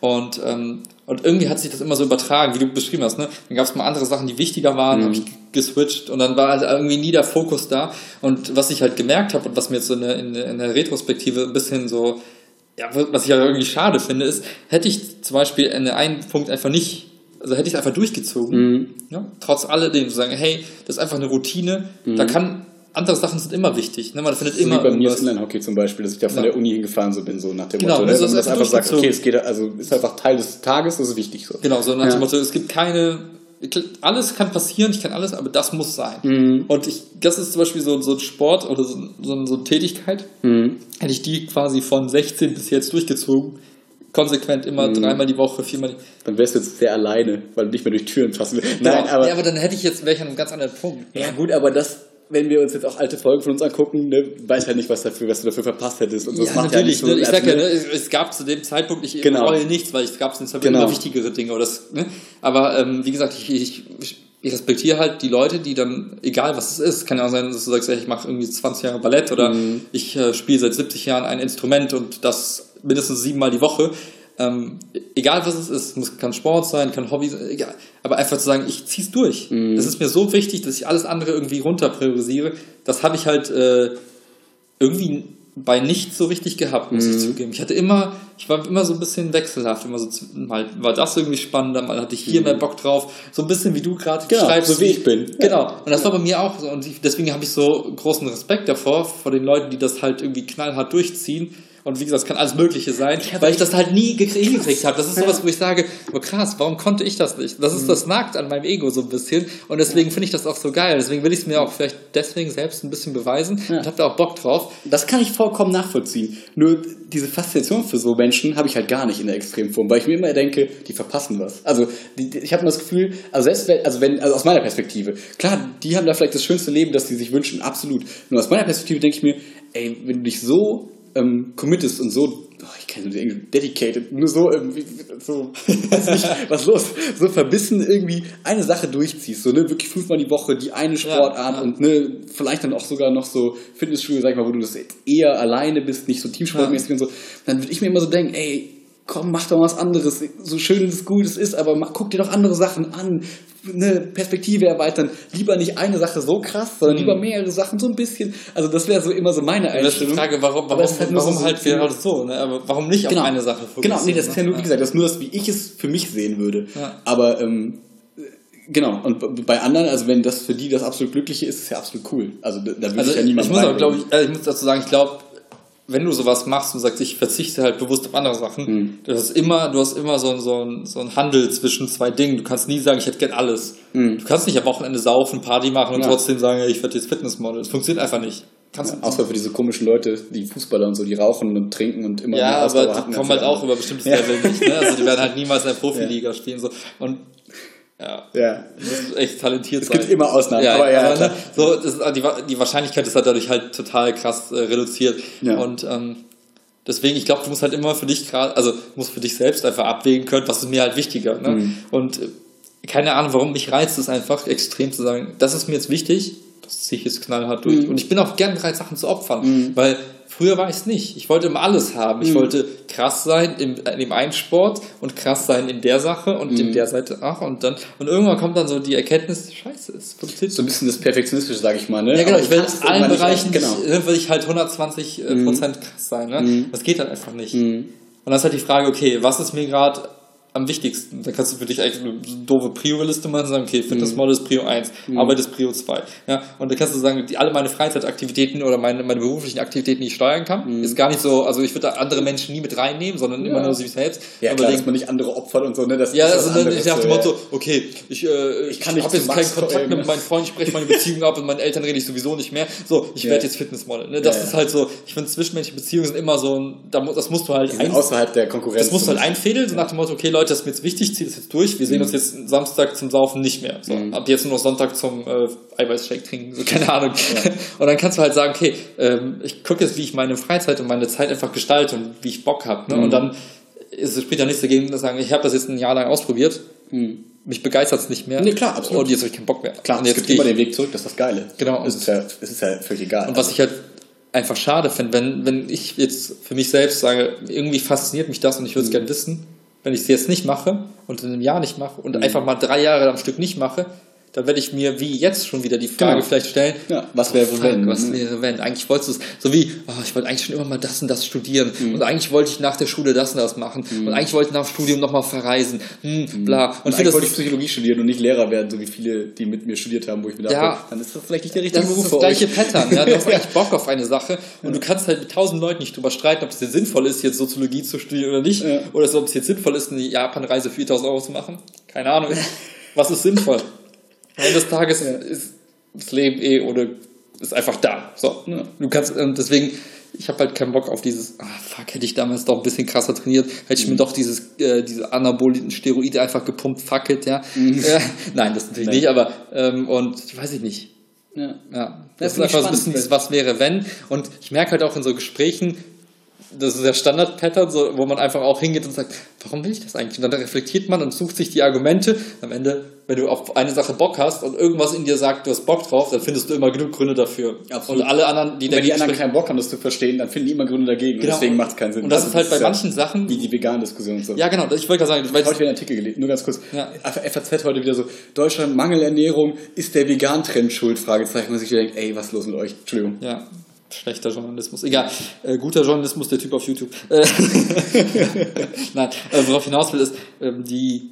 und, ähm, und irgendwie hat sich das immer so übertragen, wie du beschrieben hast. Ne? Dann gab es mal andere Sachen, die wichtiger waren, Mhm. habe ich geswitcht und dann war halt irgendwie nie der Fokus da. Und was ich halt gemerkt habe und was mir jetzt so in der, in der, in der Retrospektive ein bisschen so, ja, was ich ja irgendwie schade finde, ist, hätte ich zum Beispiel in einem Punkt einfach nicht, also hätte ich es einfach durchgezogen, Mhm. ja, trotz alledem zu sagen, hey, das ist einfach eine Routine, da kann, andere Sachen sind immer wichtig, ne? man findet Mhm. So immer wie bei mir ist Inline-Hockey zum Beispiel, dass ich da von Ja. der Uni hingefahren so bin, so nach dem Genau, Motto. Ne? das Wenn man das einfach sagt, okay, es geht, also ist einfach Teil des Tages, das ist wichtig so. Genau, so nach Ja. dem Motto, es gibt keine, alles kann passieren, ich kann alles, aber das muss sein. Mhm. Und ich, das ist zum Beispiel so, so ein Sport oder so, so, so eine Tätigkeit, Mhm. hätte ich die quasi von 16 bis jetzt durchgezogen, konsequent immer Mhm. dreimal die Woche, viermal die Dann wärst du jetzt sehr alleine, weil du nicht mehr durch Türen passen willst. Nein, aber, ja, aber dann hätte ich jetzt, wäre ich an einem ganz anderen Punkt. ja gut, aber das, wenn wir uns jetzt auch alte Folgen von uns angucken, ne, weiß halt nicht, was dafür, was du dafür verpasst hättest. Und so. Das Ja, macht natürlich. Ja nicht ne? ich so, sag ja, ne, es, gab zu dem Zeitpunkt, ich Genau. bereue nichts, weil es gab es Genau. immer wichtigere Dinge. Oder das, ne? Aber ähm, wie gesagt, ich, ich, ich respektiere halt die Leute, die dann, egal was es ist, kann ja auch sein, dass du sagst, ich mache irgendwie 20 Jahre Ballett oder Mhm. ich äh, spiele seit 70 Jahren ein Instrument und das mindestens siebenmal die Woche. Ähm, egal was es ist, muss, kann Sport sein, kann Hobby sein, egal. Aber einfach zu sagen, ich zieh's durch. Mhm. Das ist mir so wichtig, dass ich alles andere irgendwie runter priorisiere. Das habe ich halt äh, irgendwie bei nichts so richtig gehabt, muss ich Mhm. zugeben. Ich hatte immer, ich war immer so ein bisschen wechselhaft, immer so, mal war das irgendwie spannender, mal hatte ich hier mehr Bock drauf, so ein bisschen wie du gerade Mhm. Genau, schreibst. so wie ich bin. Genau. Und das war bei mir auch so. Und ich, deswegen habe ich so großen Respekt davor, vor den Leuten, die das halt irgendwie knallhart durchziehen. Und wie gesagt, es kann alles Mögliche sein, weil ich das halt nie gekrie- hingekriegt habe. Das ist sowas, wo ich sage, oh krass, warum konnte ich das nicht? Das ist, das nagt an meinem Ego so ein bisschen. Und deswegen finde ich das auch so geil. Deswegen will ich es mir auch vielleicht deswegen selbst ein bisschen beweisen und habe da auch Bock drauf. Das kann ich vollkommen nachvollziehen. Nur diese Faszination für so Menschen habe ich halt gar nicht in der Extremform, weil ich mir immer denke, die verpassen was. Also die, die, ich habe immer das Gefühl, also selbst wenn, also wenn, also aus meiner Perspektive, klar, die haben da vielleicht das schönste Leben, das sie sich wünschen, absolut. Nur aus meiner Perspektive denke ich mir, ey, wenn du dich so ähm, committest und so, oh, ich kenne die Englisch, dedicated, nur so irgendwie, so, *laughs* weiß nicht, was los, so verbissen irgendwie eine Sache durchziehst, so, ne, wirklich fünfmal die Woche die eine Sportart ja. und ne, vielleicht dann auch sogar noch so Fitnessstudio, sag ich mal, wo du das eher alleine bist, nicht so teamsportmäßig und so, dann würde ich mir immer so denken, ey, komm, mach doch was anderes, so schön es gut es ist, aber mach, guck dir doch andere Sachen an, eine Perspektive erweitern, lieber nicht eine Sache so krass, sondern lieber mehrere Sachen so ein bisschen, also das wäre so immer so meine Das ist die Einstellung. Frage, warum, warum, halt warum so- halt gerade so, ne? Aber warum nicht Genau. auf eine Sache Genau, nee, das ist ja nur, wie ne? gesagt, das ist nur das, wie ich es für mich sehen würde. Ja. Aber ähm, genau, und bei anderen, also wenn das für die das absolut Glückliche ist, ist es ja absolut cool. Also da, da würde Also ich ja niemand ich muss glaube ich, äh, ich muss dazu sagen, ich glaube, wenn du sowas machst und sagst, ich verzichte halt bewusst auf andere Sachen, Hm. du hast immer, du hast immer so, so, so ein Handel zwischen zwei Dingen. Du kannst nie sagen, ich hätte gern alles. Du kannst nicht am Wochenende saufen, Party machen und. Ja. trotzdem sagen, ich werde jetzt Fitnessmodel. Das funktioniert einfach nicht. Kannst Ja, außer für diese komischen Leute, die Fußballer und so, die rauchen und trinken und immer ja, aber die kommen halt auch über bestimmtes Ja. Level nicht. Ne? Also die werden halt niemals in der *laughs* Profiliga spielen. So. Und ja, Ja. das ist echt talentiert Es gibt immer Ausnahmen, Ja, aber ja, aber, ne, so, das ist, die, die Wahrscheinlichkeit ist halt dadurch halt total krass äh, reduziert. Ja. Und ähm, deswegen, ich glaube, du musst halt immer für dich gerade, also musst für dich selbst einfach abwägen können, was ist mir halt wichtiger. Ne? Mhm. Und äh, keine Ahnung, warum mich reizt es einfach extrem zu sagen, das ist mir jetzt wichtig, das ziehe ich jetzt knallhart durch. Mhm. Und ich bin auch gern bereit, Sachen zu opfern, weil früher war ich es nicht. Ich wollte immer alles haben. Mhm. Ich wollte krass sein im, in dem einen Sport und krass sein in der Sache und Mhm. in der Seite auch und dann und irgendwann kommt dann so die Erkenntnis, scheiße, es funktioniert So ein bisschen das Perfektionistische, sage ich mal. Ne? ja, genau, Aber ich will in allen nicht Bereichen, echt- genau. nicht, will ich halt 120 äh, Prozent krass sein. Ne? Das geht halt einfach nicht. Und dann ist halt die Frage, okay, was ist mir gerade am wichtigsten? Dann kannst du für dich eigentlich eine doofe Prio-Liste machen und sagen, okay, Fitnessmodel ist Prio 1, Arbeit ist Prio 2. Ja? Und dann kannst du sagen, die, alle meine Freizeitaktivitäten oder meine, meine beruflichen Aktivitäten, die ich steuern kann, ist gar nicht so, also ich würde da andere Menschen nie mit reinnehmen, sondern immer Ja. nur sich selbst. Ja, Aber klar, dass man nicht andere opfert und so. Ne? Das ja, ist also dann, ich nach dem so, okay, ich, äh, ich, kann nicht habe jetzt keinen Kontakt mit meinen Freunden, ich breche meine Beziehung ab und meinen Eltern rede ich sowieso nicht mehr. So, ich Ja. werde jetzt Fitnessmodel. Ne? Das Ja, ist halt so, ich finde zwischenmenschliche Beziehungen sind immer so ein, da, das musst du halt sind außerhalb der Konkurrenz. das musst du halt einfädeln, so nach dem Motto, okay Leute, das ist mir jetzt wichtig, zieh das jetzt durch, wir Mhm. sehen uns jetzt Samstag zum Saufen nicht mehr. So, ab jetzt nur noch Sonntag zum äh, Eiweißshake trinken, so keine Ahnung. *laughs* Und dann kannst du halt sagen, okay, ähm, ich gucke jetzt, wie ich meine Freizeit und meine Zeit einfach gestalte und wie ich Bock habe. Ne? Mhm. Und dann ist es später nichts dagegen, zu sagen, ich habe das jetzt ein Jahr lang ausprobiert, mich begeistert es nicht mehr. Mhm. Nee, klar, absolut. Und jetzt habe ich keinen Bock mehr. Klar, und es jetzt gibt gehe immer den Weg zurück, das ist das Geile. Genau. Es ist ja, es ist ja völlig egal. Und was ich halt einfach schade finde, wenn, wenn ich jetzt für mich selbst sage, irgendwie fasziniert mich das und ich würde Mhm. es gerne wissen, wenn ich es jetzt nicht mache und in einem Jahr nicht mache Mhm. und einfach mal drei Jahre am Stück nicht mache, dann werde ich mir wie jetzt schon wieder die Frage Genau. vielleicht stellen, Ja, was wäre, fuck, wenn, Was ne? wäre, wenn? Eigentlich wolltest du es, so wie, oh, ich wollte eigentlich schon immer mal das und das studieren Mhm. und eigentlich wollte ich nach der Schule das und das machen und eigentlich wollte ich nach dem Studium nochmal verreisen, hm, bla. und Und ich eigentlich wollte ich das, Psychologie studieren und nicht Lehrer werden, so wie viele, die mit mir studiert haben, wo ich mir dachte, Ja. dann ist das vielleicht nicht der richtige das ist Beruf das für gleiche euch. Pattern. Ja? Du hast *laughs* eigentlich Bock auf eine Sache und du kannst halt mit tausend Leuten nicht drüber streiten, ob es dir sinnvoll ist, jetzt Soziologie zu studieren oder nicht. Ja. Oder ob es jetzt sinnvoll ist, eine Japan-Reise für 4000 Euro zu machen. Keine Ahnung. *laughs* Was ist sinnvoll? Am Ende des Tages ist das Leben eh oder ist einfach da. So. Ja. Du kannst, und deswegen, ich habe halt keinen Bock auf dieses, ah fuck, hätte ich damals doch ein bisschen krasser trainiert, hätte ich Mhm. mir doch dieses, äh, diese anabolischen Steroide einfach gepumpt, fuck it, ja. Äh, *laughs* nein, das natürlich Mhm. Nein. nicht, aber, ähm, und ich weiß ich nicht. Ja. Ja, Das das ist einfach so ein bisschen spannend. dieses Was wäre wenn. Und ich merke halt auch in so Gesprächen, das ist der Standard-Pattern, so, wo man einfach auch hingeht und sagt, warum will ich das eigentlich? Und dann reflektiert man und sucht sich die Argumente. Am Ende, wenn du auf eine Sache Bock hast und irgendwas in dir sagt, du hast Bock drauf, dann findest du immer genug Gründe dafür. Absolut. Und alle anderen, die Und wenn die anderen keinen Bock haben, das zu verstehen, dann finden die immer Gründe dagegen. Genau. Deswegen macht es keinen Sinn. Und das Also ist halt bei ja manchen Sachen, Wie die Vegan-Diskussion und so. ja genau, ich wollte gerade sagen, weil Heute wieder einen Artikel gelesen, nur ganz kurz. Ja. FAZ heute wieder so, Deutschland, Mangelernährung, ist der Vegan-Trend schuld? Fragezeichen, wo sich wieder denkt, ey, was ist los mit euch? Entschuldigung. Ja, schlechter Journalismus. Egal, äh, guter Journalismus, der Typ auf YouTube. Äh, *laughs* Nein, also worauf ich hinaus will, ist, ähm, die,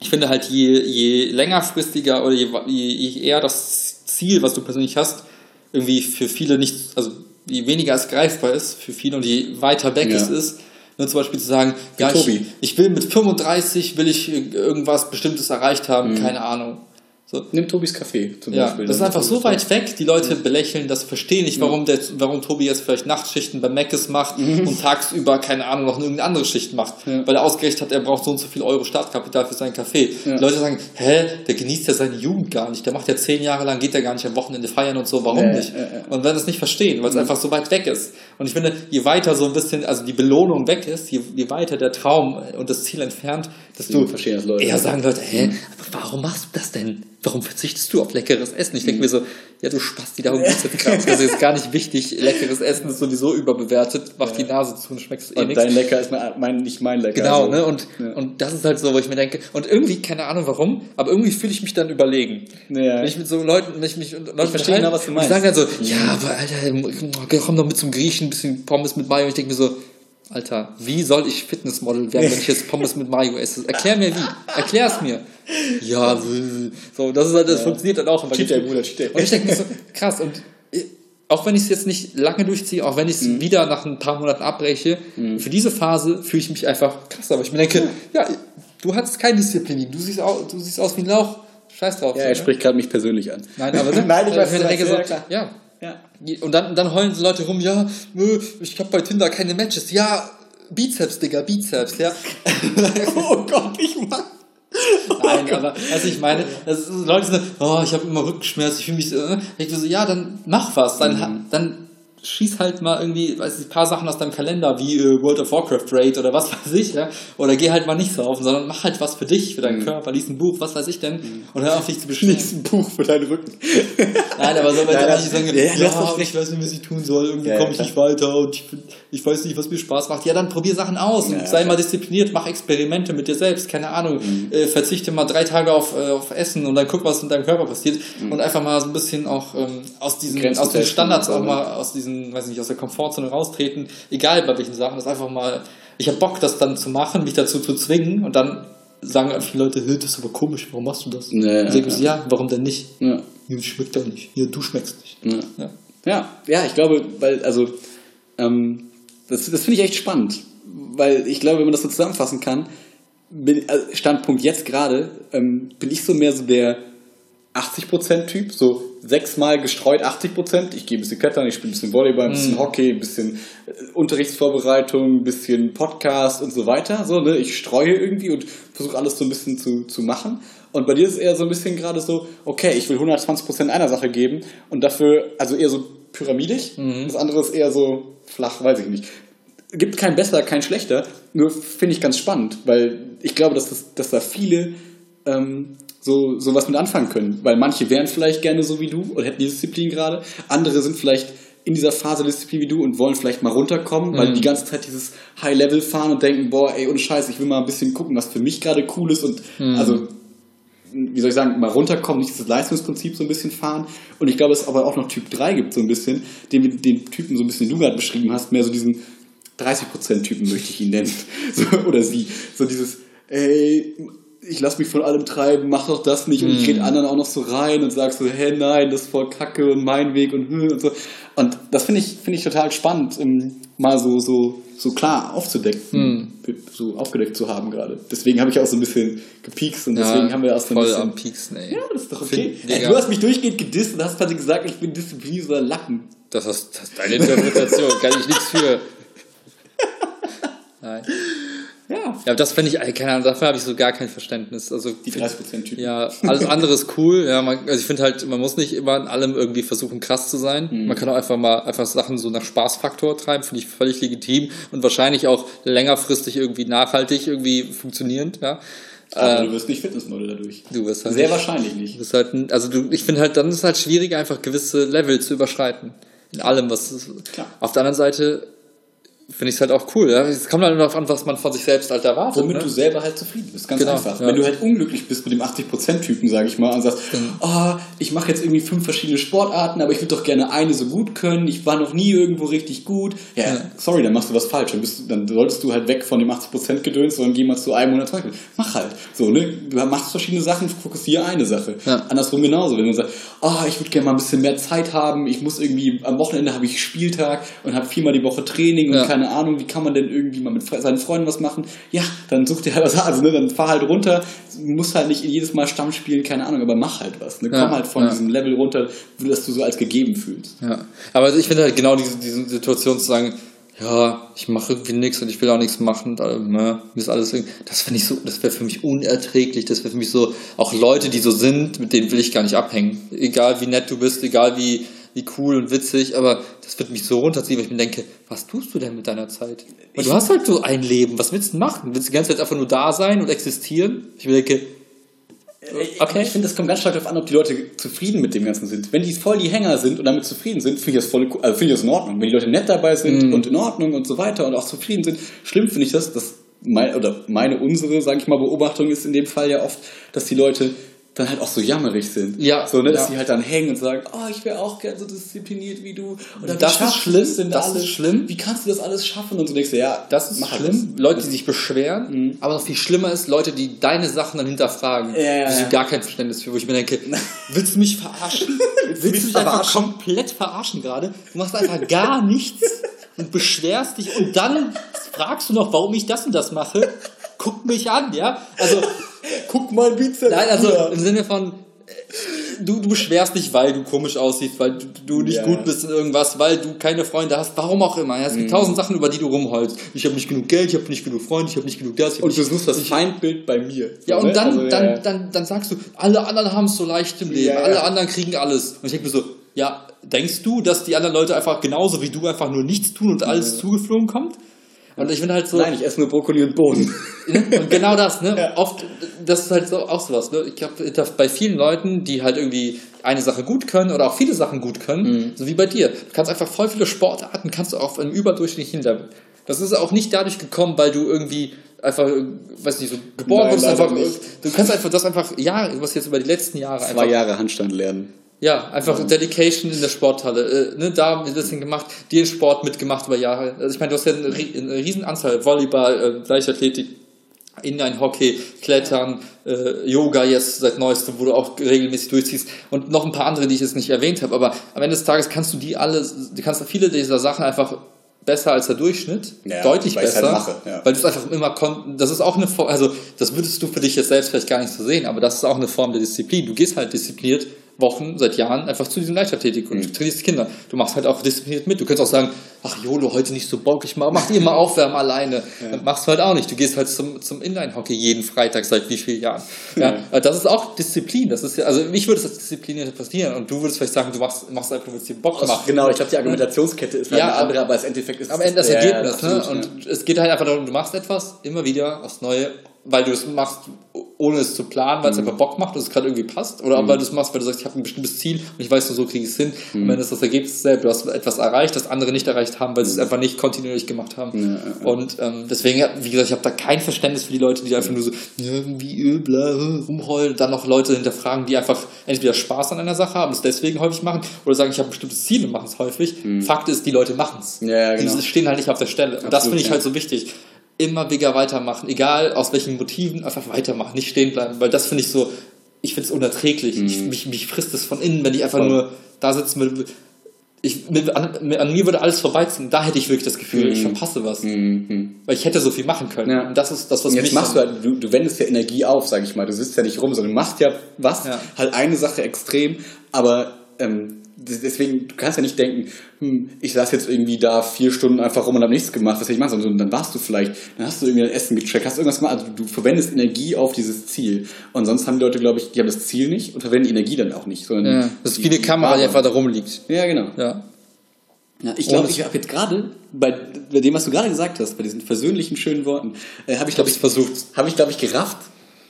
ich finde halt, je, je längerfristiger oder je, je, je eher das Ziel, was du persönlich hast, irgendwie für viele nicht, also je weniger es greifbar ist für viele und je weiter weg Ja. es ist, nur zum Beispiel zu sagen, ja, ich, ich will mit 35 will ich irgendwas Bestimmtes erreicht haben, Mhm. keine Ahnung. So, Nimm Tobis Kaffee zum ja, Beispiel. das ist einfach so weit weg, die Leute belächeln das, verstehen nicht, warum, der, warum Tobi jetzt vielleicht Nachtschichten bei Meckes macht und tagsüber, keine Ahnung, noch irgendeine andere Schicht macht, Mhm. Ja. weil er ausgerechnet hat, er braucht so und so viel Euro Startkapital für seinen Kaffee. Ja. Die Leute sagen, hä, der genießt ja seine Jugend gar nicht, der macht ja zehn Jahre lang, geht ja gar nicht am Wochenende feiern und so, warum Ja, nicht? ja, ja. Und werden das nicht verstehen, weil es einfach so weit weg ist. Und ich finde, je weiter so ein bisschen, also die Belohnung weg ist, je, je weiter der Traum und das Ziel entfernt, desto Deswegen verstehen das Leute. eher sagen Leute, hä, aber warum machst du das denn? Warum verzichtest du auf leckeres Essen? Ich denke mir so, ja, du Spasti, darum geht's jetzt gerade. Das ist gar nicht wichtig. Leckeres Essen ist sowieso überbewertet. Mach die Nase zu und schmeckst eh Und nichts. dein Lecker ist mein, mein, nicht mein Lecker. Genau, also. ne? Und, Ja. und das ist halt so, wo ich mir denke, und irgendwie, keine Ahnung warum, aber irgendwie fühle ich mich dann überlegen. Ja. Wenn ich mit so Leuten, wenn ich mich und Leute verstehe genau, was du meinst. Die sagen dann so, ja, aber Alter, komm doch mit zum Griechen, ein bisschen Pommes mit Mayo. Und ich denke mir so, Alter, wie soll ich Fitnessmodel werden, wenn ich jetzt Pommes mit Mayo esse? Erklär mir wie. Erklär es mir. Ja, so, das ist halt, das funktioniert dann auch. immer. Cheat Day, Bruder, Cheat Day. Und ich denke mir so, krass, und ich- auch wenn ich es jetzt nicht lange durchziehe, auch wenn ich es Mhm. wieder nach ein paar Monaten abbreche, für diese Phase fühle ich mich einfach krass. Aber ich mir denke, ja, du hattest keine Disziplin, du siehst, aus, du siehst aus wie ein Lauch, scheiß drauf. Ja, so, er ne? spricht gerade mich persönlich an. Nein, aber *laughs* ne? Nein, ich weiß, du denke so, Ja. Ja. Und dann, dann heulen so Leute rum, ja, nö, ich habe bei Tinder keine Matches. Ja, Bizeps, Digga, Bizeps, ja. *laughs* Oh Gott, ich mag. Nein, aber was ich meine, das Leute sagen, oh, ich habe immer Rückenschmerz, ich fühle mich so, äh. ich so, ja, dann mach was, dann, ha- dann schieß halt mal irgendwie, weiß ich, ein paar Sachen aus deinem Kalender, wie äh, World of Warcraft Raid oder was *laughs* weiß ich, ja, oder geh halt mal nicht saufen, sondern mach halt was für dich, für deinen Körper, lies ein Buch, was weiß ich denn, und hör auf dich zu beschweren. Lies ein Buch für deinen Rücken. Nein, aber so, wenn Nein, dann nein. manche sagen, Ja, ja, das ich weiß nicht, was ich tun soll, irgendwie Ja, komme ich nicht weiter und ich, find- ich weiß nicht, was mir Spaß macht. Ja, dann probier Sachen aus und Ja, sei klar. mal diszipliniert, mach Experimente mit dir selbst, keine Ahnung, Mhm. äh, verzichte mal drei Tage auf, äh, auf Essen und dann guck, was in deinem Körper passiert Mhm. und einfach mal so ein bisschen auch ähm, aus diesen, Grenzen aus den Standards auch ne? mal, aus diesen, weiß nicht, aus der Komfortzone raustreten, egal bei welchen Sachen, das einfach mal, ich habe Bock, das dann zu machen, mich dazu zu zwingen und dann sagen viele Leute, "Hä, das ist aber komisch, warum machst du das? Ja, ich mir ja. so, ja, warum denn nicht? Ja. Ja, schmeckt doch nicht. Ja, du schmeckst nicht. Ja. Ja. Ja, ja, ich glaube, weil, also, ähm, das, das finde ich echt spannend. Weil ich glaube, wenn man das so zusammenfassen kann, bin, also Standpunkt jetzt gerade, ähm, bin ich so mehr so der 80%-Typ, so sechsmal gestreut 80%. Ich gehe ein bisschen klettern, ich spiele ein bisschen Volleyball, ein bisschen Hockey, ein bisschen äh, Unterrichtsvorbereitung, ein bisschen Podcast und so weiter. So, ne? Ich streue irgendwie und versuche alles so ein bisschen zu, zu machen. Und bei dir ist es eher so ein bisschen gerade so, okay, ich will 120% einer Sache geben und dafür, also eher so pyramidisch. Das andere ist eher so flach, weiß ich nicht. Gibt kein besser, kein schlechter, nur finde ich ganz spannend, weil ich glaube, dass, das, dass da viele ähm, so, so was mit anfangen können. Weil manche wären vielleicht gerne so wie du und hätten die Disziplin gerade. Andere sind vielleicht in dieser Phase Disziplin wie du und wollen vielleicht mal runterkommen, weil die ganze Zeit dieses High-Level fahren und denken, boah, ey, ohne Scheiß, ich will mal ein bisschen gucken, was für mich gerade cool ist und also wie soll ich sagen, mal runterkommen, nicht dieses Leistungsprinzip so ein bisschen fahren. Und ich glaube, es aber auch noch Typ 3 gibt, so ein bisschen, den, den Typen so ein bisschen, den du gerade beschrieben hast, mehr so diesen 30%-Typen möchte ich ihn nennen. *laughs* So, oder sie. So dieses, ey, ich lass mich von allem treiben, mach doch das nicht. Und ich rede anderen auch noch so rein und sag so, hä, nein, das ist voll kacke und mein Weg und hm und so. Und das finde ich, finde ich total spannend, mal so, so, so klar aufzudecken, so aufgedeckt zu haben gerade. Deswegen habe ich auch so ein bisschen gepiekst und deswegen haben wir auch so ein voll bisschen. am Pieksen, ey. Ja, das ist doch okay. Find- Ey, du hast mich durchgehend gedisst und hast quasi gesagt, ich bin disziplinierter Lappen. Das ist, das ist deine Interpretation, kann ich nichts für. *laughs* Nein. Ja, Ja. Das finde ich, keine Ahnung, dafür habe ich so gar kein Verständnis. Also, Die 30% Typen. Ja, alles andere ist cool. Ja, man, also ich finde halt, man muss nicht immer in allem irgendwie versuchen, krass zu sein. Mhm. Man kann auch einfach mal einfach Sachen so nach Spaßfaktor treiben, finde ich völlig legitim und wahrscheinlich auch längerfristig irgendwie nachhaltig irgendwie funktionierend, ja. Aber du wirst nicht Fitnessmodel dadurch. Du wirst halt Sehr nicht- wahrscheinlich nicht. Bist halt, also du, ich finde halt, dann ist es halt schwierig, einfach gewisse Level zu überschreiten. In allem, was Klar. Auf der anderen Seite finde ich es halt auch cool. Ja? Es kommt halt darauf an, was man von sich selbst halt erwartet. Womit ne? du selber halt zufrieden bist, ganz Genau, einfach. ja. Wenn du halt unglücklich bist mit dem 80%-Typen, sage ich mal, und sagst, oh, ich mache jetzt irgendwie fünf verschiedene Sportarten, aber ich würde doch gerne eine so gut können, ich war noch nie irgendwo richtig gut. Ja, Ja. sorry, dann machst du was falsch. Dann, bist, dann solltest du halt weg von dem 80%-Gedöns, sondern geh mal zu einem oder zwei. Mach halt. So, ne? Du machst verschiedene Sachen, fokussiere eine Sache. Ja. Andersrum genauso. Wenn du sagst, oh, ich würde gerne mal ein bisschen mehr Zeit haben, ich muss irgendwie, am Wochenende habe ich Spieltag und habe viermal die Woche Training und Ja. Keine Ahnung, wie kann man denn irgendwie mal mit seinen Freunden was machen? Ja, dann such dir halt was. Also, ne, dann fahr halt runter, musst halt nicht jedes Mal Stamm spielen, keine Ahnung, aber mach halt was. Ne? Komm Ja, halt von ja. diesem Level runter, dass du so als gegeben fühlst. Ja, aber ich finde halt genau diese, diese Situation zu sagen, ja, ich mache irgendwie nichts und ich will auch nichts machen, und, ne, ist alles das finde ich so, das wäre für mich unerträglich, das wäre für mich so, auch Leute, die so sind, mit denen will ich gar nicht abhängen. Egal wie nett du bist, egal wie, wie cool und witzig, aber das wird mich so runterziehen, weil ich mir denke, was tust du denn mit deiner Zeit? Weil du hast halt so ein Leben, was willst du machen? Willst du die ganze Zeit einfach nur da sein und existieren? Ich mir denke, Okay. Ich finde, das kommt ganz stark darauf an, ob die Leute zufrieden mit dem Ganzen sind. Wenn die voll die Hänger sind und damit zufrieden sind, finde ich das voll also finde ich das in Ordnung. Wenn die Leute nett dabei sind Mhm. und in Ordnung und so weiter und auch zufrieden sind, schlimm finde ich das, dass mein, oder meine, unsere, sage ich mal, Beobachtung ist in dem Fall ja oft, dass die Leute dann halt auch so jammerig sind. Ja, So, ne, dass ja. die halt dann hängen und sagen, oh, ich wäre auch gern so diszipliniert wie du. Oder Das ist schlimm, das das ist alles? schlimm. Wie kannst du das alles schaffen? Und so denkst du, ja, Das ist schlimm. was. Leute, die sich beschweren, aber noch viel schlimmer ist, Leute, die deine Sachen dann hinterfragen. Ja, ja, ich ja. gar kein Verständnis für, wo ich mir denke, *laughs* willst du mich verarschen? *laughs* willst du mich einfach komplett verarschen gerade? Du machst einfach gar nichts *laughs* und beschwerst dich und dann fragst du noch, warum ich das und das mache. Guck mich an, ja? Also, *laughs* Guck mal, Bizeps. nein, also Bruder. im Sinne von, äh, du, du beschwerst dich, weil du komisch aussiehst, weil du, du nicht Ja. gut bist in irgendwas, weil du keine Freunde hast, warum auch immer. Ja, es Mhm. gibt tausend Sachen, über die du rumholst. Ich habe nicht genug Geld, ich habe nicht genug Freunde, ich habe nicht genug das. Ich hab Und du nicht, suchst das Feindbild bei mir. ja, und ne? dann, Also, dann, ja, ja. Dann, dann sagst du, alle anderen haben es so leicht im Leben, Ja, ja. alle anderen kriegen alles. Und ich denke mir so, ja, denkst du, dass die anderen Leute einfach genauso wie du einfach nur nichts tun und alles zugeflogen kommt? Und ich finde halt so, Nein, ich esse nur Brokkoli und Bohnen. *laughs* Ne? Und genau das, ne? Ja. Oft, das ist halt so auch sowas, ne? Ich glaube, bei vielen Leuten, die halt irgendwie eine Sache gut können oder auch viele Sachen gut können, Mhm. so wie bei dir, du kannst einfach voll viele Sportarten, kannst du auf einem überdurchschnittlichen Level. Das ist auch nicht dadurch gekommen, weil du irgendwie einfach, weiß nicht, so geboren Nein, wurdest, einfach, nicht. du kannst einfach das einfach, ja, du hast jetzt über die letzten Jahre einfach Zwei Jahre Handstand lernen. Ja, einfach Dedication in der Sporthalle. Äh, ne, da ein bisschen gemacht, den Sport mitgemacht über Jahre. Also ich meine, du hast ja eine, eine Riesenanzahl, Volleyball, äh, Leichtathletik, Inline-Hockey, Klettern, äh, Yoga jetzt seit neuestem, wo du auch regelmäßig durchziehst und noch ein paar andere, die ich jetzt nicht erwähnt habe. Aber am Ende des Tages kannst du die alle, du kannst viele dieser Sachen einfach besser als der Durchschnitt, Ja, deutlich ich's besser, halt mache, ja. weil du es einfach immer das ist auch eine Form, also das würdest du für dich jetzt selbst vielleicht gar nicht so sehen, aber das ist auch eine Form der Disziplin. Du gehst halt diszipliniert Wochen, seit Jahren einfach zu diesem Leichtathletik und Mhm. du trainierst Kinder. Du machst halt auch diszipliniert mit. Du könntest auch sagen, ach Jolo, heute nicht so Bock, ich mach, mach dir mal *laughs* Aufwärmen alleine. Das machst du halt auch nicht. Du gehst halt zum, zum Inline-Hockey jeden Freitag seit wie vielen Jahren. Ja, äh, Das ist auch Disziplin. Das ist ja, also mich würde das als diszipliniert passieren und du würdest vielleicht sagen, du machst, machst einfach, weil es dir Bock macht. Genau, ich glaube, die Argumentationskette ist Ja, eine andere, aber das Endeffekt ist Am Ende das Ja, ja, Ergebnis, ne? absolut, Und es geht halt einfach darum, du machst etwas immer wieder aufs Neue, weil du es machst, ohne es zu planen, Mhm. weil es einfach Bock macht und es gerade irgendwie passt. Oder auch weil du es machst, weil du sagst, ich habe ein bestimmtes Ziel und ich weiß nur, so kriege ich es hin. Mhm. Und dann ist das Ergebnis dasselbe. Du hast etwas erreicht, das andere nicht erreicht haben, weil sie es einfach nicht kontinuierlich gemacht haben. Und ähm, deswegen, wie gesagt, ich habe da kein Verständnis für die Leute, die einfach nur so, ja, wie äh, bla, äh, rumheulen, dann noch Leute hinterfragen, die einfach entweder Spaß an einer Sache haben, es deswegen häufig machen, oder sagen, ich habe ein bestimmtes Ziel und machen es häufig. Fakt ist, die Leute machen es. Mhm. Ja, ja, genau. Die stehen halt nicht auf der Stelle. Und das finde ich ja. halt so wichtig. Immer bigger weitermachen, egal aus welchen Motiven, einfach weitermachen, nicht stehen bleiben, weil das finde ich so, ich finde es unerträglich. Ich, mich, mich frisst es von innen, wenn ich einfach Mhm. Voll. nur da sitze mit. Ich, mit, an, an mir würde alles vorbeiziehen. Da hätte ich wirklich das Gefühl, ich verpasse was. Weil ich hätte so viel machen können. Mhm. Ja. Und das ist das, was Und jetzt mich machst du halt, du, du wendest ja Energie auf, sag ich mal. Du sitzt ja nicht rum, sondern du machst ja was, Ja. halt eine Sache extrem, aber ähm, deswegen, du kannst ja nicht denken, hm, ich saß jetzt irgendwie da vier Stunden einfach rum und habe nichts gemacht, was hätte ich machen sollen? Dann warst du vielleicht, dann hast du irgendwie dein Essen gecheckt, hast irgendwas gemacht, also du verwendest Energie auf dieses Ziel. Und sonst haben die Leute, glaube ich, die haben das Ziel nicht und verwenden die Energie dann auch nicht. Sondern Ja, das ist wie eine Kamera, die einfach da rumliegt. Ja, genau. Ja. Ja, ich glaube, ich habe jetzt gerade bei, bei dem, was du gerade gesagt hast, bei diesen versöhnlichen, schönen Worten, äh, habe ich, glaube ich, versucht, habe ich, glaube ich, gerafft,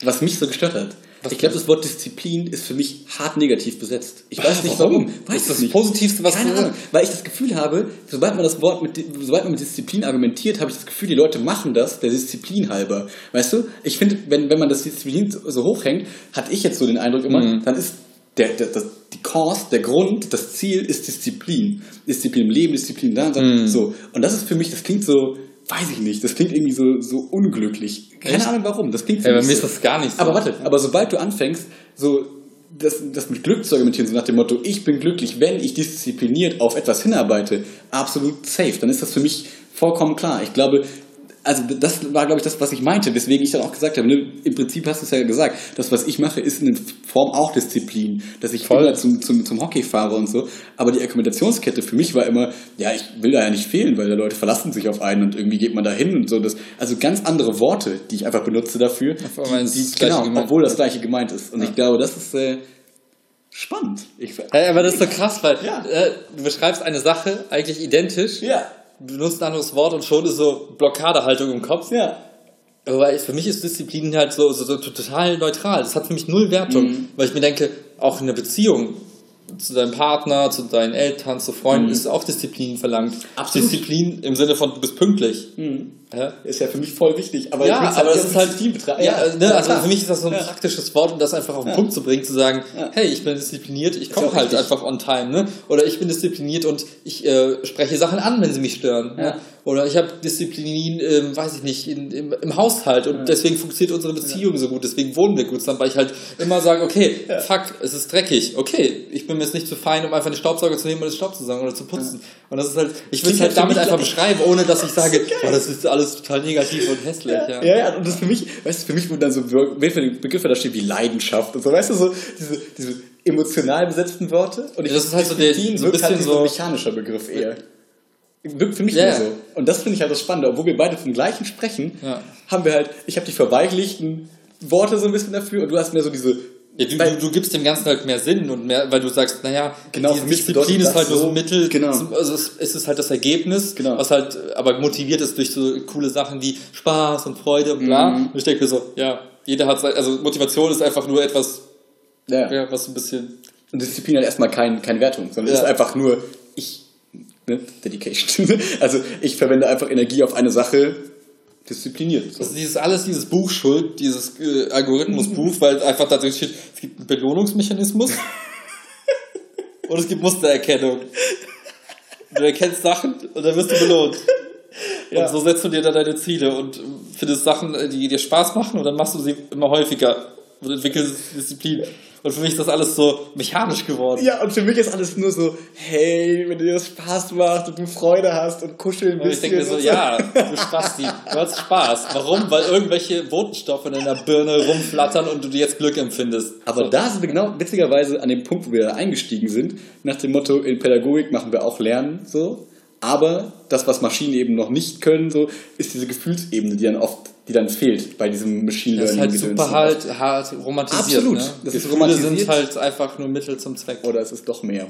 was mich so gestört hat. Ich glaube, das Wort Disziplin ist für mich hart negativ besetzt. Ich weiß nicht warum. Das Weiß ist das nicht. Positivste, was Keine Ahnung, weil ich das Gefühl habe, sobald man das Wort mit, sobald man mit Disziplin argumentiert, habe ich das Gefühl, die Leute machen das der Disziplin halber. Weißt du? Ich finde, wenn, wenn man das Disziplin so- hochhängt, hatte ich jetzt so den Eindruck immer, Mhm. dann ist der, der, das, die Cause, der Grund, das Ziel ist Disziplin. Disziplin im Leben, Disziplin da, da Mhm. so. Und das ist für mich, das klingt so, weiß ich nicht, das klingt irgendwie so, so unglücklich. Keine Echt? Ahnung warum, das klingt für Ey, bei mir so. ist das gar nicht so. Aber warte, aber sobald du anfängst, so das, das mit Glück zu argumentieren, so nach dem Motto, ich bin glücklich, wenn ich diszipliniert auf etwas hinarbeite, absolut safe, dann ist das für mich vollkommen klar. Ich glaube, also das war, glaube ich, das, was ich meinte, weswegen ich dann auch gesagt habe, ne, im Prinzip hast du es ja gesagt, das, was ich mache, ist in Form auch Disziplin, dass ich Voll. immer zum, zum, zum Hockey fahre und so, aber die Argumentationskette für mich war immer, ja, ich will da ja nicht fehlen, weil die Leute verlassen sich auf einen und irgendwie geht man da hin und so, das, also ganz andere Worte, die ich einfach benutze dafür, ist die, Gleiche genau, gemeint. obwohl das gleiche gemeint ist. Und ich glaube, das ist äh, spannend. Ich, Hey, aber das ist so krass, weil Ja. äh, du beschreibst eine Sache eigentlich identisch, ja, benutzt ein anderes Wort und schon ist so Blockadehaltung im Kopf. ja. Aber für mich ist Disziplin halt so, so, so total neutral. Das hat für mich null Wertung, Mhm. weil ich mir denke, auch in einer Beziehung zu deinem Partner, zu deinen Eltern, zu Freunden ist auch Disziplin verlangt. Mhm. Absolut. Disziplin im Sinne von du bist pünktlich. Ja? Ist ja für mich voll wichtig. Aber ja, aber das ist halt Disziplin betrachten. Ja, ne, also für mich ist das so ein Ja. praktisches Wort, um das einfach auf den Punkt zu bringen, zu sagen, Ja. hey, ich bin diszipliniert, ich ja komme halt richtig. einfach on time, ne? Oder ich bin diszipliniert und ich äh, spreche Sachen an, wenn sie mich stören. Ja. Ne? Oder ich habe Disziplin, ähm, weiß ich nicht, in, im, im Haushalt und deswegen funktioniert unsere Beziehung so gut, deswegen wohnen wir gut zusammen, weil ich halt immer sage, okay, fuck, es ist dreckig, okay, ich bin mir jetzt nicht zu fein, um einfach den Staubsauger zu nehmen und den Staub zu saugen oder zu putzen. Und das ist halt, ich will es halt damit einfach *laughs* beschreiben, ohne dass ich sage, boah, das ist alles total negativ und hässlich. Ja, Ja, ja, und das für mich, weißt du, für mich wurden dann so Begriffe, da stehen wie Leidenschaft und so, weißt du, so diese, diese emotional besetzten Worte. Und ich Das ist halt so der- so ein halt bisschen wie so ein mechanischer Begriff eher. Wirkt für mich Ja. nur so. Und das finde ich halt das Spannende. Obwohl wir beide vom gleichen sprechen, Ja. haben wir halt, ich habe die verweichlichten Worte so ein bisschen dafür und du hast mehr so diese. Ja, du, du, du gibst dem Ganzen halt mehr Sinn und mehr, weil du sagst, naja, Genau, die Disziplin ist halt nur so ein Mittel, genau. zum, also es, es ist halt das Ergebnis, Genau. was halt aber motiviert ist durch so coole Sachen wie Spaß und Freude und bla. Mhm. Und ich denke mir so, ja, jeder hat, sein- also Motivation ist einfach nur etwas, Ja. ja, was ein bisschen, Und Disziplin hat erstmal kein, keine Wertung, sondern Ja. ist einfach nur ich. Ne? Dedication. *laughs* also ich verwende einfach Energie auf eine Sache diszipliniert. So. das ist dieses alles dieses Buch schuld, dieses äh, Algorithmusbuch, weil einfach da drin steht, es gibt einen Belohnungsmechanismus *laughs* und es gibt Mustererkennung. Du erkennst Sachen und dann wirst du belohnt. Ja. Und so setzt du dir dann deine Ziele und findest Sachen, äh, die dir Spaß machen und dann machst du sie immer häufiger und entwickelst Disziplin. Und für mich ist das alles so mechanisch geworden. Ja, und für mich ist alles nur so, hey, wenn dir das Spaß macht und du Freude hast und kuscheln Und ich denke mir so, ja, du Spasti, du hast Spaß. Warum? Weil irgendwelche Botenstoffe in deiner Birne rumflattern und du dir jetzt Glück empfindest. Aber so. da sind wir genau witzigerweise an dem Punkt, wo wir da eingestiegen sind, nach dem Motto, in Pädagogik machen wir auch Lernen, so. Aber das, was Maschinen eben noch nicht können, so, ist diese Gefühlsebene, die dann oft, die dann fehlt bei diesem Machine das ist Learning. halt super halt hart romantisiert. Absolut. Ne? Das ist romantisiert. sind halt einfach nur Mittel zum Zweck. Oder es ist doch mehr.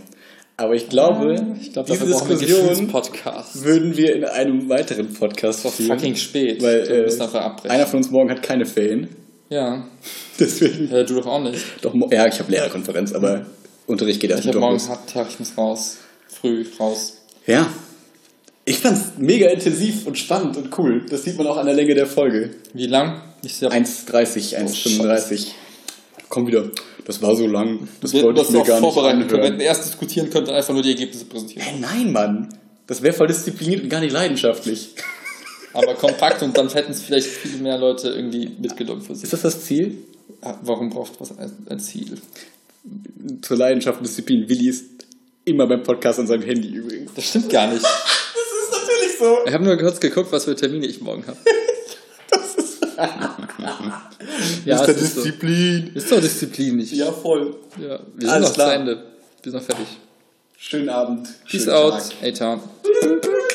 Aber ich glaube, Ich glaube, diese Diskussion würden wir in einem weiteren Podcast führen. fucking spät. Weil äh, einer von uns morgen hat keine Ferien. ja. *laughs* Deswegen. ja, du doch auch nicht. Doch, ja, ich habe Lehrerkonferenz, aber Unterricht geht erst Ich habe morgen einen Tag, ich muss raus. Früh raus. Ja. Ich fand's mega intensiv und spannend und cool. Das sieht man auch an der Länge der Folge. Wie lang? Ich sehe 1,30, 1,35. Komm wieder. Das war so lang. Das wir wollte ich mir gar nicht vorbereiten können. Wir anhören. hätten erst diskutieren können und einfach nur die Ergebnisse präsentieren. Hey, nein, Mann. Das wäre voll diszipliniert und gar nicht leidenschaftlich. Aber kompakt und dann hätten es vielleicht viele mehr Leute irgendwie mitgenommen für sich. Ist das das Ziel? Ah, Warum braucht was ein, ein Ziel? Zur Leidenschaft und Disziplin. Willi ist immer beim Podcast an seinem Handy übrigens. Das stimmt gar nicht. Das ist so. Ich habe nur kurz geguckt, was für Termine ich morgen habe. *laughs* ja, Mr. es ist so. Disziplin. Ist doch Disziplin nicht. Ja, voll. Ja, wir sind Alles noch klar. zu Ende. Wir sind noch fertig. Schönen Abend. Peace schönen out. Tag. Etan. *laughs*